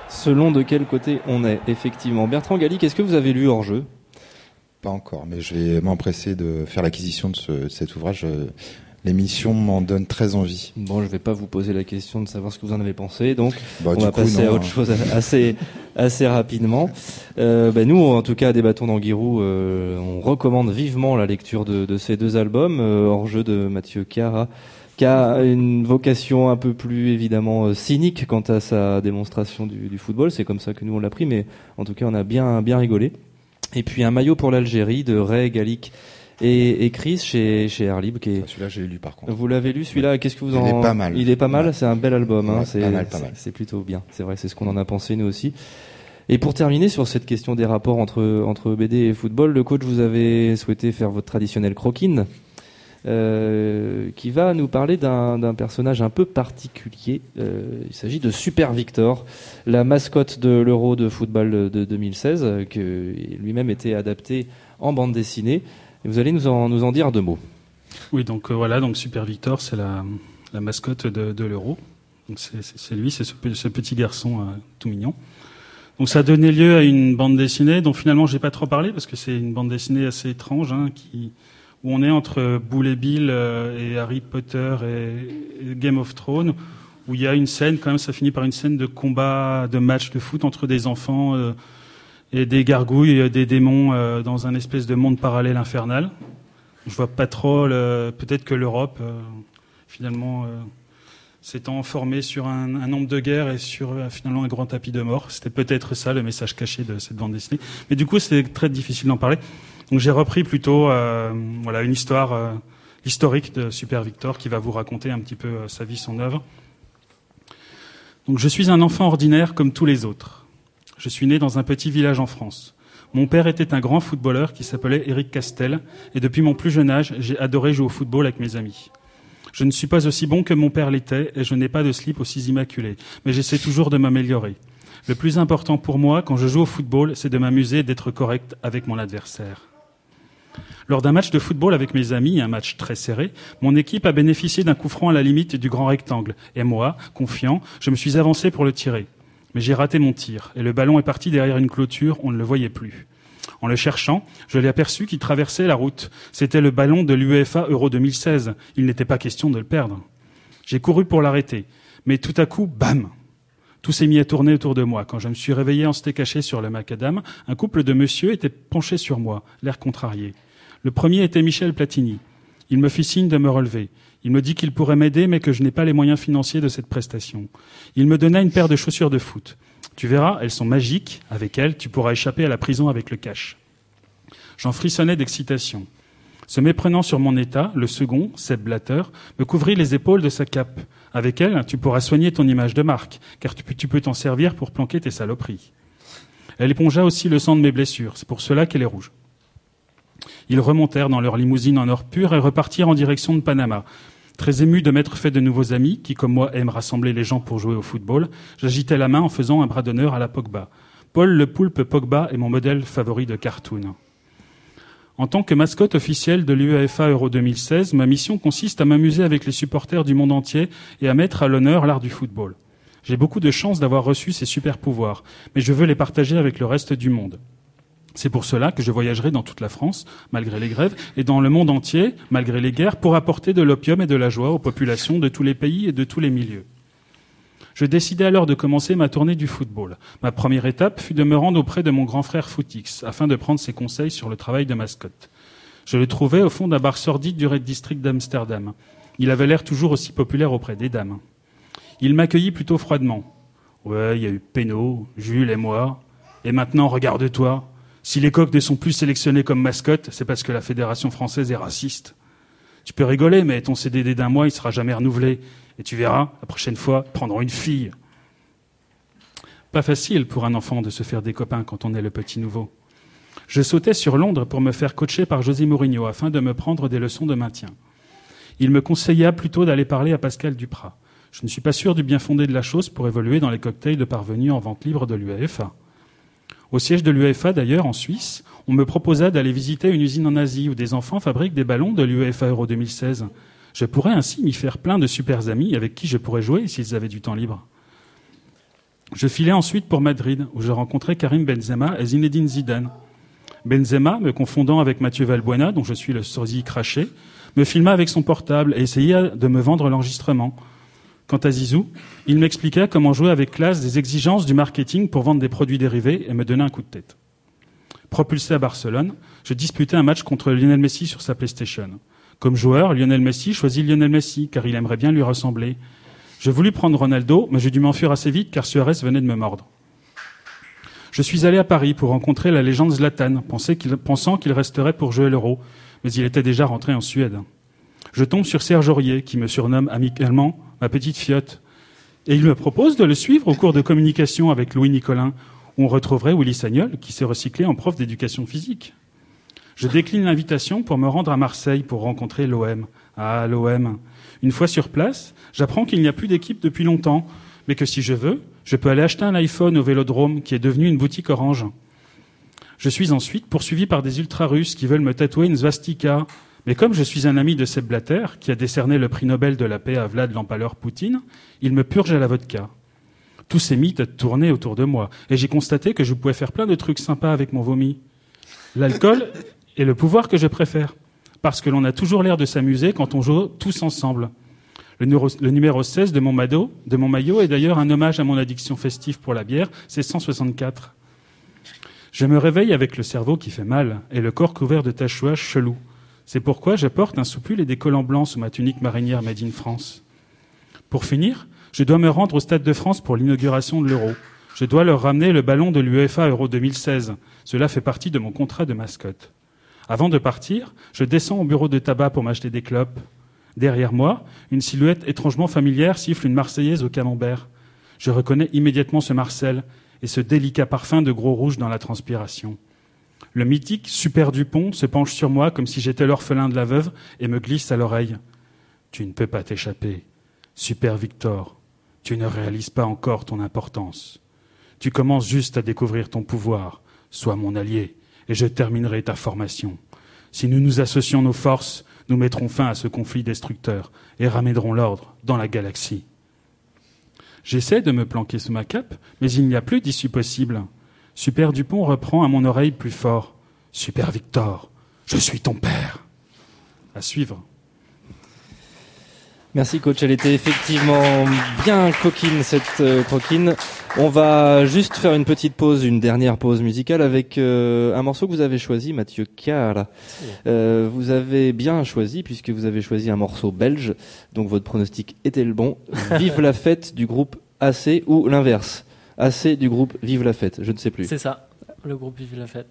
Selon de quel côté on est, effectivement. Bertrand Galli, qu'est-ce que vous avez lu hors jeu? Pas encore, mais je vais m'empresser de faire l'acquisition de, ce- de cet ouvrage. L'émission m'en donne très envie. Bon, je vais pas vous poser la question de savoir ce que vous en avez pensé, donc Bah, on va coup, passer à autre hein. chose assez assez rapidement. Euh, ben, nous, en tout cas, à des bâtons d'Anguirou, euh, on recommande vivement la lecture de, de ces deux albums euh, hors jeu de Mathieu Chiara, qui a une vocation un peu plus évidemment euh, cynique quant à sa démonstration du, du football. C'est comme ça que nous on l'a pris, mais en tout cas, on a bien bien rigolé. Et puis un maillot pour l'Algérie de Ray Gallic et, et Chris chez chez Airlib qui est celui-là j'ai lu par contre. vous l'avez lu celui-là Qu'est-ce que vous Il en est pas mal. Il est pas mal. Ouais. C'est un bel album. Hein. C'est pas mal, pas mal. c'est- plutôt bien. C'est vrai. C'est ce qu'on en a pensé nous aussi. Et pour terminer sur cette question des rapports entre entre BD et football, le coach vous avez souhaité faire votre traditionnel croquine, euh, qui va nous parler d'un personnage un peu particulier. Euh, il s'agit de Super Victor, la mascotte de l'Euro de football de 2016, euh, que lui-même était adapté en bande dessinée. Vous allez nous en dire deux mots. Oui, donc euh, voilà, donc Super Victor, c'est la, la mascotte de, l'Euro. C'est- lui, c'est ce, pe- ce petit garçon euh, tout mignon. Donc ça a donné lieu à une bande dessinée dont finalement j'ai pas trop parlé parce que c'est une bande dessinée assez étrange, hein, qui où on est entre Boule et Bill euh, et Harry Potter et, et Game of Thrones, où il y a une scène quand même, ça finit par une scène de combat, de match de foot entre des enfants et des gargouilles, des démons euh, dans un espèce de monde parallèle infernal. Je vois pas trop. le- Peut-être que l'Europe, euh, finalement, euh, s'étant formée sur un, un nombre de guerres et sur finalement un grand tapis de mort. C'était peut-être ça le message caché de cette bande dessinée. Mais du coup, c'est très difficile d'en parler. Donc j'ai repris plutôt euh, voilà une histoire euh, historique de Super Victor qui va vous raconter un petit peu sa vie, son œuvre. Donc je suis un enfant ordinaire comme tous les autres. Je suis né dans un petit village en France. Mon père était un grand footballeur qui s'appelait Éric Castel, et depuis mon plus jeune âge, j'ai adoré jouer au football avec mes amis. Je ne suis pas aussi bon que mon père l'était, et je n'ai pas de slip aussi immaculé, mais j'essaie toujours de m'améliorer. Le plus important pour moi, quand je joue au football, c'est de m'amuser et d'être correct avec mon adversaire. Lors d'un match de football avec mes amis, un match très serré, mon équipe a bénéficié d'un coup franc à la limite du grand rectangle, et moi, confiant, je me suis avancé pour le tirer. Mais j'ai raté mon tir, et le ballon est parti derrière une clôture, on ne le voyait plus. En le cherchant, je l'ai aperçu qui traversait la route. C'était le ballon de l'UEFA Euro 2016. Il n'était pas question de le perdre. J'ai couru pour l'arrêter. Mais tout à coup, bam Tout s'est mis à tourner autour de moi. Quand je me suis réveillé en s'était caché sur le macadam, un couple de monsieur était penché sur moi, l'air contrarié. Le premier était Michel Platini. Il me fit signe de me relever. Il me dit qu'il pourrait m'aider, mais que je n'ai pas les moyens financiers de cette prestation. Il me donna une paire de chaussures de foot. Tu verras, elles sont magiques. Avec elles, tu pourras échapper à la prison avec le cash. J'en frissonnais d'excitation. Se méprenant sur mon état, le second, Seb Blatter, me couvrit les épaules de sa cape. Avec elle, tu pourras soigner ton image de marque, car tu, tu peux t'en servir pour planquer tes saloperies. Elle épongea aussi le sang de mes blessures, c'est pour cela qu'elle est rouge. Ils remontèrent dans leur limousine en or pur et repartirent en direction de Panama. Très ému de m'être fait de nouveaux amis, qui comme moi aiment rassembler les gens pour jouer au football, j'agitais la main en faisant un bras d'honneur à la Pogba. Paul le poulpe Pogba est mon modèle favori de cartoon. En tant que mascotte officielle de l'UEFA Euro 2016, ma mission consiste à m'amuser avec les supporters du monde entier et à mettre à l'honneur l'art du football. J'ai beaucoup de chance d'avoir reçu ces super pouvoirs, mais je veux les partager avec le reste du monde. C'est pour cela que je voyagerai dans toute la France, malgré les grèves, et dans le monde entier, malgré les guerres, pour apporter de l'opium et de la joie aux populations de tous les pays et de tous les milieux. Je décidai alors de commencer ma tournée du football. Ma première étape fut de me rendre auprès de mon grand frère Footix, afin de prendre ses conseils sur le travail de mascotte. Je le trouvais au fond d'un bar sordide du Red District d'Amsterdam. Il avait l'air toujours aussi populaire auprès des dames. Il m'accueillit plutôt froidement. Ouais, il y a eu Pénaud, Jules et moi. Et maintenant, regarde-toi. Si les coqs ne sont plus sélectionnés comme mascotte, c'est parce que la Fédération française est raciste. Tu peux rigoler, mais ton CDD d'un mois, il sera jamais renouvelé. Et tu verras, la prochaine fois, prendront une fille. Pas facile pour un enfant de se faire des copains quand on est le petit nouveau. Je sautais sur Londres pour me faire coacher par José Mourinho afin de me prendre des leçons de maintien. Il me conseilla plutôt d'aller parler à Pascal Duprat. Je ne suis pas sûr du bien fondé de la chose pour évoluer dans les cocktails de parvenus en vente libre de l'UEFA. Au siège de l'UEFA, d'ailleurs, en Suisse, on me proposa d'aller visiter une usine en Asie où des enfants fabriquent des ballons de l'UEFA Euro 2016. Je pourrais ainsi m'y faire plein de super amis avec qui je pourrais jouer s'ils avaient du temps libre. Je filai ensuite pour Madrid, où je rencontrai Karim Benzema et Zinedine Zidane. Benzema, me confondant avec Mathieu Valbuena, dont je suis le sosie craché, me filma avec son portable et essaya de me vendre l'enregistrement. Quant à Zizou, il m'expliqua comment jouer avec classe des exigences du marketing pour vendre des produits dérivés et me donna un coup de tête. Propulsé à Barcelone, je disputais un match contre Lionel Messi sur sa PlayStation. Comme joueur, Lionel Messi choisit Lionel Messi car il aimerait bien lui ressembler. Je voulus prendre Ronaldo, mais j'ai dû m'enfuir assez vite car Suarez venait de me mordre. Je suis allé à Paris pour rencontrer la légende Zlatan, pensant qu'il resterait pour jouer l'Euro, mais il était déjà rentré en Suède. Je tombe sur Serge Aurier, qui me surnomme amicalement ma petite fiotte, et il me propose de le suivre au cours de communication avec Louis Nicolin, où on retrouverait Willy Sagnol, qui s'est recyclé en prof d'éducation physique. Je décline l'invitation pour me rendre à Marseille pour rencontrer l'OM. Ah, l'OM. Une fois sur place, j'apprends qu'il n'y a plus d'équipe depuis longtemps, mais que si je veux, je peux aller acheter un iPhone au Vélodrome, qui est devenu une boutique orange. Je suis ensuite poursuivi par des ultra-russes qui veulent me tatouer une svastika. Mais comme je suis un ami de Seb Blatter, qui a décerné le prix Nobel de la paix à Vlad l'empaleur Poutine, il me purge à la vodka. Tous ces mythes tournaient autour de moi, et j'ai constaté que je pouvais faire plein de trucs sympas avec mon vomi. L'alcool est le pouvoir que je préfère, parce que l'on a toujours l'air de s'amuser quand on joue tous ensemble. Le, le numéro 16 de mon, mado, de mon maillot est d'ailleurs un hommage à mon addiction festive pour la bière, c'est 164. Je me réveille avec le cerveau qui fait mal et le corps couvert de tatouages chelous. C'est pourquoi je porte un soupule et des collants blancs sous ma tunique marinière made in France. Pour finir, je dois me rendre au Stade de France pour l'inauguration de l'Euro. Je dois leur ramener le ballon de l'UEFA Euro 2016. Cela fait partie de mon contrat de mascotte. Avant de partir, je descends au bureau de tabac pour m'acheter des clopes. Derrière moi, une silhouette étrangement familière siffle une Marseillaise au camembert. Je reconnais immédiatement ce Marcel et ce délicat parfum de gros rouge dans la transpiration. Le mythique Super Dupont se penche sur moi comme si j'étais l'orphelin de la veuve et me glisse à l'oreille. Tu ne peux pas t'échapper. Super Victor, tu ne réalises pas encore ton importance. Tu commences juste à découvrir ton pouvoir. Sois mon allié et je terminerai ta formation. Si nous nous associons nos forces, nous mettrons fin à ce conflit destructeur et ramènerons l'ordre dans la galaxie. J'essaie de me planquer sous ma cape, mais il n'y a plus d'issue possible. Super Dupont reprend à mon oreille plus fort. Super Victor, je suis ton père. À suivre. Merci coach, elle était effectivement bien coquine cette euh, coquine. On va juste faire une petite pause, une dernière pause musicale avec euh, un morceau que vous avez choisi, Mathieu Carr. Euh, vous avez bien choisi puisque vous avez choisi un morceau belge, donc votre pronostic était le bon. Vive la fête du groupe AC ou l'inverse AC du groupe Vive la fête, je ne sais plus. C'est ça, le groupe Vive la fête.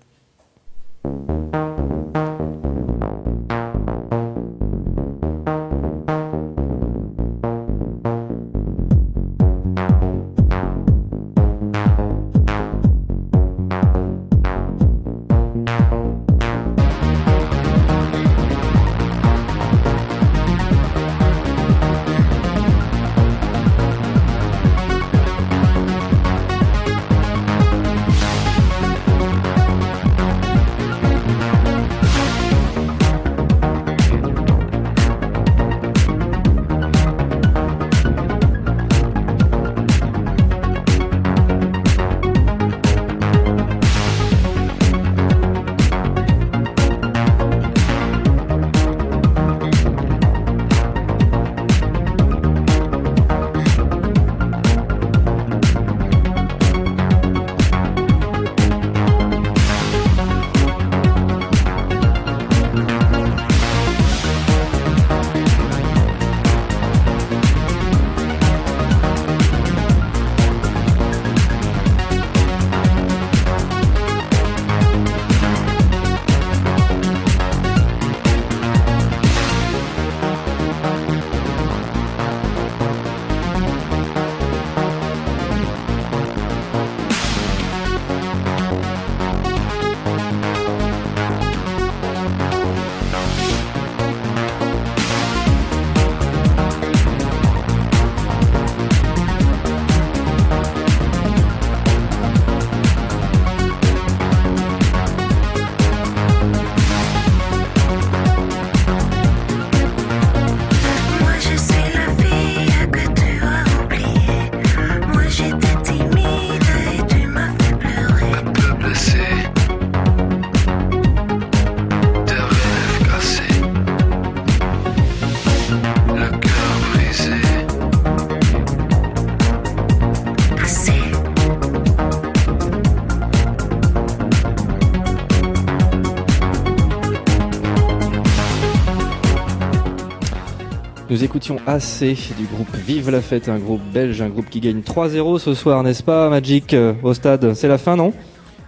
Nous écoutions AC du groupe Vive la fête, un groupe belge, un groupe qui gagne 3-0 ce soir, n'est-ce pas Magic euh, au stade? C'est la fin, non?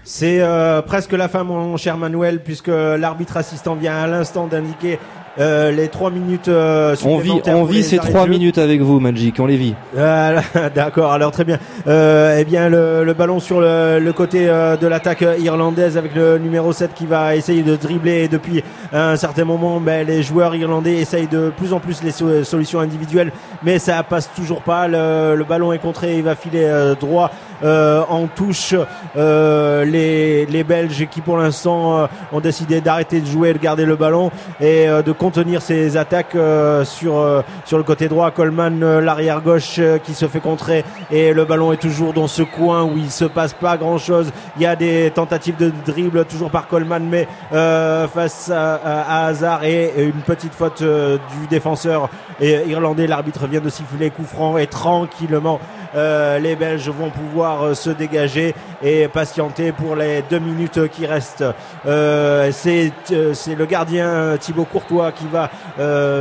C'est euh, presque la fin, mon cher Manuel, puisque l'arbitre assistant vient à l'instant d'indiquer euh, les trois minutes euh, On vit, on vit ces trois minutes avec vous, Magic, on les vit. D'accord, alors très bien. Euh, eh bien, le, le ballon sur le, le côté euh, de l'attaque irlandaise avec le numéro 7 qui va essayer de dribbler. Et depuis un certain moment, ben, les joueurs irlandais essayent de plus en plus les so- solutions individuelles, mais ça passe toujours pas. Le, le ballon est contré, il va filer euh, droit euh, en touche. Euh, les, les Belges qui pour l'instant euh, ont décidé d'arrêter de jouer, de garder le ballon et euh, de contenir ces attaques sur sur le côté droit. Coleman, l'arrière gauche qui se fait contrer et le ballon est toujours dans ce coin où il se passe pas grand chose. Il y a des tentatives de dribble toujours par Coleman, mais face à, à, et une petite faute du défenseur irlandais. L'arbitre vient de siffler coup franc et tranquillement euh, les Belges vont pouvoir euh, se dégager et patienter pour les deux minutes qui restent. Euh, c'est euh, le gardien Thibaut Courtois qui va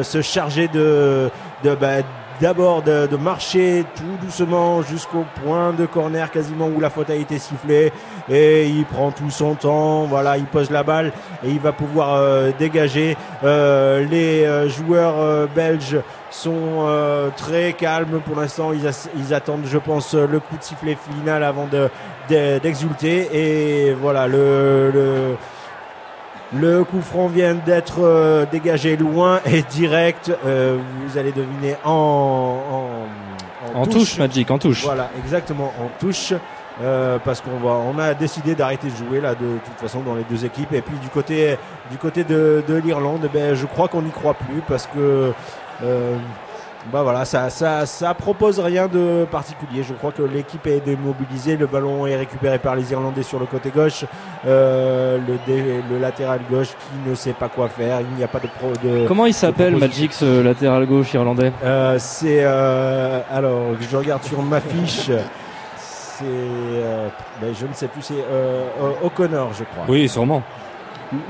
se charger de, de bah, d'abord de, marcher tout doucement jusqu'au point de corner quasiment où la faute a été sifflée. Et il prend tout son temps voilà il pose la balle et il va pouvoir euh, dégager. Euh, les euh, joueurs euh, belges sont très calmes pour l'instant. Ils, attendent je pense le coup de sifflet final avant de de- d'exulter. Et voilà le le coup franc vient d'être euh, dégagé loin et direct. Euh, vous allez deviner en, en, En touche, Magic, en touche. Voilà, exactement, en touche. Euh, parce qu'on va, on a décidé d'arrêter de jouer là de toute façon dans les deux équipes. Et puis du côté, du côté de, de l'Irlande, ben je crois qu'on n'y croit plus parce que euh, bah voilà, ça, ça, ça propose rien de particulier. Je crois que l'équipe est démobilisée. Le ballon est récupéré par les Irlandais sur le côté gauche. Euh, le, dé- le latéral gauche qui ne sait pas quoi faire. Il n'y a pas de pro. De, Comment il s'appelle. Magic, ce latéral gauche irlandais? Euh, C'est euh, alors je regarde sur ma fiche. c'est, euh, ben, je ne sais plus, c'est euh, euh, O'Connor, je crois. Oui, sûrement.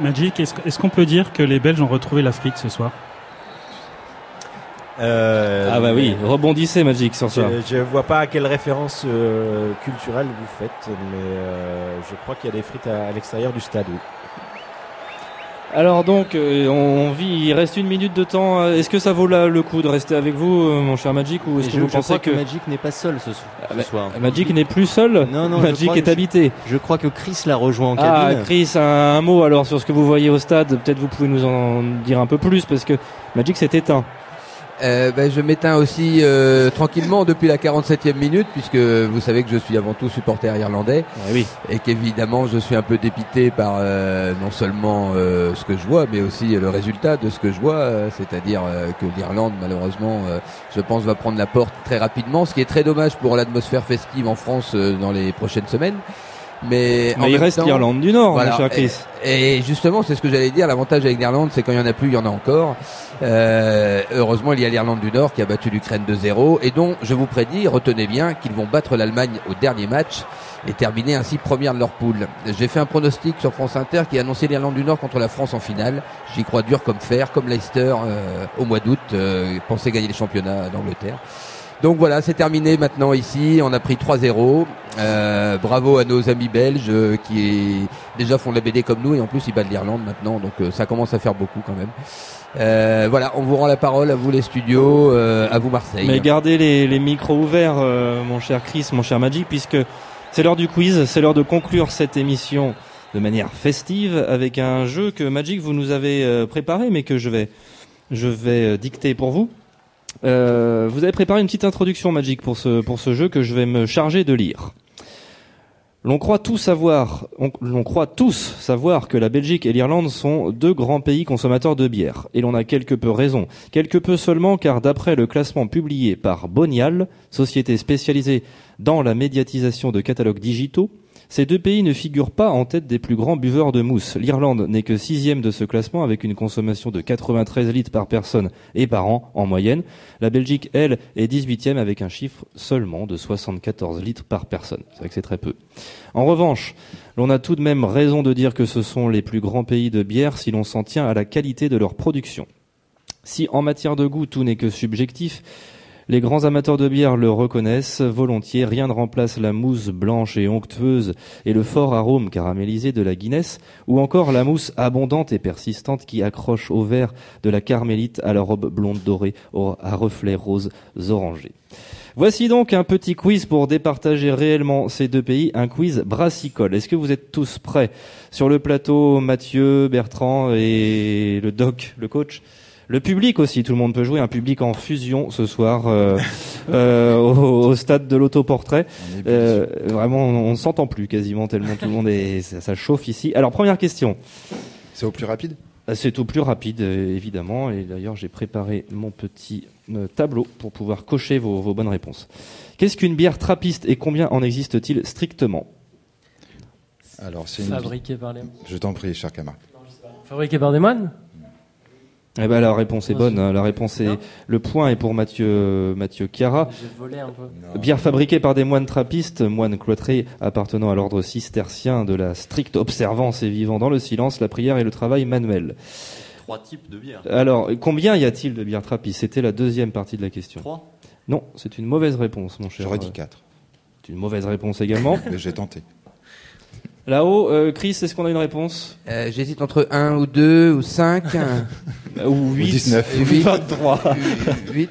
Magic, est-ce est-ce qu'on peut dire que les Belges ont retrouvé l'Afrique ce soir? Euh, Ah bah oui, rebondissez Magic sur ça. Je ne vois pas à quelle référence euh, culturelle vous faites, mais euh, je crois qu'il y a des frites à, à l'extérieur du stade. oui. Alors donc, euh, on vit, il reste une minute de temps. Euh, Est-ce que ça vaut la- le coup de rester avec vous, mon cher Magic, ou est-ce que je, vous je pensez crois que, Magic n'est pas seul ce, so- ce bah, soir. Magic n'est plus seul Non, non, Magic est habité. Je crois que Chris l'a rejoint en Ah, cabine. Chris, un, un mot alors sur ce que vous voyez au stade. Peut-être vous pouvez nous en dire un peu plus parce que Magic s'est éteint. Euh, ben, je m'éteins aussi euh, tranquillement depuis la 47e minute puisque vous savez que je suis avant tout supporter irlandais. Oui. et qu'évidemment je suis un peu dépité par euh, non seulement euh, ce que je vois mais aussi le résultat de ce que je vois. Euh, c'est-à-dire euh, que l'Irlande malheureusement euh, je pense va prendre la porte très rapidement ce qui est très dommage pour l'atmosphère festive en France euh, dans les prochaines semaines mais, Mais il reste temps- l'Irlande du Nord, Voilà. mon cher Chris. Et, et justement, c'est ce que j'allais dire. L'avantage avec l'Irlande, c'est quand il y en a plus, il y en a encore. Euh, heureusement, il y a l'Irlande du Nord qui a battu l'Ukraine 2-0 et dont je vous prédis, retenez bien, qu'ils vont battre l'Allemagne au dernier match et terminer ainsi première de leur poule. J'ai fait un pronostic sur France Inter qui annonçait l'Irlande du Nord contre la France en finale. J'y crois dur comme fer, comme Leicester euh, au mois d'août euh, pensait gagner les championnats d'Angleterre. Donc voilà, c'est terminé maintenant ici. On a pris 3-0. Euh, bravo à nos amis belges euh, qui déjà font de la BD comme nous et en plus ils battent l'Irlande maintenant. Donc euh, ça commence à faire beaucoup quand même. Euh, voilà, on vous rend la parole à vous les studios, euh, à vous Marseille. Mais gardez les, les micros ouverts, mon cher Chris, mon cher Magic, puisque c'est l'heure du quiz, c'est l'heure de conclure cette émission de manière festive avec un jeu que Magic vous nous avez préparé, mais que je vais je vais dicter pour vous. Euh, vous avez préparé une petite introduction Magic pour ce pour ce jeu que je vais me charger de lire. L'on croit tous savoir, on, l'on croit tous savoir que la Belgique et l'Irlande sont deux grands pays consommateurs de bière. Et l'on a quelque peu raison. Quelque peu seulement car d'après le classement publié par Bonial, société spécialisée dans la médiatisation de catalogues digitaux, ces deux pays ne figurent pas en tête des plus grands buveurs de mousse. L'Irlande n'est que sixième de ce classement avec une consommation de 93 litres par personne et par an en moyenne. La Belgique, elle, est 18e avec un chiffre seulement de 74 litres par personne. C'est vrai que c'est très peu. En revanche, l'on a tout de même raison de dire que ce sont les plus grands pays de bière si l'on s'en tient à la qualité de leur production. Si en matière de goût tout n'est que subjectif, les grands amateurs de bière le reconnaissent volontiers, rien ne remplace la mousse blanche et onctueuse et le fort arôme caramélisé de la Guinness, ou encore la mousse abondante et persistante qui accroche au verre de la carmélite à la robe blonde dorée à reflets roses orangés. Voici donc un petit quiz pour départager réellement ces deux pays, un quiz brassicole. Est-ce que vous êtes tous prêts? Sur le plateau, Mathieu, Bertrand et le doc, le coach le public aussi, tout le monde peut jouer, un public en fusion ce soir euh, euh, au, au stade de l'autoportrait. Euh, vraiment, on ne s'entend plus quasiment tellement tout le monde est, ça, ça chauffe ici. Alors première question. C'est au plus rapide? C'est au plus rapide, évidemment. Et d'ailleurs, j'ai préparé mon petit tableau pour pouvoir cocher vos, vos bonnes réponses. Qu'est-ce qu'une bière trappiste et combien en existe-t-il strictement? Alors, c'est une... Fabriqué par les- Je t'en prie, cher camarade. Fabriqué par des moines? Eh ben, la réponse est bonne. hein. La réponse est le point est pour Mathieu Mathieu Chiara. J'ai volé un peu. Bière fabriquée par des moines trappistes, moines cloîtrés appartenant à l'ordre cistercien de la stricte observance et vivant dans le silence, la prière et le travail manuel. Trois types de bières. Alors, combien y a-t-il de bières trappistes? C'était la deuxième partie de la question. Trois Non, c'est une mauvaise réponse, mon cher. J'aurais dit Euh, quatre. C'est une mauvaise réponse également. Mais J'ai tenté. Là-haut, euh, Chris, est-ce qu'on a une réponse? Euh, J'hésite entre 1 ou 2 ou 5. Ou 8 19. ou 23. 8.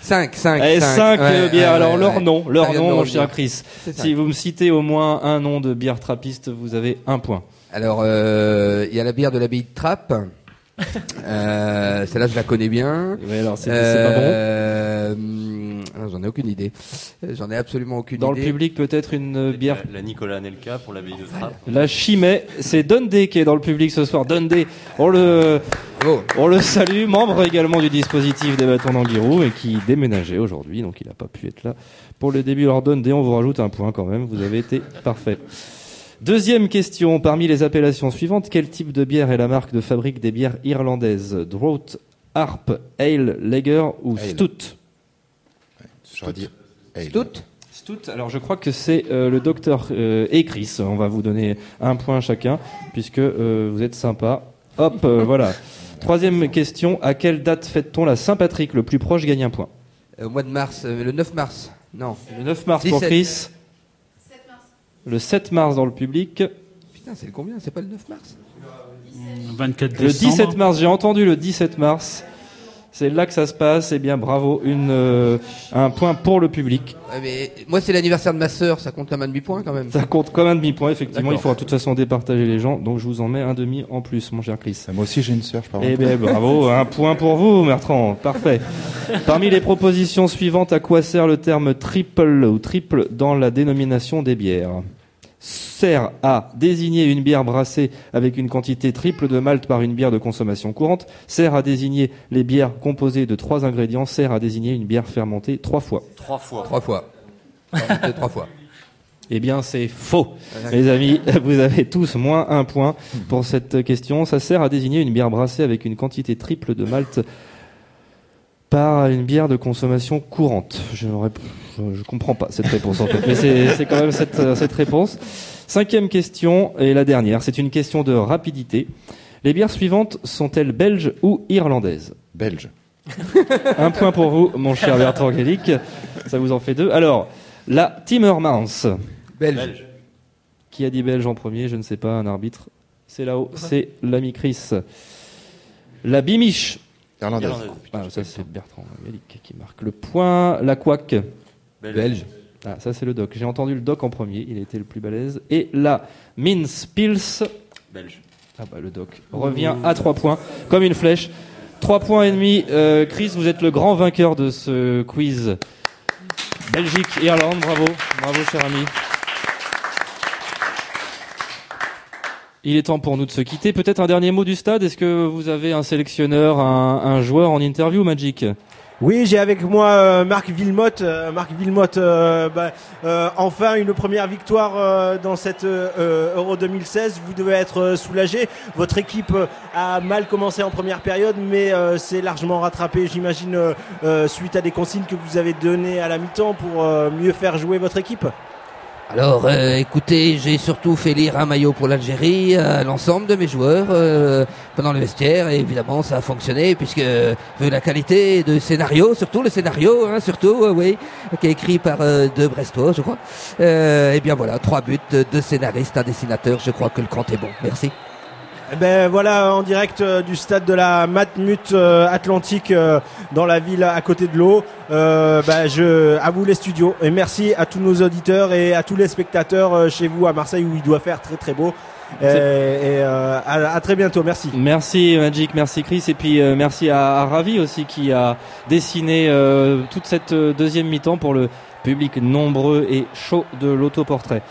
5, 5. Eh, 5 bières. Alors, leur nom, leur nom, mon cher Chris. Si vous me citez au moins un nom de bière trappiste, vous avez un point. Alors, euh, il y a la bière de l'abbaye de Trappes. Euh, Celle-là, je la connais bien. Ouais, alors, c'est- c'est pas bon. Ah, J'en ai aucune idée. Euh, J'en ai absolument aucune Dans idée. le public, peut-être une bière La, la Nicolas Anelka pour l'abbaye de Trappes. La Chimay, c'est Dundee qui est dans le public ce soir. Dundee, on le, Oh. on le salue, membre également du dispositif des bâtons d'Anguirou et qui déménageait aujourd'hui, donc il n'a pas pu être là pour le début. Alors Dundee, on vous rajoute un point quand même, vous avez été parfait. Deuxième question, parmi les appellations suivantes, quel type de bière est la marque de fabrique des bières irlandaises? Draught, Harp, Ale, Lager ou Ale. Stout J'aurais dit. Stout Stout. Alors je crois que c'est euh, le docteur euh, et Chris. On va vous donner un point chacun puisque euh, vous êtes sympa. Hop, euh, voilà. Troisième question. À quelle date fête-t-on la Saint-Patrick? Le plus proche gagne un point. Euh, Au mois de mars, euh, le 9 mars. Non. Le 9 mars pour 17. Chris. Le 7 mars dans le public. Putain, c'est le combien? C'est pas le 9 mars? 24 Le décembre. 17 mars, j'ai entendu le 17 mars. C'est là que ça se passe. Eh bien, bravo. Une, euh, un point pour le public. Ouais, mais moi, c'est l'anniversaire de ma sœur, ça compte comme un demi-point quand même. Ça compte comme un demi-point, effectivement. Il faudra de toute façon départager les gens. Donc, je vous en mets un demi en plus, mon cher Chris. Moi aussi, j'ai une sœur, je parle. Eh bien, bravo. Un point pour vous, Bertrand. Parfait. Parmi les propositions suivantes, à quoi sert le terme triple ou triple dans la dénomination des bières? Sert à désigner une bière brassée avec une quantité triple de malt par une bière de consommation courante. Sert à désigner les bières composées de trois ingrédients. Sert à désigner une bière fermentée trois fois. Trois fois. Trois fois. Trois fois. Eh bien, c'est faux. Les amis, vous avez tous moins un point pour cette question. Ça sert à désigner une bière brassée avec une quantité triple de malt par une bière de consommation courante. Je ne comprends pas cette réponse en fait, mais c'est quand même cette, euh, cette réponse. Cinquième question et la dernière. C'est une question de rapidité. Les bières suivantes sont-elles belges ou irlandaises? Belges. Un point pour vous, mon cher Bertrand Gallic. Ça vous en fait deux. Alors, la Timmermans. Belge. Qui a dit belge en premier? Je ne sais pas, un arbitre. C'est là-haut, c'est l'ami Chris. La Bimiche. Irlandaise. Ah, ça c'est Bertrand Gallic qui marque le point. La Couac. Belge. Ah, ça c'est le doc. J'ai entendu le doc en premier, il était le plus balèze. Et la Mince Pils. Belge. Ah bah le doc revient à 3 points, comme une flèche. 3 points et demi. Euh, Chris, vous êtes le grand vainqueur de ce quiz. Belgique, Irlande, bravo. Bravo, cher ami. Il est temps pour nous de se quitter. Peut-être un dernier mot du stade. Est-ce que vous avez un sélectionneur, un, joueur en interview, Magic? Oui, j'ai avec moi euh, Marc Villemotte. Euh, Marc Villemotte, euh, bah, euh, enfin une première victoire dans cette Euro 2016. Vous devez être soulagé. Votre équipe a mal commencé en première période, mais c'est largement rattrapé, j'imagine, suite à des consignes que vous avez données à la mi-temps pour mieux faire jouer votre équipe. Alors, euh, écoutez, j'ai surtout fait lire un maillot pour l'Algérie à l'ensemble de mes joueurs euh, pendant le vestiaire. Et évidemment, ça a fonctionné puisque euh, vu la qualité de scénario, surtout le scénario, hein, surtout, euh, oui, qui est écrit par euh, deux Brestois, je crois. Euh, et bien voilà, trois buts, deux scénaristes, un dessinateur. Je crois que le compte est bon. Merci. Eh ben voilà en direct euh, du stade de la Matmut euh, Atlantique euh, dans la ville à côté de l'eau. Euh, ben, je à vous les studios et merci à tous nos auditeurs et à tous les spectateurs chez vous à Marseille où il doit faire très très beau. Et, et, euh, à, à très bientôt. Merci. Merci Magic, merci Chris, et puis euh, merci à, à Ravi aussi qui a dessiné euh, toute cette deuxième mi-temps pour le public nombreux et chaud de l'autoportrait.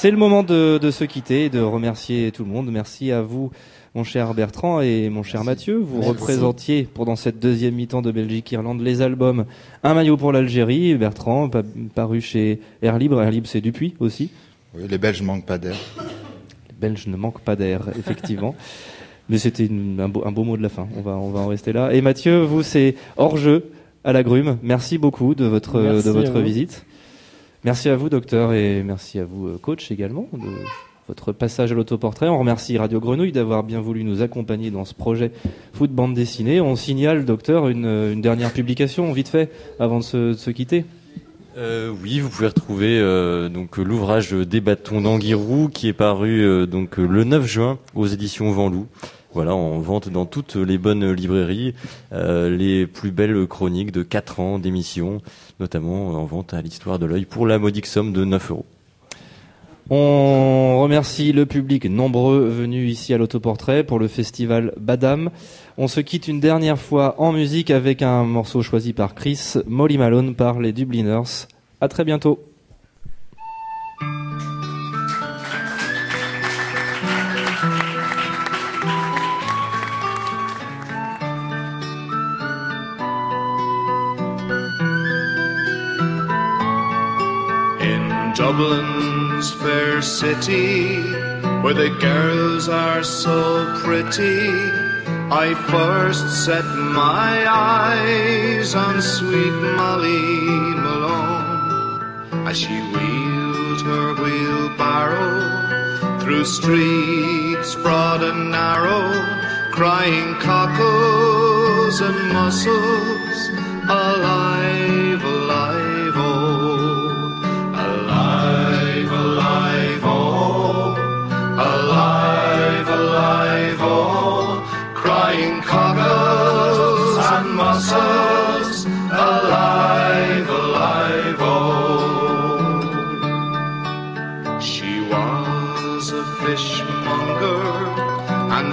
C'est le moment de, de se quitter et de remercier tout le monde. Merci à vous, mon cher Bertrand et mon cher Mathieu. Vous Merci. représentiez pendant cette deuxième mi-temps de Belgique-Irlande les albums Un maillot pour l'Algérie, Bertrand, pa- paru chez Air Libre. Air Libre, c'est Dupuis aussi. Oui, les Belges manquent pas d'air. Les Belges ne manquent pas d'air, effectivement. Mais c'était un, beau, un beau mot de la fin. On va, on va en rester là. Et Mathieu, vous, c'est hors jeu à la Grume. Merci beaucoup de votre, Merci de à votre vous. visite. Merci à vous, docteur, et merci à vous, euh, coach, également, de votre passage à l'autoportrait. On remercie Radio Grenouille d'avoir bien voulu nous accompagner dans ce projet foot bande dessinée. On signale, docteur, une, une dernière publication, vite fait, avant de se, quitter. Euh, oui, vous pouvez retrouver euh, donc l'ouvrage des bâtons d'Anguirou qui est paru euh, donc euh, le 9 juin aux éditions Venlou. Voilà, en vente dans toutes les bonnes librairies, euh, les plus belles chroniques de 4 ans d'émission, notamment en vente à l'histoire de l'œil pour la modique somme de 9 euros. On remercie le public nombreux venu ici à l'autoportrait pour le festival Badam. On se quitte une dernière fois en musique avec un morceau choisi par Chris, Molly Malone par les Dubliners. À très bientôt. Dublin's fair city, where the girls are so pretty, I first set my eyes on sweet Molly Malone. as she wheeled her wheelbarrow through streets broad and narrow, crying cockles and mussels, alive, alive,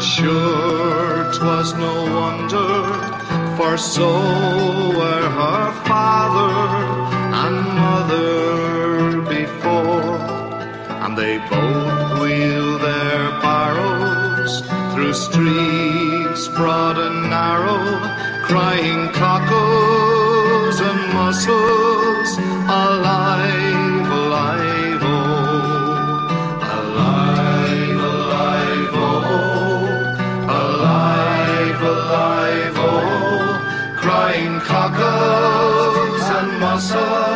sure 'twas no wonder, for so were her father and mother before, and they both wheeled their barrows through streets broad and narrow, crying cockles and mussels, alive, soul.